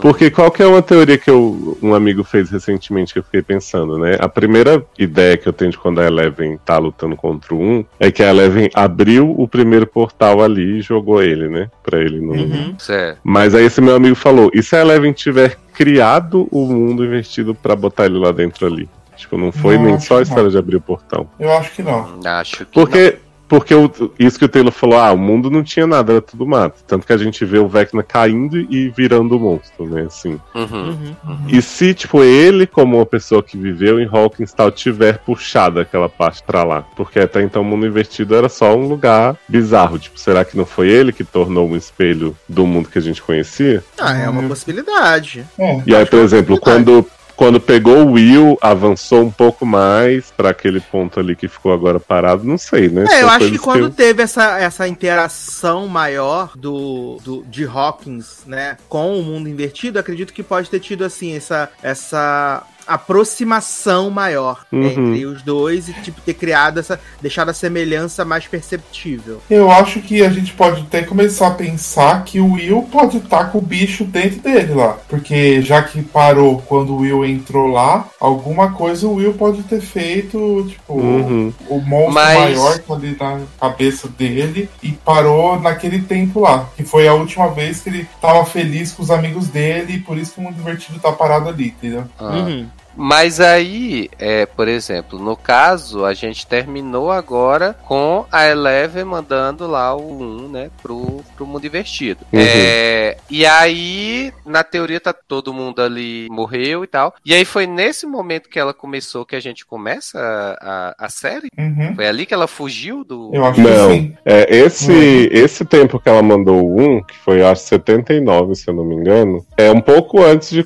Porque qual que é uma teoria que eu- um amigo fez recentemente que eu fiquei pensando, né? A primeira ideia que eu tenho de quando a Eleven tá lutando contra o um é que a Eleven abriu o primeiro portal ali e jogou ele, né? Pra ele não. Uhum. Certo. Mas aí esse meu amigo falou: e se a Eleven tiver criado o mundo investido pra botar ele lá dentro ali? Tipo, não foi Não, nem só a história não. de abrir o portão. Eu acho que não. Acho que Porque, porque o- isso que o Taylor falou, ah, o mundo não tinha nada, era tudo mato. Tanto que a gente vê o Vecna caindo e virando o monstro, né? Assim. não. Uhum. Uhum. E se, tipo, ele, como uma pessoa que viveu em Hawkins tal, tiver puxado aquela parte pra lá? Porque até então o mundo invertido era só um lugar bizarro. Tipo, será que não foi ele que tornou um espelho do mundo que a gente conhecia? Ah, é uma Uhum. possibilidade. É. E aí, por é exemplo, quando, quando pegou o Will, avançou um pouco mais pra aquele ponto ali que ficou agora parado, não sei, né? É, eu acho que quando eu- teve essa, essa interação maior do, do de Hawkins, né, com o mundo invertido, acredito que pode ter tido assim essa essa aproximação maior Uhum. entre os dois e tipo ter criado essa deixado a semelhança mais perceptível. Eu acho que a gente pode até começar a pensar que o Will pode estar com o bicho dentro dele lá. Porque já que parou quando o Will entrou lá, alguma coisa o Will pode ter feito, tipo, Uhum. o monstro Mas- maior tá ali na cabeça dele e parou naquele tempo lá. Que foi a última vez que ele tava feliz com os amigos dele e por isso que o mundo divertido tá parado ali, entendeu? Ah. Uhum. Mas aí, é, por exemplo, no caso, a gente terminou agora com a Eleven mandando lá o 1, né, pro, pro mundo invertido. Uhum. É, e aí, na teoria, tá todo mundo ali morreu e tal. E aí foi nesse momento que ela começou que a gente começa a, a, a série? Uhum. Foi ali que ela fugiu do. Eu acho Não, que sim. é, esse, Uhum. esse tempo que ela mandou o 1, que foi acho 79, se eu não me engano, é um pouco antes de.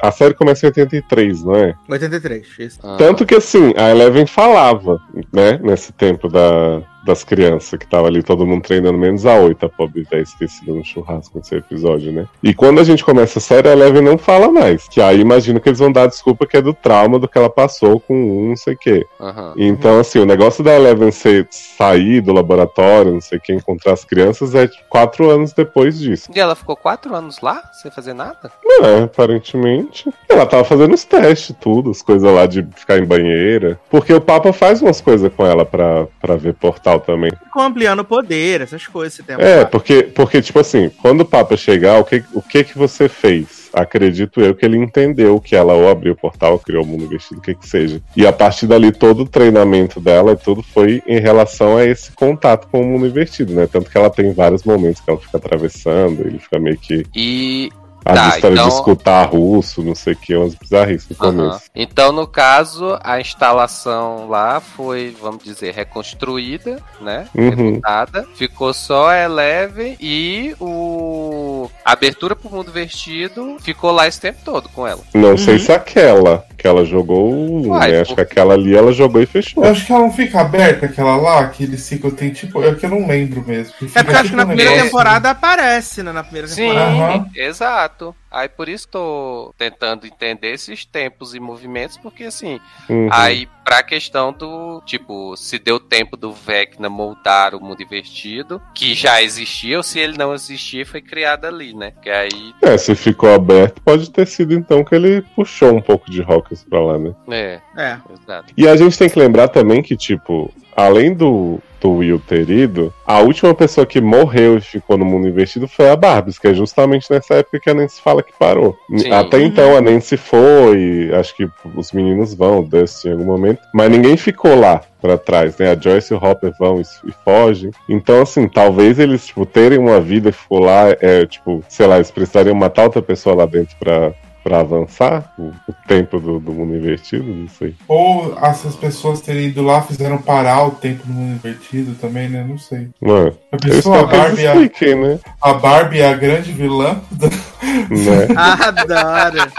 A série começa em 83, não é? 83, isso. Ah, Tanto que assim, a Eleven falava, né, nesse tempo da, das crianças, que tava ali todo mundo treinando, menos a 8, a pobre véia esquecida no churrasco nesse episódio, né? E quando a gente começa a série, a Eleven não fala mais. Que aí imagino que eles vão dar desculpa que é do trauma do que ela passou com um, não sei o quê. aham. Então, assim, o negócio da Eleven ser, sair do laboratório, não sei o que, encontrar as crianças, é quatro anos depois disso. E ela ficou quatro anos lá, sem fazer nada? Não é, aparentemente. Ela tava fazendo os testes, tudo, as coisas lá de ficar em banheira. Porque o Papa faz umas coisas com ela pra, pra ver portal também. Ficou ampliando o poder, essas coisas esse tempo. É, porque, porque, tipo assim, quando o Papa chegar, o que, o que que você fez? Acredito eu que ele entendeu que ela ou abriu o portal, ou criou o mundo vestido, o que que seja. E a partir dali, todo o treinamento dela e tudo foi em relação a esse contato com o mundo invertido, né? Tanto que ela tem vários momentos que ela fica atravessando, ele fica meio que. E A Tá, história então- de escutar russo, não sei o que, umas bizarrices no Aham. começo. Então, no caso, a instalação lá foi, vamos dizer, reconstruída, né? Uhum. Remontada. Ficou só a Eleven e o... a abertura pro mundo vestido ficou lá esse tempo todo com ela. Não sei Uhum. se aquela, que ela jogou, Uai, né? Acho que aquela ali ela jogou e fechou. Eu acho que ela não fica aberta, aquela lá, que eles ficam, tem tipo. É que eu não lembro mesmo. É porque eu acho que tipo na um primeira negócio- temporada aparece, né? Na primeira Sim, temporada. Aham. exato. Aí por isso tô tentando entender esses tempos e movimentos, porque assim, Uhum. Aí, pra questão do, tipo, se deu tempo do Vecna moldar o mundo invertido, que já existia, ou se ele não existia e foi criado ali, né? Que aí, É, se ficou aberto, pode ter sido então que ele puxou um pouco de Hawkins pra lá, né? é, É. exato. E a gente tem que lembrar também que, tipo, além do, do Will ter ido, a última pessoa que morreu e ficou no mundo investido foi a Barbies, que é justamente nessa época que a Nancy fala que parou. Sim. Até então a Nancy foi, acho que os meninos vão, o Dustin em algum momento, mas ninguém ficou lá pra trás, né? A Joyce e o Hopper vão e, e fogem. Então, assim, talvez eles, tipo, terem uma vida que ficou lá, é, tipo, sei lá, eles precisariam matar outra pessoa lá dentro pra, pra avançar o, o tempo do, do mundo invertido, não sei. Ou essas pessoas terem ido lá fizeram parar o tempo no mundo invertido também, né? Não sei. Mano, A eu pessoa, a Barbie, a, expliquem, né? a Barbie é a grande vilã. né? Adoro.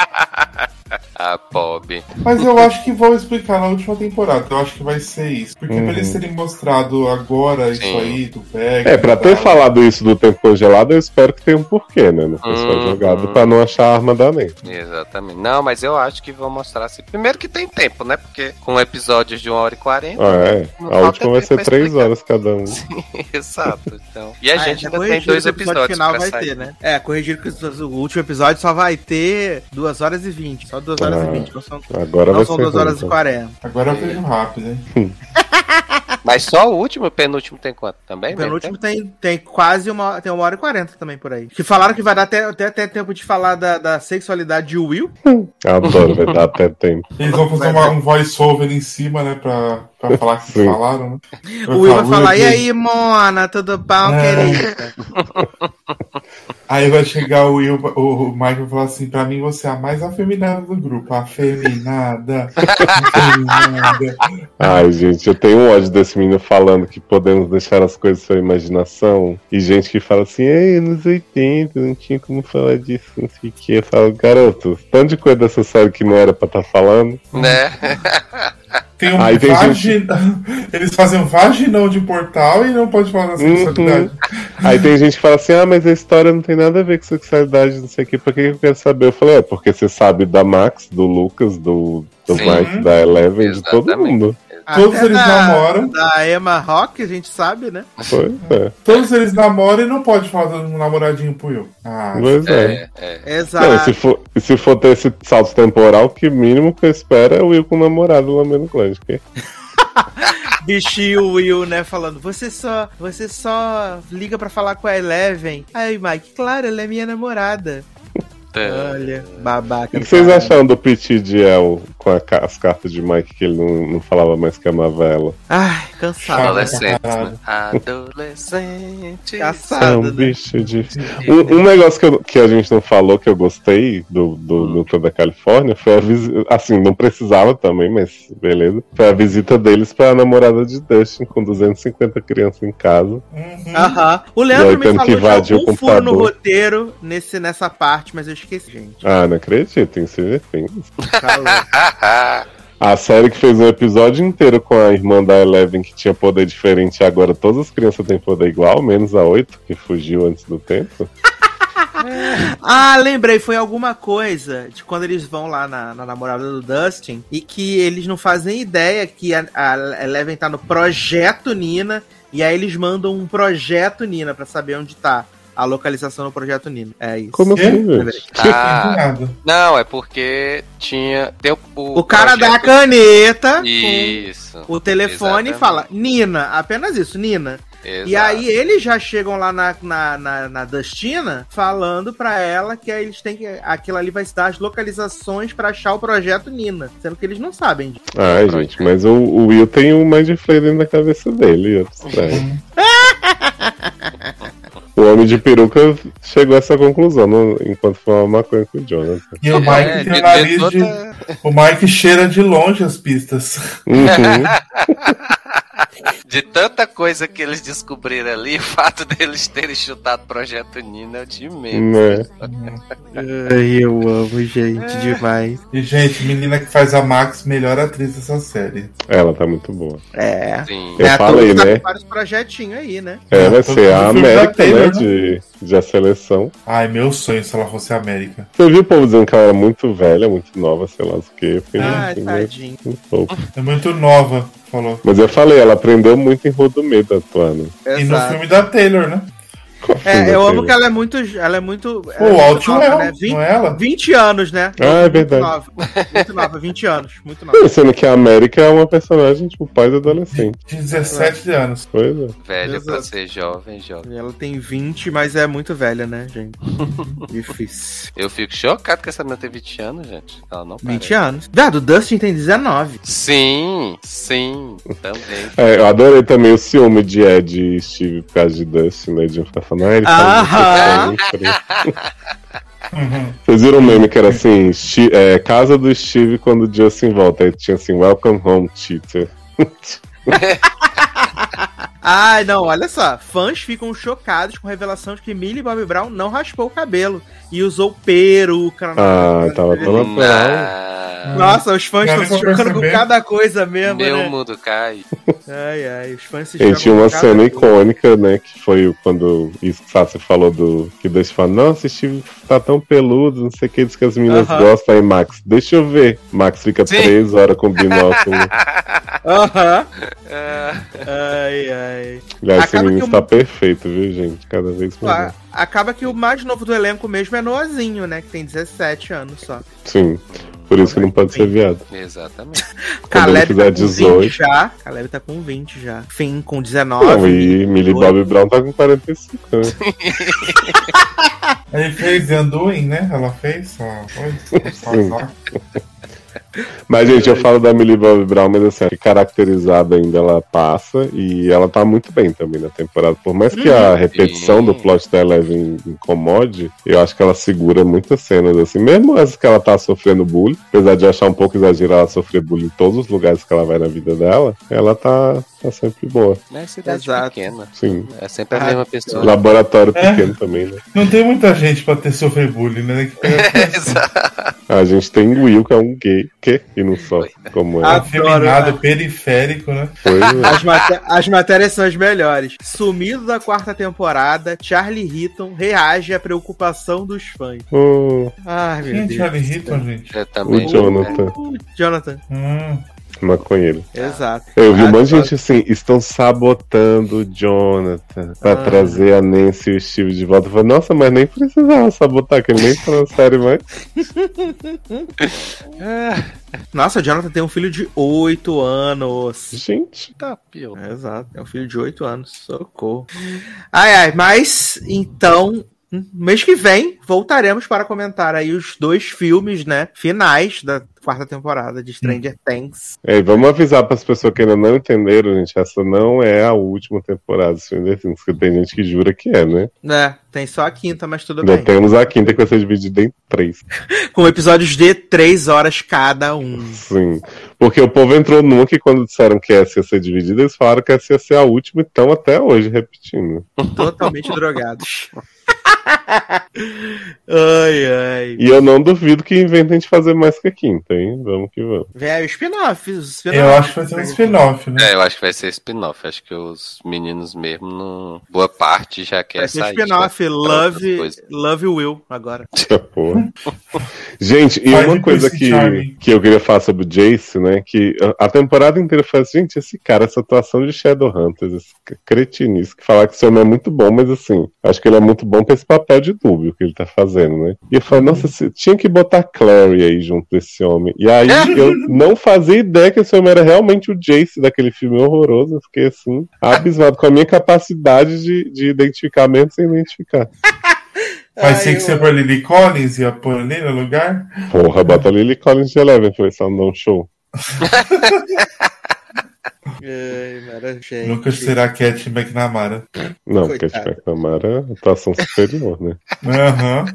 A Bob. Mas eu acho que vão explicar na última temporada. Eu acho que vai ser isso. Porque Uhum. pra eles terem mostrado agora isso Sim. aí do Vec. É, pra ter tal. falado isso do tempo congelado, eu espero que tenha um porquê, né? Não foi só Uhum. jogado pra não achar a arma da NEM. Exatamente. Não, mas eu acho que vão mostrar assim. Primeiro que tem tempo, né? Porque com episódios de 1 hora e 40. Ah, é. A última vai ser pra três explicar. horas cada um. Exato. Então. E a Ah, gente já ainda tem dois que o episódio episódios final pra vai sair. ter, né? É, corrigiram que o último episódio só vai ter 2 horas e 20. Só 2 horas Ah, e 20. Não são, Agora não são ser 2 ruim, horas e então. 40. Agora eu vejo rápido, hein? Mas só o último o penúltimo tem quanto? Também? O penúltimo tem, tem quase uma, tem uma hora e 40 também por aí. Que falaram que vai dar até, até, até tempo de falar da, da sexualidade de Will. Adoro, vai dar até tempo. Eles vão fazer uma- um voice-over em cima, né? Pra, pra falar que Sim. falaram, né? O Will vai falar, e "Will, aí, Mona, tudo bom, É. querida? Aí vai chegar o Will, o Michael vai falar assim: pra mim você é a mais afeminada do grupo. Afeminada. afeminada. Ai, gente, eu tenho ódio desse menino falando que podemos deixar as coisas à sua imaginação. E gente que fala assim, ei, anos 80, não tinha como falar disso, não sei o que. Eu falo, garoto, tanto de coisa dessa série que não era pra estar falando. Né? Tem um Aí tem vagin... Eles fazem um vaginão de portal e não pode falar da Uhum. sexualidade. Aí tem gente que fala assim, ah, mas a história não tem nada a ver com sexualidade, não sei o que, por que eu quero saber? Eu falei, é, porque você sabe da Max, do Lucas, do, do Sim. Mike, da Eleven, de todo Exatamente. mundo. Todos eles da- namoram. Da Emma Rock, a gente sabe, né? Pois é, Todos eles namoram e não pode falar do namoradinho pro Will. Ah, pois é. É, é. Exato. Não, se for, se for ter esse salto temporal, que mínimo que eu espero é o Will com o namorado lambendo glande. que- Bichinho Will, né, falando, você só, você só liga pra falar com a Eleven. Aí, Mike, claro, ela é minha namorada. Olha, babaca. O que vocês acharam do Petit de El com a as cartas de Mike que ele não, não falava mais que amava ela? Ai, cansado. Adolescente, né? Adolescente. Caçado, É um né? bicho de. Um, um negócio que, eu- que a gente não falou, que eu gostei do, do Doutor da Califórnia, foi a visita. Assim, não precisava também, mas beleza. Foi a visita deles pra namorada de Dustin, com 250 crianças em casa. Uhum. Aham. O Leandro aí me que falou de invadir algum furo no roteiro nesse, nessa parte, mas eu esqueci, gente. Ah, não acredito, em Stranger Things. Falou. A série que fez um episódio inteiro com a irmã da Eleven que tinha poder diferente e agora todas as crianças têm poder igual, menos a 8, que fugiu antes do tempo. Ah, lembrei, foi alguma coisa de quando eles vão lá na, na namorada do Dustin e que eles não fazem ideia que a, a Eleven tá no projeto Nina e aí eles mandam um projeto Nina pra saber onde tá a localização do projeto Nina. É isso. Como assim? Lembrei. Ah, não, é porque tinha. Tem o, O cara dá a projeto- caneta Isso. com o telefone e fala Nina, apenas isso, Nina. Exato. E aí eles já chegam lá na, na, na, na Dustina falando pra ela que aí eles têm que. Aquilo ali vai se dar as localizações pra achar o projeto Nina. Sendo que eles não sabem disso. Ai, gente, mas o, o Will tem um mais de flare dentro da cabeça dele. eu estranho. o homem de peruca chegou a essa conclusão no- enquanto fumava maconha com o Jonathan. E o Mike É, tem de- o nariz de de. toda- O Mike cheira de longe as pistas. Uhum. De tanta coisa que eles descobriram ali, o fato deles terem chutado o Projeto Nina é de menos. né? Ai, eu amo, gente, demais. E, gente, menina que faz a Max, melhor atriz dessa série. Ela tá muito boa. É. Sim. Eu é, falei, tá né? vários projetinhos aí, né? É, vai Tô ser a América, Taylor, né? né? De, de a seleção. Ai, meu sonho se ela fosse a América. Eu vi o povo dizendo que ela era muito velha, muito nova, sei lá o que. Né? tadinho. Um pouco. É muito nova, falou. Mas eu falei, ela aprendeu muito em Rodomedo atuando. E no Exato. filme da Taylor, né? É, eu amo que ela é muito. Ela é muito. Pô, ela é o muito Altwell, nova, né? 20, não é ela? 20 anos, né? Ah, é Muito verdade. Nova, muito nova, 20 anos. Muito nova. Pensando que a América é uma personagem, tipo, pai do adolescente. De 17 anos. Pois é. Velha pra Exato. ser jovem, jovem. Ela tem 20, mas é muito velha, né, gente? Difícil. Eu fico chocado que essa menina tem 20 anos, gente. Ela não 20 parece. anos. Viado, o Dustin tem 19. Sim, sim, também. É, eu adorei também o ciúme de Ed e Steve por causa de Dustin, né? De um falando, ah, ele. Vocês viram o meme que era assim, é, casa do Steve quando o Justin volta. Aí tinha assim, welcome home, cheater. Ai, não, olha só. Fãs ficam chocados com a revelação de que Millie Bobby Brown não raspou o cabelo e usou peruca. na- Ah, tava tão natural. Na... Nossa, os fãs estão se chocando com cada coisa mesmo, Meu né? mundo cai. Ai, ai, os fãs se Gente, tinha chocam uma cena coisa. icônica, né? Que foi quando isso que Sassi falou do. Que deixa falar, nossa, Steve tá tão peludo, não sei o que, diz que as meninas Aham. gostam. Aí, Max, deixa eu ver. Max fica Sim. três horas com o binóculo. Aham. Ah, Ai, ai. Aliás, esse Acaba menino que o- está perfeito, viu, gente? Cada vez. Ué, Acaba que o mais novo do elenco mesmo é Noazinho, né? Que tem 17 anos só. Sim. Por isso que não pode ser viado. exatamente. Caleb fizer tá com 18. 20 já. Caleb tá com 20 já. Fim com 19. Não, e Millie 28. Bobby Brown tá com 45 anos. Aí fez The Undoing, né? Ela fez. Ela foi. Mas, gente, eu falo da Millie Bobby Brown, mas assim, caracterizada ainda ela passa e ela tá muito bem também na temporada. Por mais que a repetição Sim. do plot da Eleven incomode, eu acho que ela segura muitas cenas, assim, mesmo as que ela tá sofrendo bullying, apesar de achar um pouco exagerado ela sofrer bullying em todos os lugares que ela vai na vida dela, ela tá, tá sempre boa. É cidade Exato. pequena. Sim. É sempre a Ah, mesma pessoa. Laboratório É. pequeno também, né? Não tem muita gente pra ter sofrido bullying, né? Que pegar Exato. A gente tem o Will, que é um gay, que? E não só, como é. afeminado, periférico, né? Pois é. As, mate- as matérias são as melhores. Sumido da quarta temporada, Charlie Heaton reage à preocupação dos fãs. Oh, Ai, meu Quem é Deus. Charlie Heaton, gente? Eu também. o Jonathan, Jonathan, Hum. Maconheiro. exato. Eu vi um Ah, monte de gente assim, estão sabotando o Jonathan pra Ah. trazer a Nancy e o Steve de volta. Eu falei, nossa, mas nem precisava sabotar, que ele nem na série mais. Nossa, o Jonathan tem um filho de 8 anos. Gente, Tá, pior. É, exato, é um filho de 8 anos. Socorro. Ai, ai, mas então. Hum, Mês que vem voltaremos para comentar aí os dois filmes, né? Finais da quarta temporada de Stranger Things. é, vamos avisar pras pessoas que ainda não entenderam, gente. Essa não é a última temporada de Stranger Things, que tem gente que jura que é, né? É, tem só a quinta, mas tudo Ainda bem. temos a quinta que vai ser dividida em três. Com episódios de 3 horas cada um. Sim. Porque o povo entrou numa que quando disseram que essa ia ser dividida, eles falaram que essa ia ser a última e estão até hoje repetindo. Totalmente drogados. Ai, ai. E eu não duvido que inventem de fazer mais que a quinta, hein? Vamos que vamos. Velho, spin-off. os spin-off. Eu acho que vai ser um spin-off, né? É, eu acho que vai ser spin-off. Acho que os meninos mesmo, não... boa parte já quer Vai ser sair. spin-off. Love. Love Will agora. Porra. Gente, e uma coisa que, que eu queria falar sobre o Jace, né? Que a temporada inteira foi assim, gente, esse cara, essa atuação de Shadowhunters, esse c- cretinice, que falar que esse homem é muito bom, mas assim, acho que ele é muito bom pra esse papel de dúbio que ele tá fazendo, né? E eu falei, nossa, você tinha que botar Clary aí junto desse homem. E aí eu não fazia ideia que esse homem era realmente o Jace daquele filme horroroso. Eu fiquei assim, abismado com a minha capacidade de, de identificar mesmo sem identificar. Ser Ai, que você pôr Lily Collins e a pôr ali no lugar? Porra, bota a Lily Collins de Eleven pra se ela não um show. Ai, mara, gente. Nunca será Cat McNamara. Não, Coitado. Tia Camara é atuação superior, né? Aham.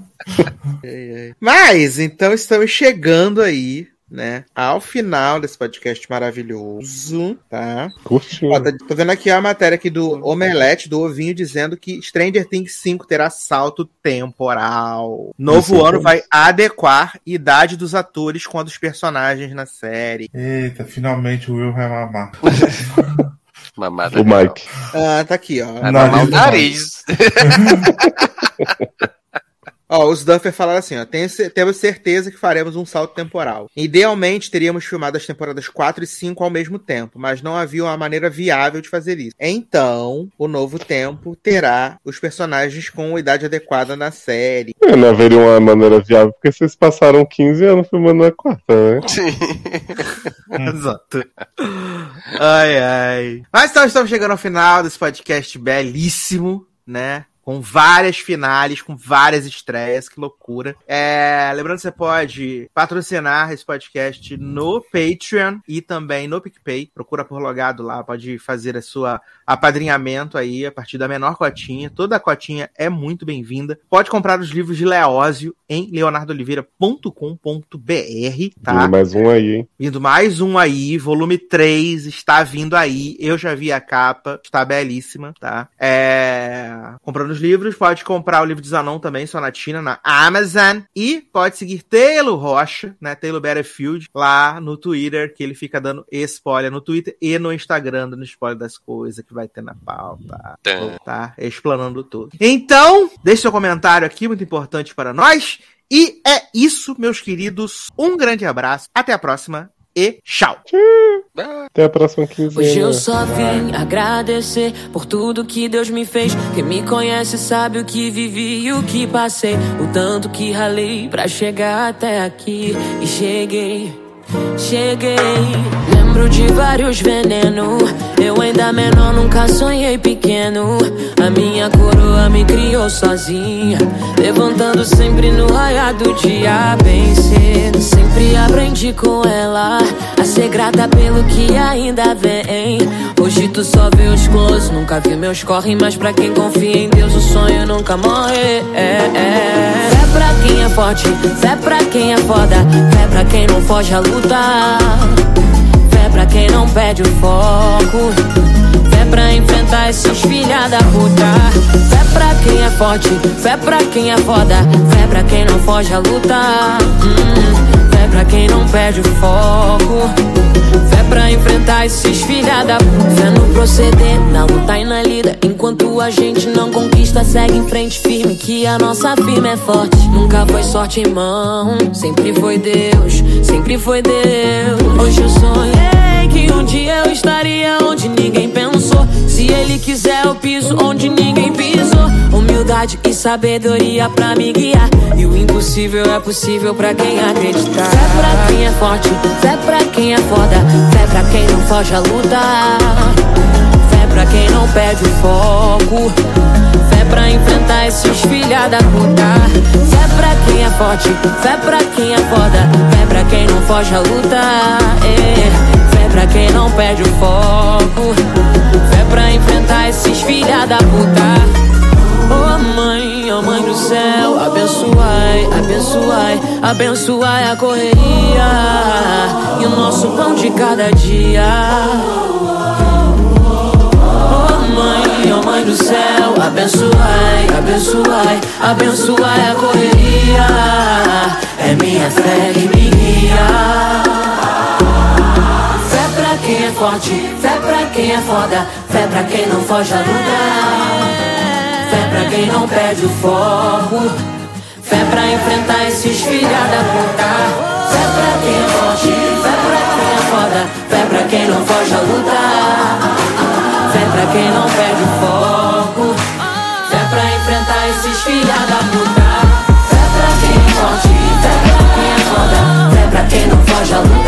Ai. Mas, então estamos chegando aí, né, ao final desse podcast maravilhoso, tá? Curtinho. Ó, tá- tô vendo aqui a matéria aqui do Omelete, do Ovinho, dizendo que Stranger Things 5 terá salto temporal. Novo Isso, ano vai adequar idade dos atores com a dos personagens na série. Eita, finalmente o Will vai mamar. Mamada O. Mike. Ah, tá aqui, ó. Vai Nariz o nariz. Ó, os Duffer falaram assim, ó, "Tenho temos certeza que faremos um salto temporal. Idealmente, teríamos filmado as temporadas 4 e 5 ao mesmo tempo, mas não havia uma maneira viável de fazer isso. Então, o novo tempo terá os personagens com idade adequada na série. É, não haveria uma maneira viável, porque vocês passaram 15 anos filmando a quarta, né? Exato. Ai, ai. Mas então estamos chegando ao final desse podcast belíssimo, né? Com várias finales, com várias estreias, que loucura. É, lembrando que você pode patrocinar esse podcast no Patreon e também no PicPay. Procura por logado lá, pode fazer a sua apadrinhamento aí a partir da menor cotinha. Toda cotinha é muito bem-vinda. Pode comprar os livros de Leózio em leonardoliveira.com.br, tá? Tem mais um aí, hein? Vindo mais um aí, volume 3 está vindo aí. Eu já vi a capa, está belíssima, tá? É... Comprando os livros, pode comprar o livro de Zanon também, Sonatina, na Amazon. E pode seguir Taylor Rocha, né? Taylor Battlefield, lá no Twitter, que ele fica dando spoiler no Twitter e no Instagram, dando spoiler das coisas que vai ter na pauta. Tá. Tá? Explanando tudo. Então, deixe seu comentário aqui, muito importante para nós. E é isso, meus queridos. Um grande abraço. Até a próxima e tchau. Até a próxima quinzena. Hoje eu só vim agradecer por tudo que Deus me fez. Quem me conhece sabe o que vivi e o que passei. O tanto que ralei pra chegar até aqui. E cheguei, cheguei. Lembro de vários venenos. Eu ainda menor, nunca sonhei pequeno. A minha coroa me criou sozinha. Levantando sempre no raiar do dia, bem cedo. Sempre aprendi com ela a ser grata pelo que ainda vem. Hoje tu só vê os close, nunca vi meus corre. Mas pra quem confia em Deus, o sonho nunca morre. É, é. Pra quem é forte, fé pra quem é foda. Fé pra quem não foge a lutar. Fé pra quem não perde o foco. Fé pra enfrentar esses filha da puta. Fé pra quem é forte, fé pra quem é foda. Fé pra quem não foge a lutar. Hum, pra quem não perde o foco. Fé pra enfrentar esses filha da. Fé no proceder, na luta e na lida. Enquanto a gente não conquista, segue em frente firme. Que a nossa firma é forte. Nunca foi sorte em mão, sempre foi Deus, sempre foi Deus. Hoje eu sonhei que um dia eu estaria onde ninguém pensou. Se ele quiser, eu piso onde ninguém pisou. Humildade e sabedoria pra me guiar. E o impossível é possível pra quem acreditar. Fé pra quem é forte, fé pra quem é foda. Fé pra quem não foge a lutar. Fé pra quem não perde o foco. Fé pra enfrentar esses filha da puta. Fé pra quem é forte, fé pra quem é foda. Fé pra quem não foge a lutar. É. Fé pra quem não perde o foco. Fé pra enfrentar esses filha da puta. Oh mãe, oh mãe do céu, abençoai, abençoai, abençoai a correria e o nosso pão de cada dia. Oh mãe, oh mãe do céu, abençoai, abençoai, abençoai a correria. É minha fé que me guia. Fé pra quem é forte, fé pra quem é foda, fé pra quem não foge a lutar. Fé pra quem não perde o foco. Fé pra enfrentar esses filha da puta. Fé pra quem é forte, fé pra quem é foda. Fé pra quem não foge a lutar. Fé pra quem não perde o foco. Fé pra enfrentar esses filha da puta. Fé pra quem é forte, fé pra quem é foda. Fé pra quem não foge a lutar.